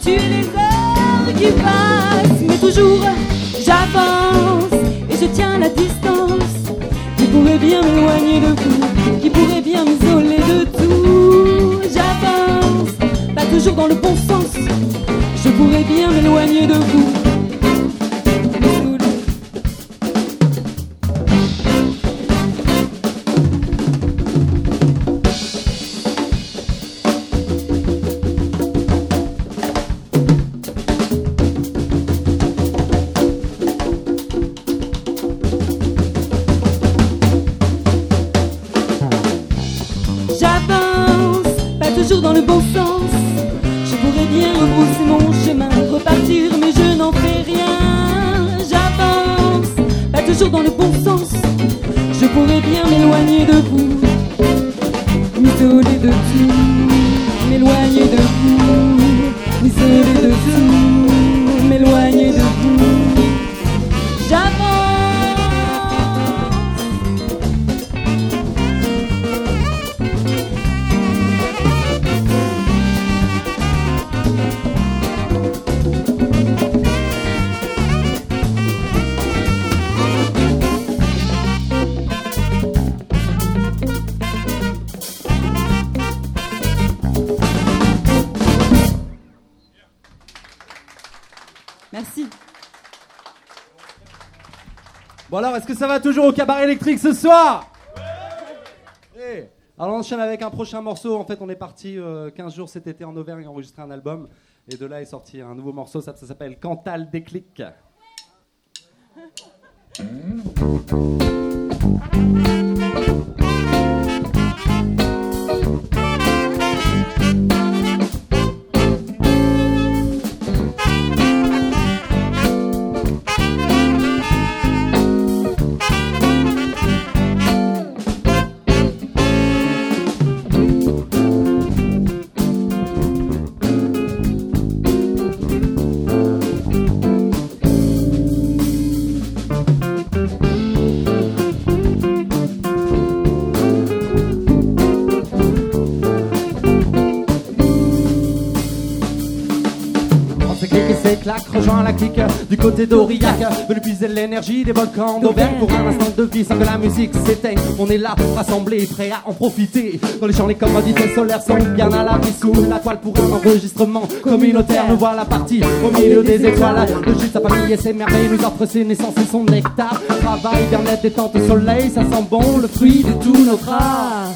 tuer les heures qui passent. Mais toujours j'avance et je tiens la distance. Qui pourrait bien m'éloigner de vous Qui pourrait bien m'isoler toujours dans le bon sens. Je pourrais bien m'éloigner de vous ça va toujours au cabaret électrique ce soir Eh, Alors on enchaîne avec un prochain morceau. En fait, on est parti euh, 15 jours cet été en Auvergne enregistrer un album. Et de là est sorti un nouveau morceau, ça, ça s'appelle Cantal Déclic. Rejoint la clique du côté d'Aurillac. Venu puiser l'énergie des volcans d'Auvergne pour un instant de vie sans que la musique s'éteigne. On est là, rassemblés, prêts à en profiter. Dans les champs, les commodités solaires sont bien à l'abri sous la toile pour un enregistrement communautaire. Nous voilà partis au milieu des étoiles. Le juste sa famille et ses merveilles nous offre ses naissances et son nectar. Travail, bien-être, détente, soleil, ça sent bon, le fruit de tout notre art.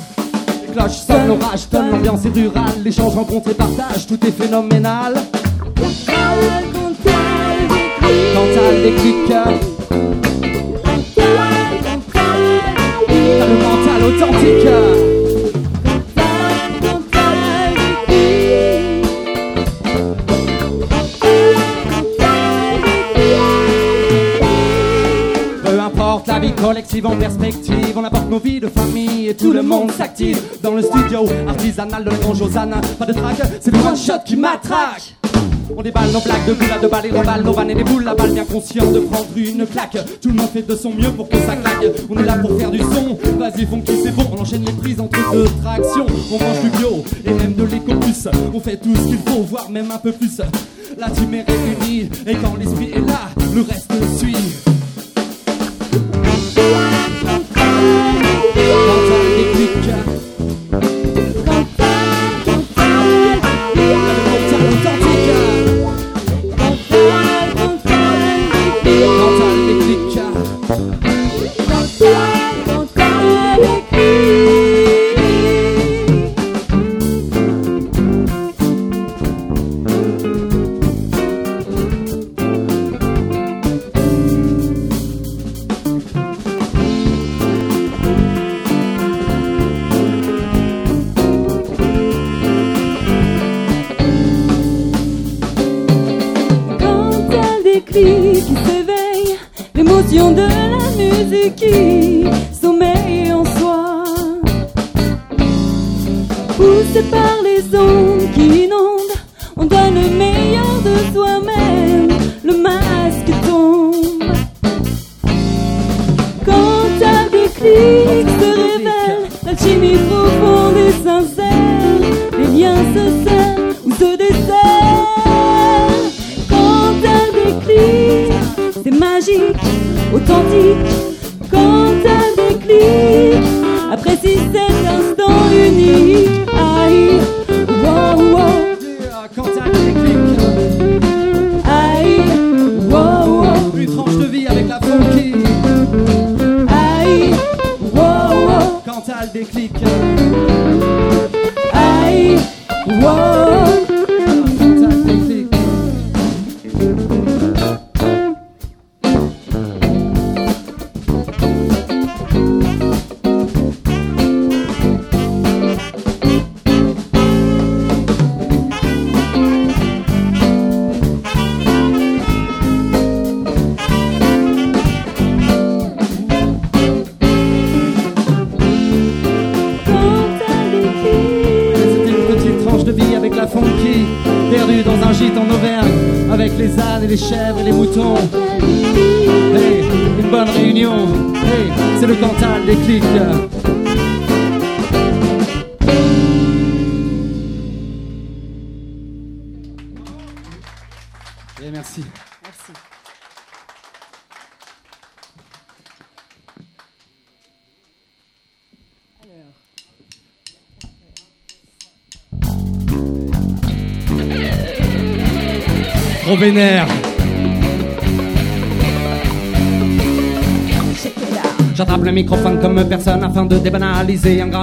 Les cloches sonnent, l'orage tonne, l'ambiance est rurale, l'échange, rencontre et partage, tout est phénoménal. Clics. T'as mental authentique. La vie collective en perspective. On apporte nos vies de famille et tout le monde s'active. Dans le studio artisanal de Grand Josana, pas de track, c'est le one shot qui matraque. On déballe nos blagues de boule à deux balles et remballe nos vannes et boules la balle bien conscient de prendre une claque. Tout le monde fait de son mieux pour que ça claque. On est là pour faire du son. Vas-y, funky, c'est bon. On enchaîne les prises entre deux tractions. On mange du bio et même de l'éco-plus. On fait tout ce qu'il faut, voire même un peu plus. La team est réunie et quand l'esprit est là, le reste suit.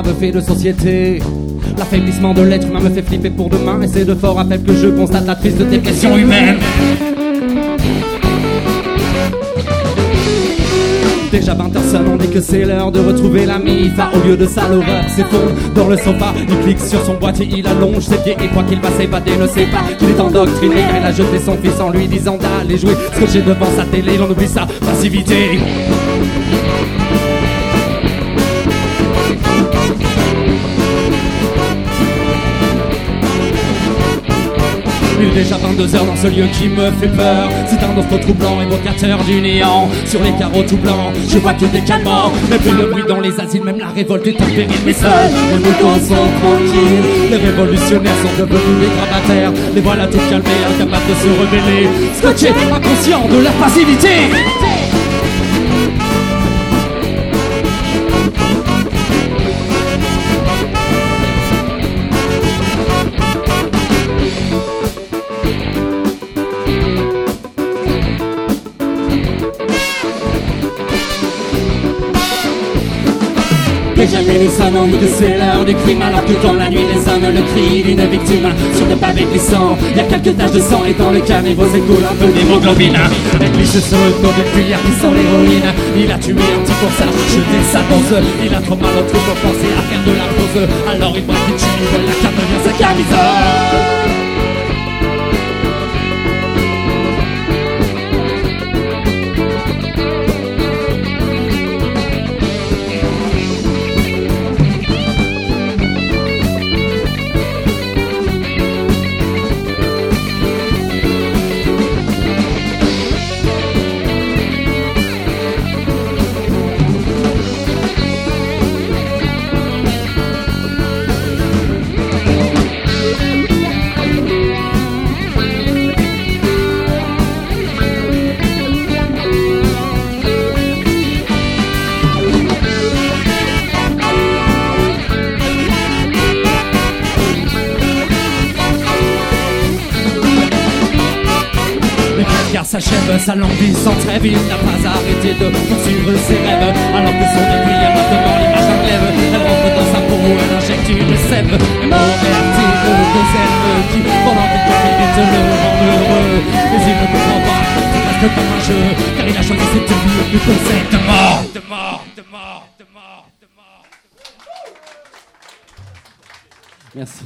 Débanaliser un grave fait de société. L'affaiblissement de l'être humain me fait flipper pour demain et c'est de fort à faible que je constate la triste dépression humaine. Déjà 20 personnes ont dit que c'est l'heure de retrouver l'ami Phare au lieu de ça l'horreur s'effondre dans le sofa Il clique sur son boîtier, il allonge ses pieds Et quoi qu'il va s'évader ne sait pas qu'il est endoctriné il a jeté son fils en lui disant d'aller jouer Scotché devant sa télé, l'on oublie sa passivité déjà 22 heures dans ce lieu qui me fait peur. C'est un offre troublant, évocateur du néant Sur les carreaux tout blancs, je vois que des calmants. Mais plus de bruit dans les asiles, même la révolte est en péril. Mais seuls, les moutons sont tranquilles. Les révolutionnaires sont devenus des gravataires. Les voilà tout calmés, incapables de se rebeller. Scotchés, inconscients de leur passivité les dit que c'est l'heure du Alors que dans la nuit résonne le cri d'une victime. Sur des pavés glissants, y a quelques taches de sang. Et dans le caniveau s'écoule un peu d'hémoglobine. Puis ce sont le corps de cuillère qui l'héroïne. Il a tué un petit ça, jeté sa dose Il a trop mal au trou pour penser à faire de la pause Alors il braque une chine, la carte devient sa camisole s'achève, sa l'envie sans trêve, n'a pas arrêté de poursuivre ses rêves. Alors que son aiguille a maintenant l'image d'un glaive, elle rentre dans sa peau, elle injecte une sève. Et mon vertige de sève qui, pendant quelques minutes, le rend heureux. Mais il ne comprend pas, il reste comme un jeu, car il a choisi cette vie plus que cette mort. De mort, de mort, de mort, de mort. Merci.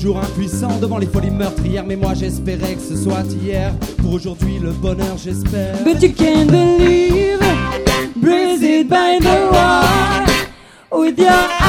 Toujours impuissants devant les folies meurtrières. Mais moi j'espérais que ce soit hier. Pour aujourd'hui, le bonheur, j'espère. But you can't believe, by the wall, with your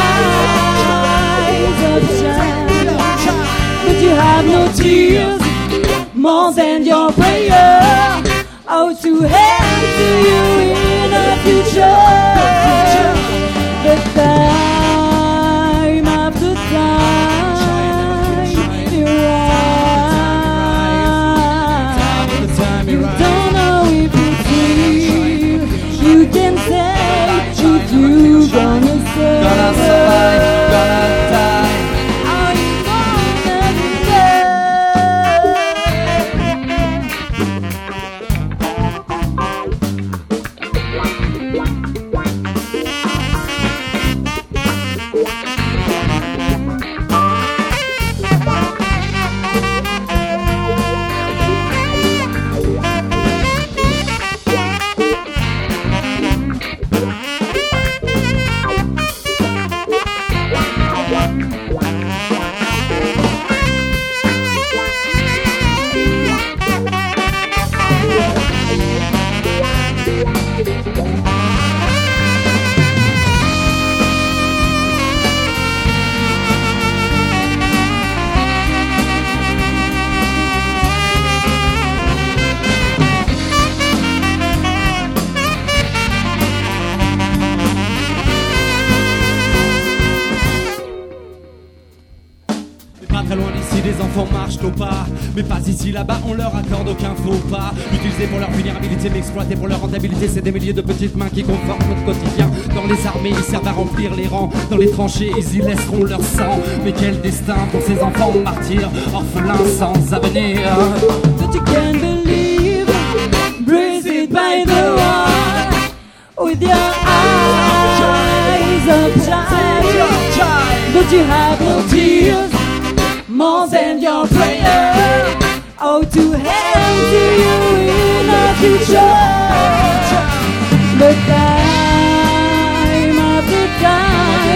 des milliers de petites mains qui confortent notre quotidien. Dans les armées, ils servent à remplir les rangs. Dans les tranchées, ils y laisseront leur sang. Mais quel destin pour ces enfants martyrs, orphelins sans avenir. But you can't believe, brazen by the wall, with your eyes of child. But you have no tears, more than your prayer. Oh, to help to you in the future.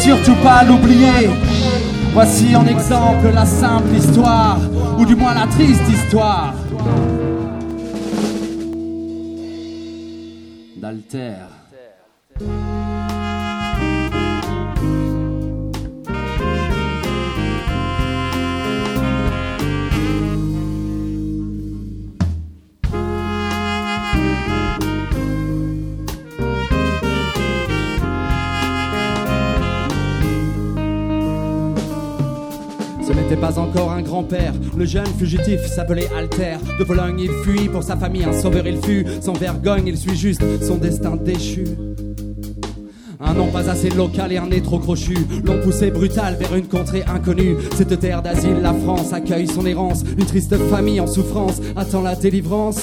surtout pas l'oublier. Voici en exemple la simple histoire, ou du moins la triste histoire. D'Alter. Le jeune fugitif s'appelait Alter. De Pologne, il fuit pour sa famille. Un sauveur, il fut. Sans vergogne, il suit juste son destin déchu. Un nom pas assez local et un nez trop crochu l'ont poussé brutal vers une contrée inconnue. Cette terre d'asile, la France accueille son errance. Une triste famille en souffrance attend la délivrance.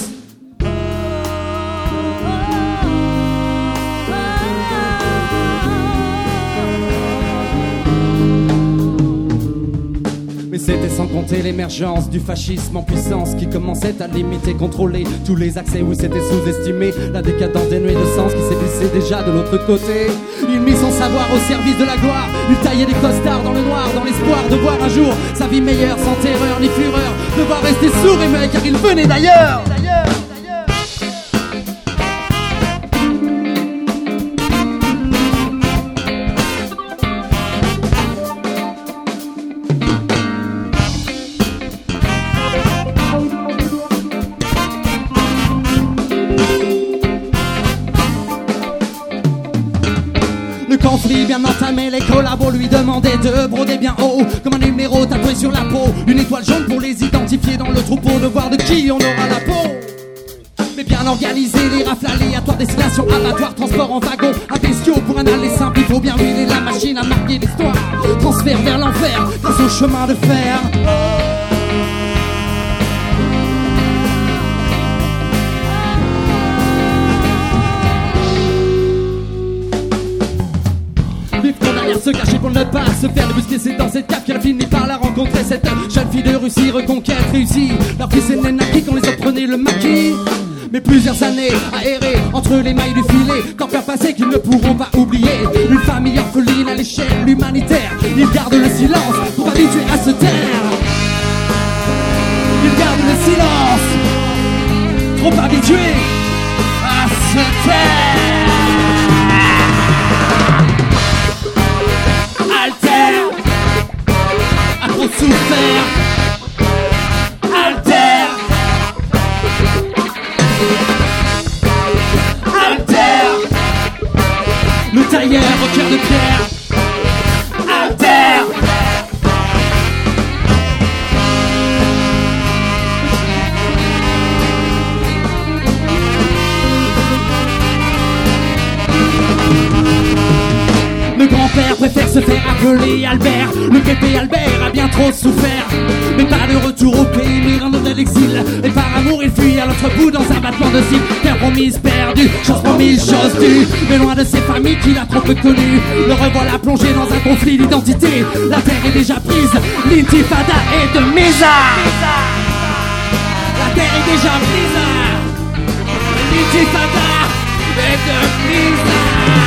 Sans compter l'émergence du fascisme en puissance qui commençait à limiter, contrôler tous les accès où c'était sous-estimé. La décadence dénuée de sens qui s'ébissait déjà de l'autre côté. Il mit son savoir au service de la gloire. Il taillait des costards dans le noir, dans l'espoir de voir un jour sa vie meilleure, sans terreur ni fureur. Devoir rester sourd et muet car il venait d'ailleurs. Entamé, les collabos lui demandaient de broder bien haut, comme un numéro tatoué sur la peau. Une étoile jaune pour les identifier dans le troupeau, de voir de qui on aura la peau. Mais bien organisé, les rafles aléatoires, destination, abattoir, transport en wagon, à pour un aller simple, il faut bien huiler la machine à marquer l'histoire. Transfert vers l'enfer, grâce au chemin de fer. Se faire débusquer C'est dans cette cave qu'elle a fini par la rencontrer Cette jeune fille de Russie reconquête réussie. Leur fils est né naquit quand les autres prenaient le maquis. Mais plusieurs années errer entre les mailles du filet Tant qu'un passé qu'ils ne pourront pas oublier. Une famille orpheline à l'échelle humanitaire Ils gardent le silence pour habituer à se taire. Ils gardent le silence Trop habitués à se taire se faire appeler Albert. Le bébé Albert a bien trop souffert. Mais pas de retour au pays, mirando de l'exil. Et par amour, il fuit à l'autre bout dans un battement de cils. Terre promise perdue, chance promise, chose due. Mais loin de ses familles qu'il a trop peu connues. Le revoilà plongé dans un conflit d'identité. La terre est déjà prise, l'intifada est de mise. La terre est déjà prise. L'intifada est de mise.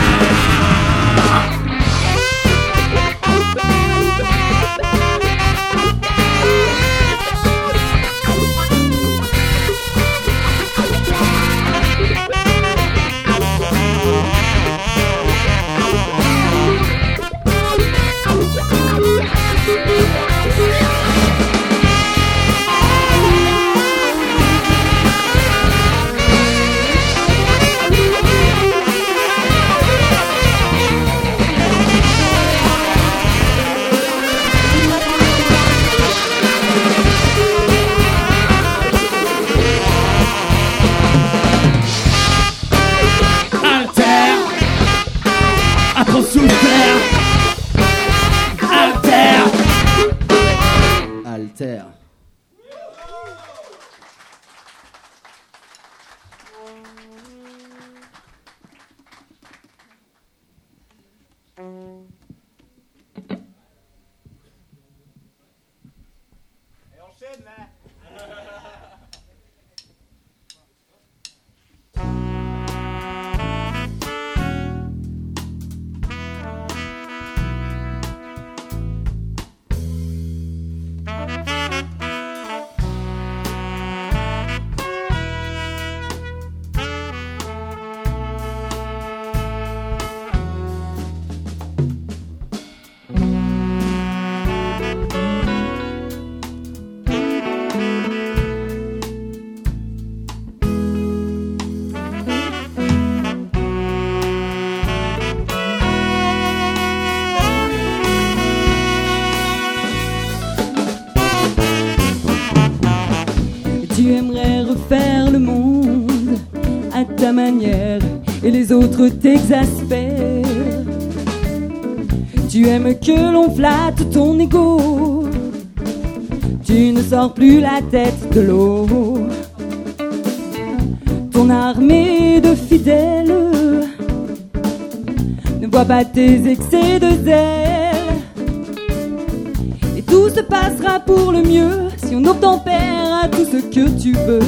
T'exaspèrent. Tu aimes que l'on flatte ton ego. Tu ne sors plus la tête de l'eau. Ton armée de fidèles ne voit pas tes excès de zèle. Et tout se passera pour le mieux si on obtempère à tout ce que tu veux.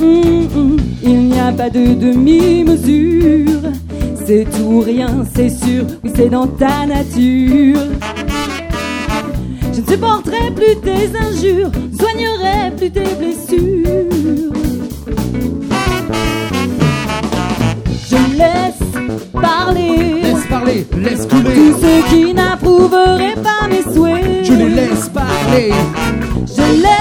Hum, hum, il n'y a pas de demi-mesure. C'est tout ou rien, c'est sûr. Oui, c'est dans ta nature. Je ne supporterai plus tes injures, soignerai plus tes blessures. Je laisse parler, Laisse parler, laisse couler. tous ceux qui n'approuveraient pas mes souhaits. Je les laisse parler. Je laisse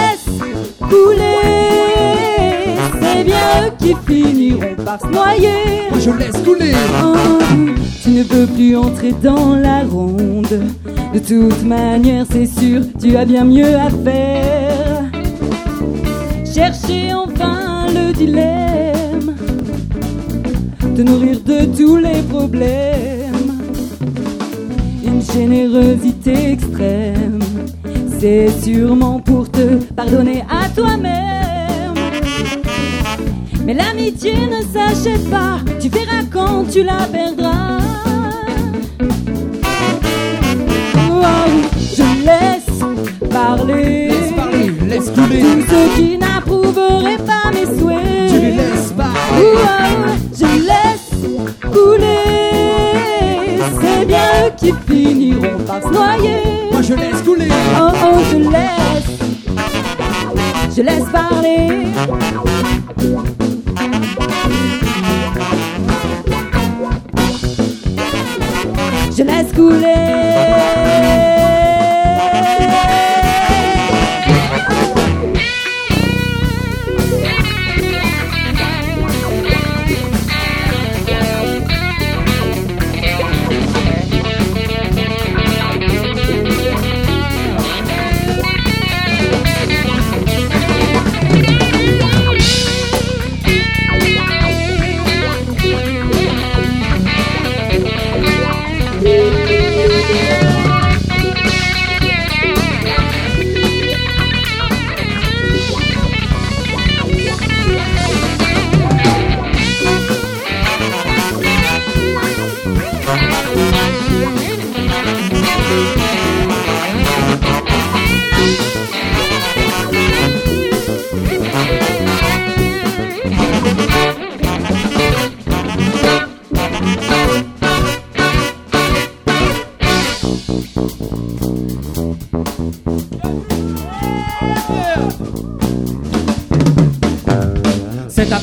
finiront par se noyer. Moi je laisse couler. Oh, tu ne veux plus entrer dans la ronde. De toute manière, c'est sûr, tu as bien mieux à faire. Chercher enfin le dilemme. Te nourrir de tous les problèmes. Une générosité extrême. C'est sûrement pour te pardonner à toi-même. Mais l'amitié ne s'achète pas, tu verras quand tu la perdras. Oh, je laisse parler, Laisse parler, laisse couler. tous ceux qui n'approuveraient pas mes souhaits. Je les laisse parler. Oh, je laisse couler, c'est bien eux qui finiront par se noyer. Moi je laisse couler. Oh oh, je laisse, je laisse parler. Je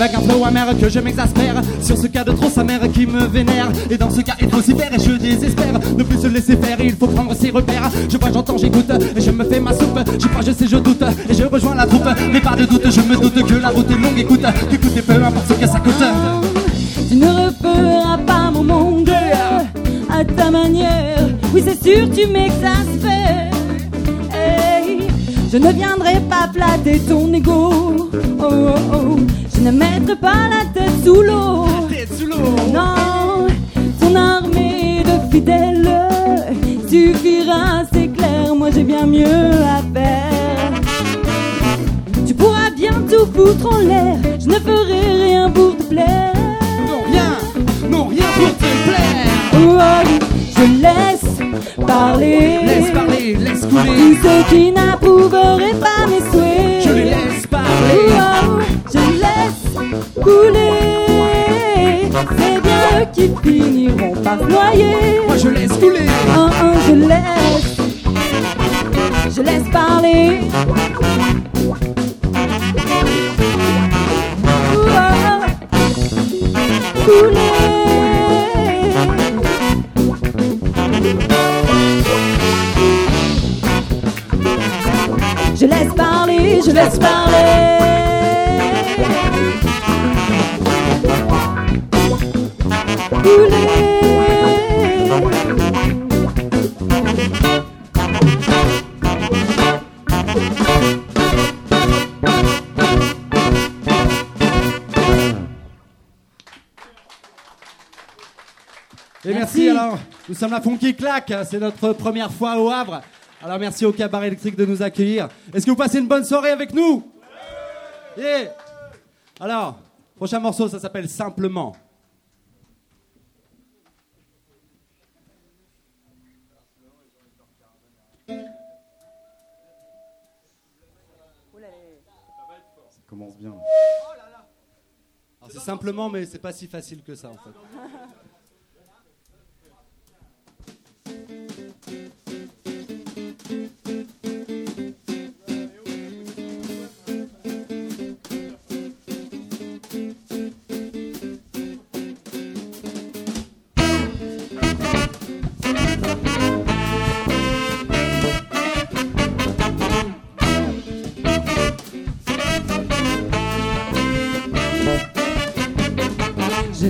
avec un flow amer que je m'exaspère Sur ce cas de trop sa mère qui me vénère Et dans ce cas s'y faire et je désespère Ne plus se laisser faire, il faut prendre ses repères Je vois, j'entends, j'écoute et je me fais ma soupe Je crois, je sais, je doute et je rejoins la troupe Mais pas de doute, je me doute que la route est longue Écoute, écoutez peu importe ce que ça coûte Tu ne referas pas mon monde à ta manière. Oui, c'est sûr, tu m'exaspères. Hey, je ne viendrai pas flatter ton ego. Oh, oh, oh. Ne mettrai pas la tête sous l'eau. Non, ton armée de fidèles suffira, c'est clair. Moi, j'ai bien mieux à faire. Tu pourras bien tout foutre en l'air. Je ne ferai rien pour te plaire. Non, rien, non, rien pour te plaire Oh, je laisse parler. Laisse parler, laisse Tous couler ceux qui n'approuveraient pas C'est bien eux qui finiront par noyer. Moi je laisse couler Oh, oh, je laisse. Je laisse parler. Couler. Je laisse parler, je laisse parler. Sommes la Funky Claque. C'est notre première fois au Havre. Alors merci au cabaret électrique de nous accueillir. Est-ce que vous passez une bonne soirée avec nous? Yeah. Alors, prochain morceau, ça s'appelle Simplement. Ça commence bien. C'est simplement, mais c'est pas si facile que ça en fait.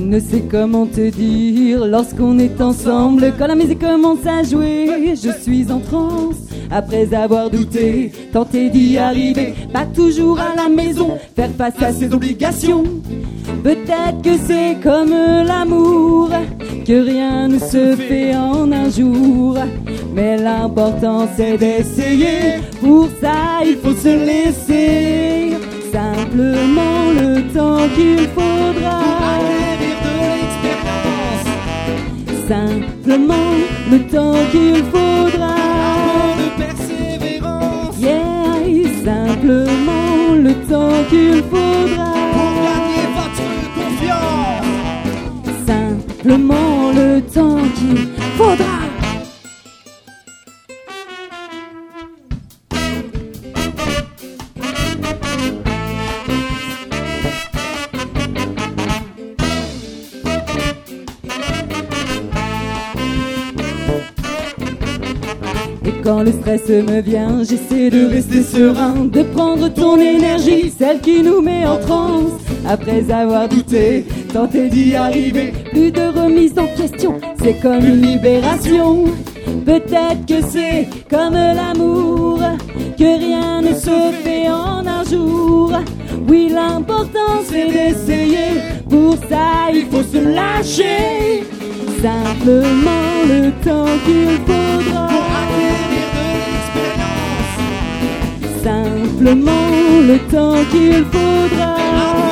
Ne sais comment te dire lorsqu'on est ensemble, quand la musique commence à jouer, je suis en transe. Après avoir douté, tenté d'y arriver, pas toujours à la maison, faire face à ses obligations. Peut-être que c'est comme l'amour, que rien ne se fait en un jour. Mais l'important c'est d'essayer, pour ça il faut se laisser simplement le temps qu'il faudra. Simplement le temps qu'il faudra. de persévérance. Yeah, simplement le temps qu'il faudra. Simplement le temps qu'il faudra. Et quand le stress me vient, j'essaie de rester serein, de prendre ton énergie, celle qui nous met en transe. Après avoir douté, tenté d'y arriver, plus de remise en question, c'est comme une libération. Peut-être que c'est comme l'amour, que rien ne se fait en un jour. Oui, l'important c'est d'essayer, pour ça il faut se lâcher. Simplement le temps qu'il faudra. Simplement le temps qu'il faudra.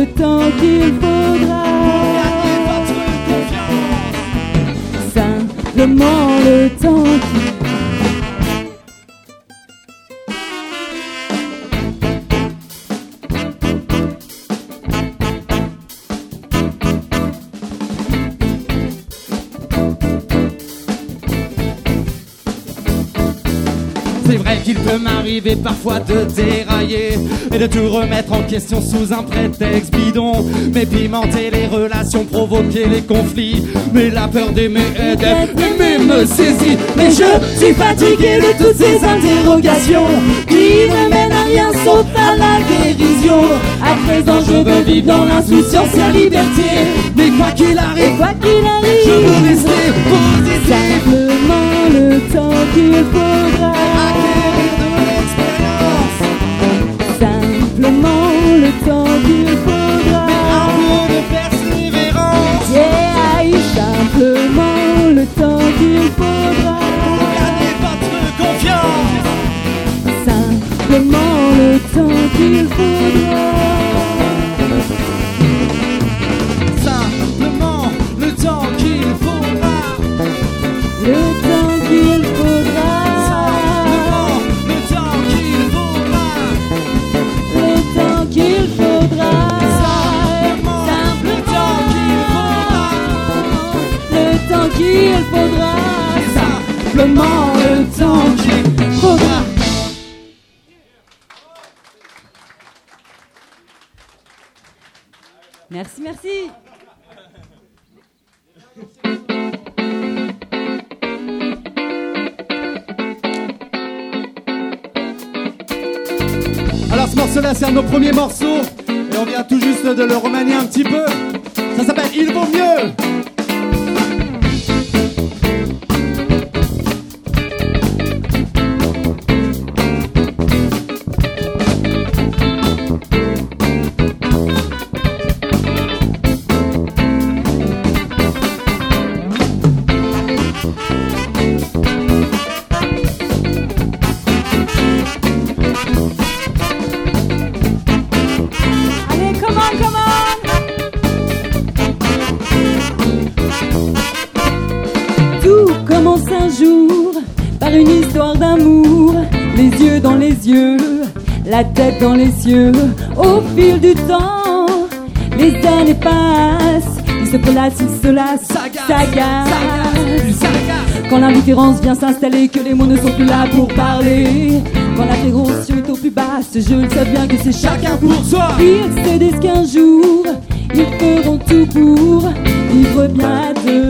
Le temps qu'il faudra. Simplement le temps qu'il C'est peut m'arriver parfois de dérailler et de tout remettre en question sous un prétexte bidon. Mais pimenter les relations, provoquer les conflits. Mais la peur d'aimer et aimé me saisit. Mais je suis fatigué de toutes ces interrogations qui ne mènent à rien sauf à la dérision. À présent, je veux vivre dans l'insouciance et la liberté. Mais quoi qu'il arrive, quoi qu'il arrive, je veux rester positif. Simplement le temps qu'il faudra. Simplement le temps qu'il faudra. Yeah, simplement le temps qu'il faudra. Simplement le temps qu'il faudra. Simplement le temps qu'il faudra. Merci, merci. Alors ce morceau-là, c'est un de nos premiers morceaux. Et on vient tout juste de le remanier un petit peu. Ça s'appelle Il vaut mieux. Dans les cieux, au fil du temps, les années passent, il se place, il se lasse, s'agace. Quand l'indifférence vient s'installer, que les mots ne sont plus là pour parler. Quand la fréquentation est au plus basse, je le sais bien que c'est chacun pour soi. Ils se disent qu'un jour, ils feront tout pour vivre bien à deux,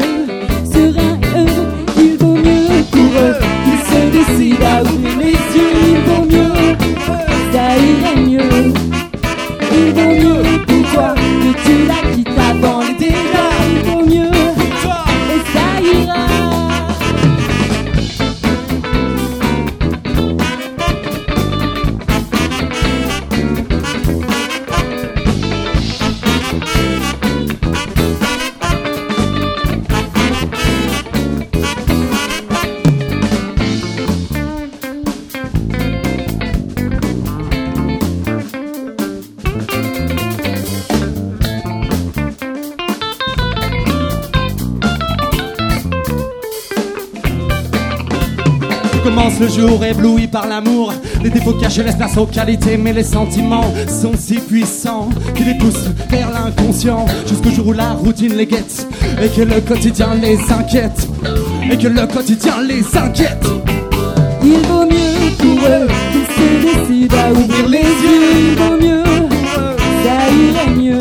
Jour ébloui par l'amour. Les défauts cachés laissent place aux qualités, mais les sentiments sont si puissants qu'ils les poussent vers l'inconscient. Jusqu'au jour où la routine les guette et que le quotidien les inquiète. Et que le quotidien les inquiète. Il vaut mieux pour eux qu'ils se décident à ouvrir les yeux. Il vaut mieux, ça irait mieux.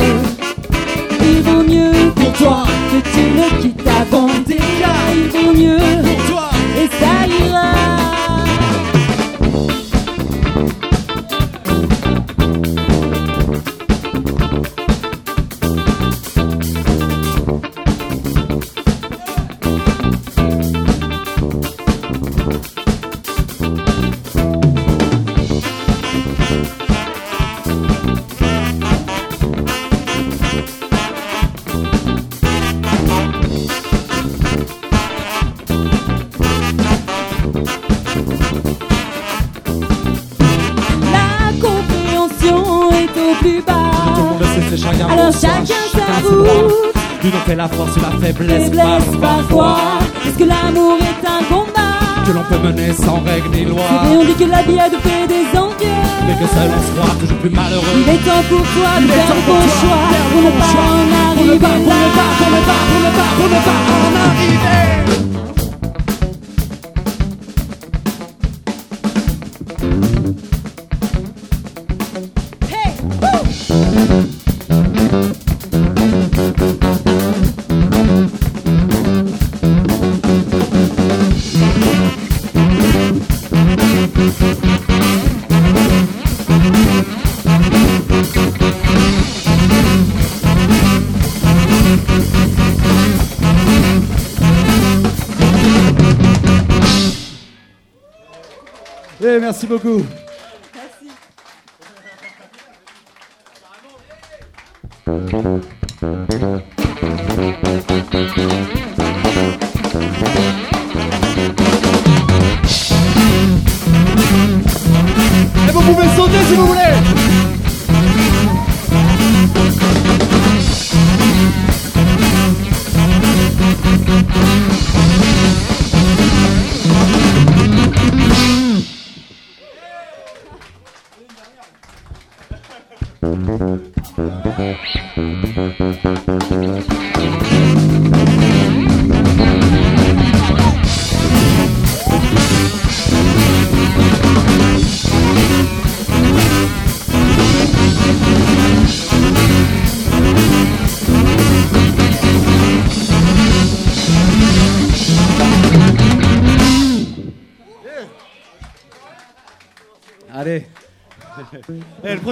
Il vaut mieux pour toi que tu le quittes avant dégât. Il vaut mieux L'une en fait la force ou la faiblesse, Faiblesse parfois. Est-ce que l'amour est un combat? Que l'on peut mener sans règles ni loi. Vrai, on dit que la vie a de fait des envieux. Mais que seul on se croit toujours plus malheureux. Il est temps pour toi de faire bon choix pour ne bon pas en arriver merci beaucoup.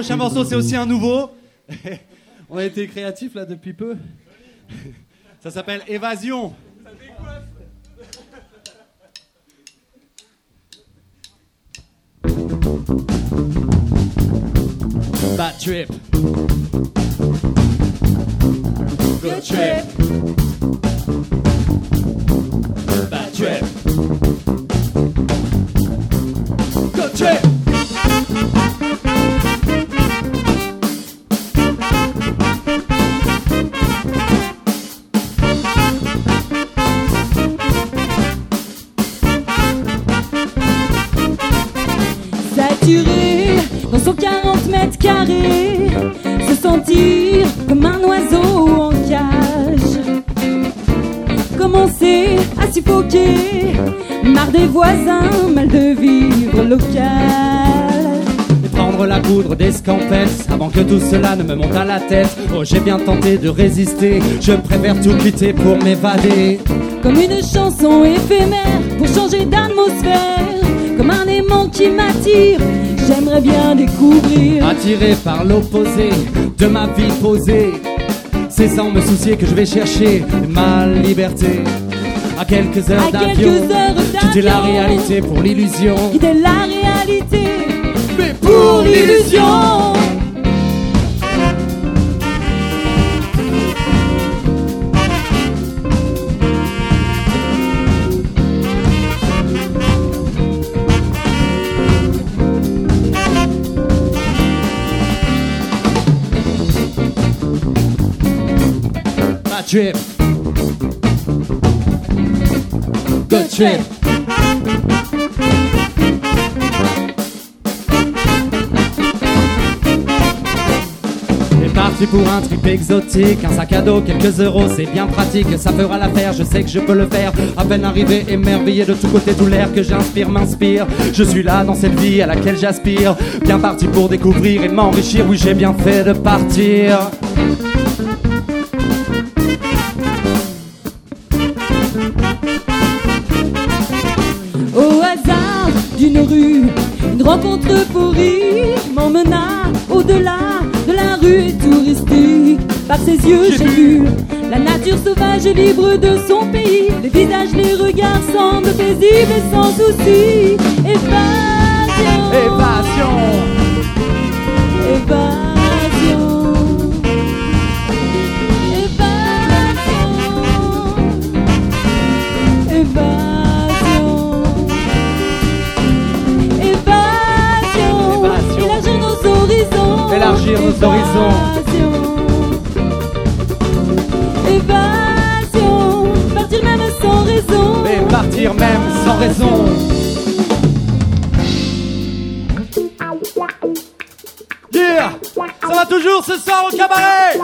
Prochain morceau, c'est aussi un nouveau. On a été créatifs là depuis peu. Ça s'appelle Évasion. Bad trip. Good trip. Bad trip. Et prendre la poudre d'escampette avant que tout cela ne me monte à la tête. Oh, j'ai bien tenté de résister, je préfère tout quitter pour m'évader. Comme une chanson éphémère pour changer d'atmosphère, comme un aimant qui m'attire, j'aimerais bien découvrir. Attiré par l'opposé de ma vie posée, c'est sans me soucier que je vais chercher ma liberté. À quelques heures d'avion, quitter la réalité pour l'illusion. Quitter la réalité, mais pour l'illusion. Trip. C'est parti pour un trip exotique, un sac à dos, quelques euros, c'est bien pratique, ça fera l'affaire, je sais que je peux le faire. À peine arrivé, émerveillé de tous côtés, tout l'air que j'inspire m'inspire. Je suis là dans cette vie à laquelle j'aspire, bien parti pour découvrir et m'enrichir, oui j'ai bien fait de partir. Yeux, j'ai vu la nature sauvage et libre de son pays. Les visages, les regards semblent paisibles et sans souci. Évasion. Évasion. Évasion. Évasion. Évasion. Élargir nos horizons. Élargir nos horizons. Ça va toujours ce soir au cabaret.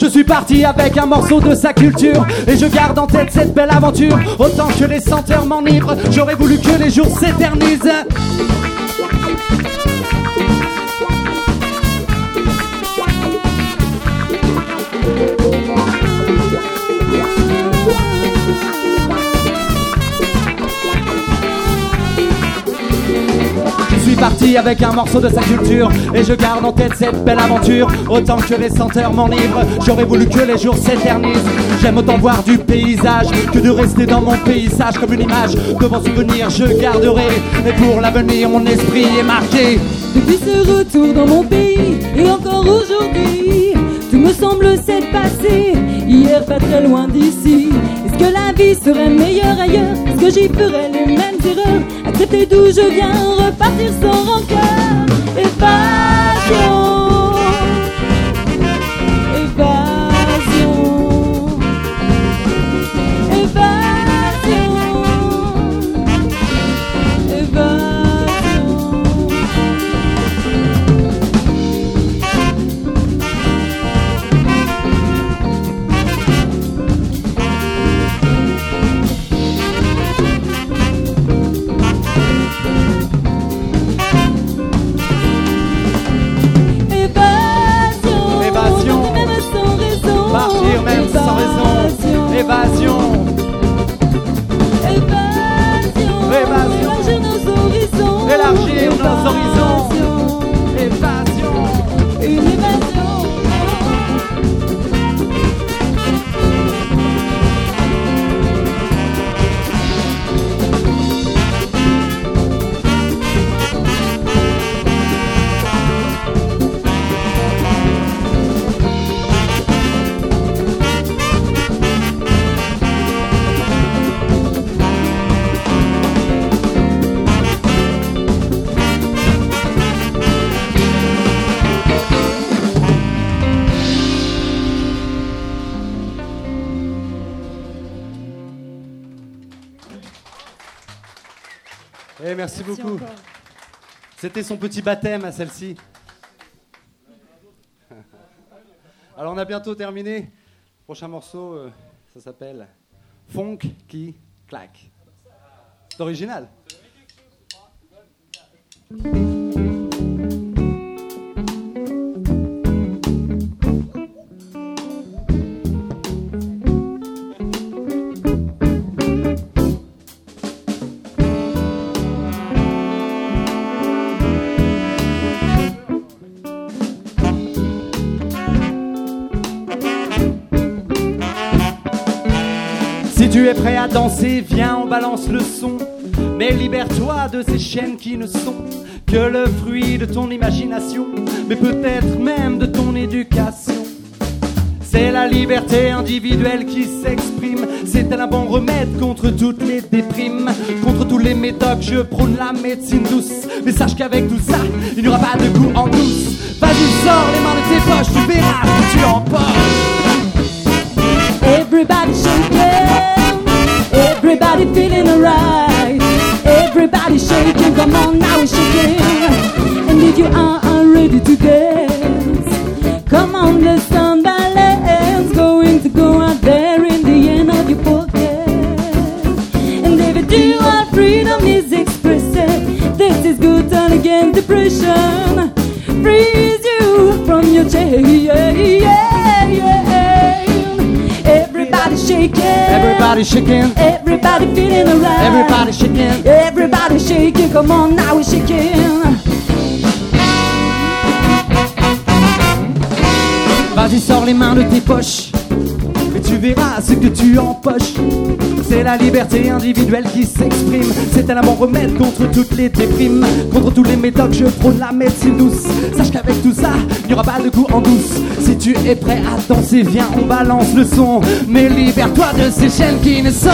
Je suis parti avec un morceau de sa culture Et je garde en tête cette belle aventure. Autant que les senteurs m'enivrent J'aurais voulu que les jours s'éternisent avec un morceau de sa culture. Et je garde en tête cette belle aventure. Autant que les senteurs m'enivrent J'aurais voulu que les jours s'éternisent. J'aime autant voir du paysage Que de rester dans mon paysage Comme une image de mon souvenir. Je garderai Et pour l'avenir mon esprit est marqué. Depuis ce retour dans mon pays et encore aujourd'hui, tout me semble s'être passé. Hier pas très loin d'ici. Que la vie serait meilleure ailleurs Est-ce que j'y ferais les mêmes erreurs? Accepter d'où je viens, repartir sans rancœur. Évasion. Évasion. C'était son petit baptême à celle-ci. Alors on a bientôt terminé. Prochain morceau, euh, ça s'appelle Funk qui claque. C'est original. Es prêt à danser, viens, on balance le son. Mais libère-toi de ces chaînes qui ne sont que le fruit de ton imagination, mais peut-être même de ton éducation. C'est la liberté individuelle qui s'exprime. C'est un bon remède contre toutes les déprimes, contre tous les médocs. Je prône la médecine douce. Mais sache qu'avec tout ça, il n'y aura pas de goût en douce. Vas-y, sors les mains de tes poches, tu verras que tu emportes. Everybody shaking, everybody feeling alright. Everybody shaking, come on now we're shaking. And if you are, ready to dance, come on, let's balance. Going to go out there in the end of your pocket. And if you do our freedom is expressed, this is good time against depression. Freeze you from your chair. Yeah, yeah. Shaking. Everybody shaking. Everybody feeling alright. Everybody shaking. Everybody shaking. Come on now, we're shaking. Vas-y, sors les mains de tes poches. Tu verras ce que tu empoches. C'est la liberté individuelle qui s'exprime. C'est un bon remède contre toutes les déprimes. Contre tous les médocs, je prône la médecine douce. Sache qu'avec tout ça, il n'y aura pas de goût en douce. Si tu es prêt à danser, viens, on balance le son. Mais libère-toi de ces chaînes qui ne sont.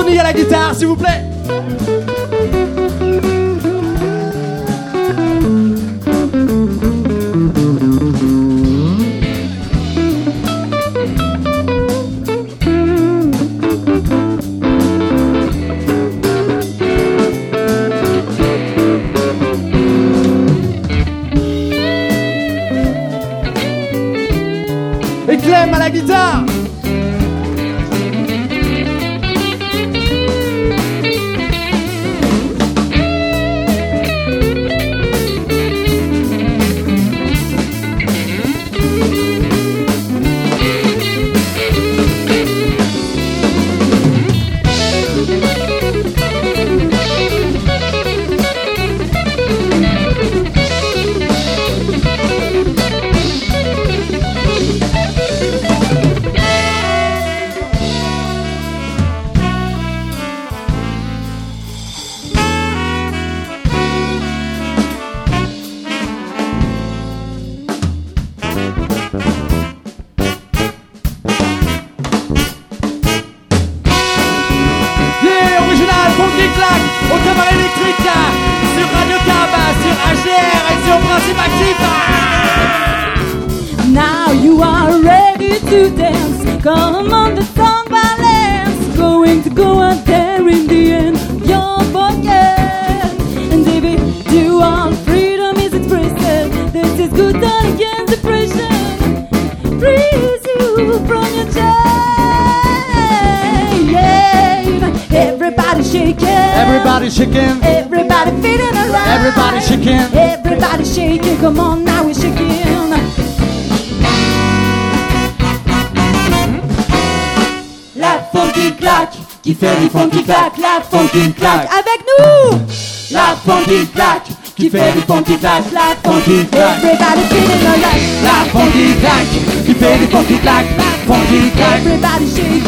Tony à la guitare, s'il vous plaît. Et Clem à la guitare. Claque qui fait du funky claque. La funky claque. Everybody feeling alright. La funky claque qui fait du funky claque. La funky claque. Everybody shaking.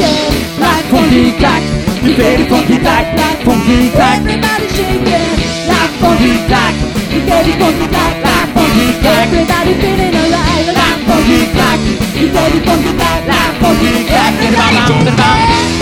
La funky claque qui fait du funky claque. La funky claque. Everybody shaking. La funky claque qui fait du funky claque. La funky claque. Everybody feeling alright. La funky claque qui fait du funky claque. La funky claque. La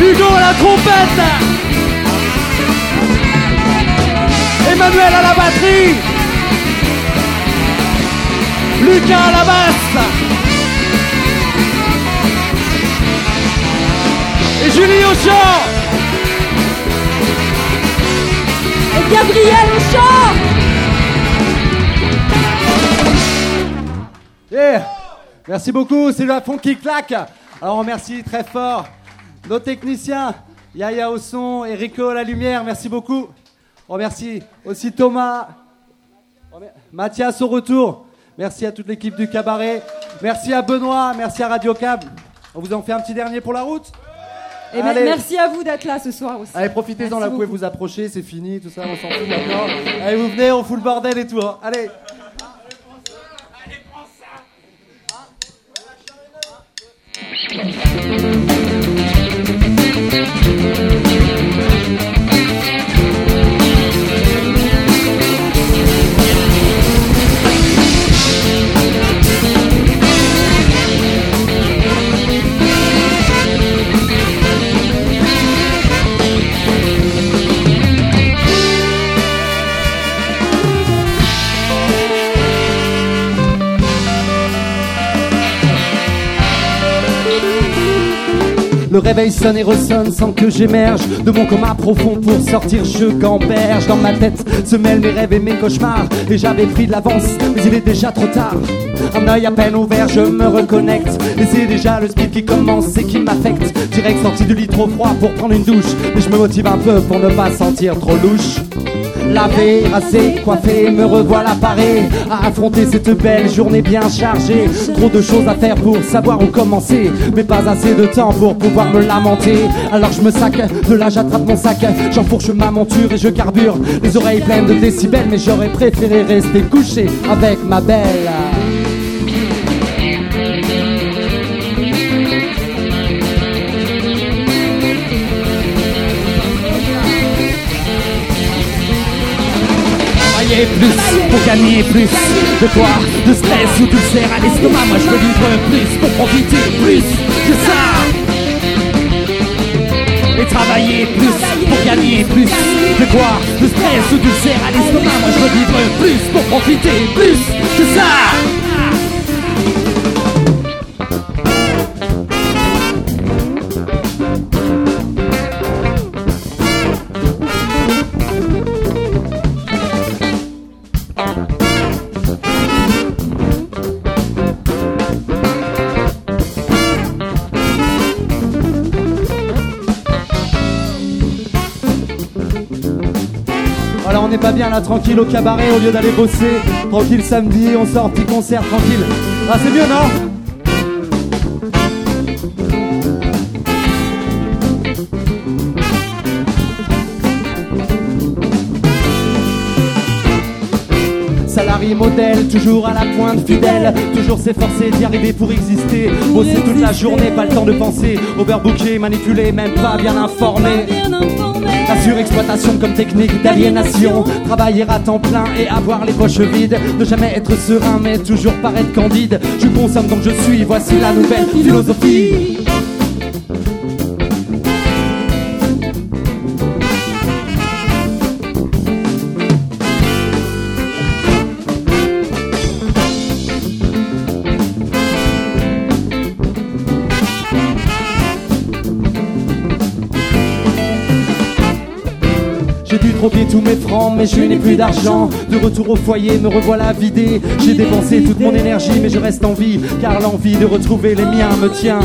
Hugo à la trompette. Emmanuel à la batterie. Lucas à la basse. Et Julie au chant. Et Gabriel au chant. Yeah. Merci beaucoup, c'est la fond qui claque. Alors on remercie très fort nos techniciens, Yaya au son et Rico à la lumière, merci beaucoup. On remercie aussi Thomas, Mathias au retour. Merci à toute l'équipe du cabaret. Merci à Benoît, merci à Radio Cab. On vous en fait un petit dernier pour la route Et me- Allez. merci à vous d'être là ce soir aussi. Allez, profitez-en, là, vous pouvez vous approcher, c'est fini, tout ça, on s'en fout maintenant. Allez, vous venez, on fout le bordel et tout. hein. Allez. Le réveil sonne et ressonne sans que j'émerge de mon coma profond pour sortir. Je gamberge dans ma tête, se mêlent mes rêves et mes cauchemars. Et j'avais pris de l'avance, mais il est déjà trop tard. Un œil à peine ouvert, je me reconnecte. Et c'est déjà le speed qui commence et qui m'affecte. Direct sorti du lit trop froid pour prendre une douche. Mais je me motive un peu pour ne pas sentir trop louche. Lavé, rasé, coiffé, me revoilà paré à affronter cette belle journée bien chargée. Trop de choses à faire pour savoir où commencer, mais pas assez de temps pour pouvoir me lamenter. Alors je me sac, de là j'attrape mon sac, j'enfourche ma monture et je carbure. Les oreilles pleines de décibels, mais j'aurais préféré rester couché avec ma belle. Plus pour gagner plus de quoi De stress ou d'ulcère à l'estomac Moi je veux vivre plus pour profiter plus que ça Et travailler plus pour gagner plus. De quoi De stress ou d'ulcère à l'estomac. Moi je veux vivre plus pour profiter plus. Que ça bien là, tranquille au cabaret au lieu d'aller bosser. Tranquille samedi, on sort, petit concert, tranquille. Ah, c'est mieux, non Salarié modèle, toujours à la pointe fidèle, toujours s'efforcer d'y arriver pour exister. Bosser toute la journée, pas le temps de penser. Overbooké, manipulé, même pas bien informé. La surexploitation comme technique d'aliénation. Travailler à temps plein et avoir les poches vides. Ne jamais être serein, mais toujours paraître candide. Je consomme donc je suis, voici la nouvelle philosophie. Mais je n'ai plus d'argent. De retour au foyer, me revoilà vidé. J'ai dépensé toute mon énergie, mais je reste en vie, car l'envie de retrouver les miens me tient.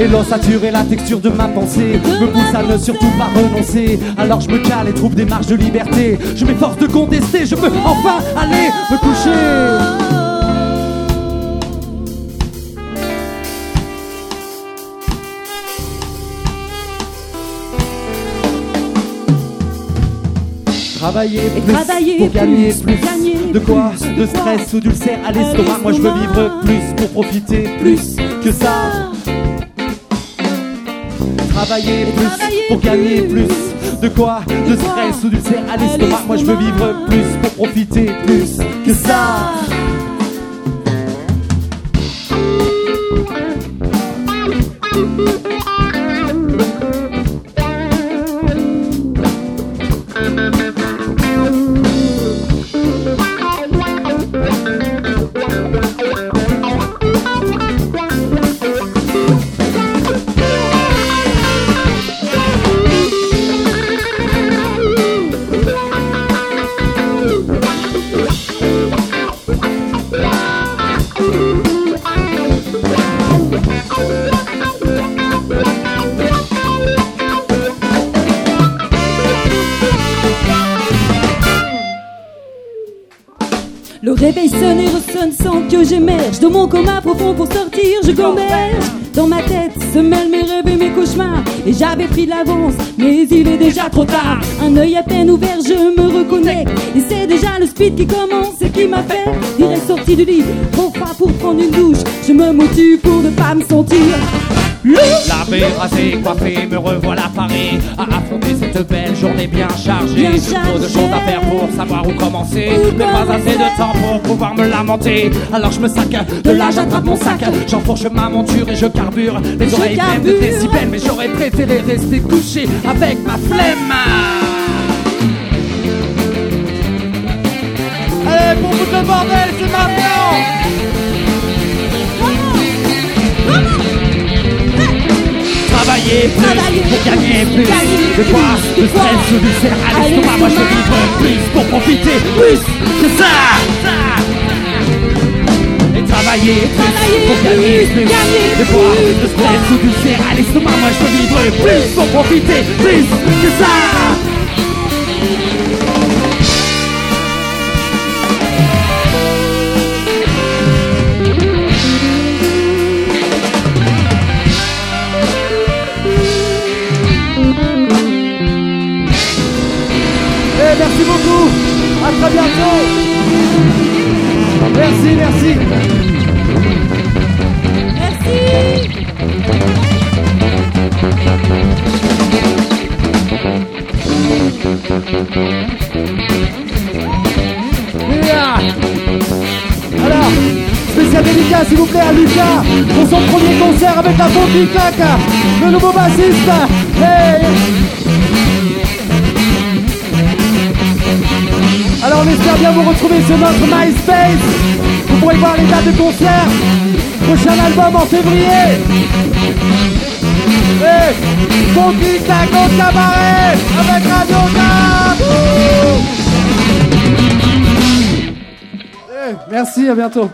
Et l'ossature et la texture de ma pensée me poussent à ne surtout pas renoncer. Alors je me cale et trouve des marges de liberté. Je m'efforce de contester, je peux enfin aller me coucher. Travailler Et plus travailler pour gagner plus, gagner de quoi. De stress ou d'ulcère à l'estomac. Moi je veux vivre plus pour profiter plus que ça. Travailler plus pour gagner plus. De quoi De stress ou d'ulcère à l'estomac. Moi je veux vivre plus pour profiter plus que ça. Pour sortir, je converge Dans ma tête se mêlent mes rêves et mes cauchemars. Et j'avais pris de l'avance, mais il est déjà trop tard. Un œil à peine ouvert, je me reconnais. Et c'est déjà le speed qui commence et qui m'a fait Direct sorti du lit, trop froid pour prendre une douche Je me motive pour ne pas me sentir Lavé, rasé, coiffé, me revoilà paré à affronter cette belle journée bien chargée. Bien Trop de choses à faire pour savoir où commencer, Où mais pas assez de temps pour pouvoir me lamenter. Alors je me sac, de là j'attrape mon sac, j'enfourche ma monture et je carbure. Les Je oreilles pleines de décibels, mais j'aurais préféré rester couché avec ma flemme. Allez, pour vous le bordel, Travailler plus pour gagner plus De quoi De stress du cerf à l'estomac Moi je vivre plus pour profiter. Plus que ça. Et travailler plus pour gagner plus De quoi De stress du cerf à l'estomac Moi je vivre plus pour profiter. Plus que ça merci beaucoup. À très bientôt. Merci, merci. Yeah. Alors, spécial dédicace s'il vous plaît à Lucas pour son premier concert avec la bombe qui claque, le nouveau bassiste. Hey. Alors on espère bien vous retrouver sur notre MySpace. Vous pourrez voir les dates de concert. Prochain album en février. Et bon kick au cabaret avec Radio Cap. Merci, à bientôt.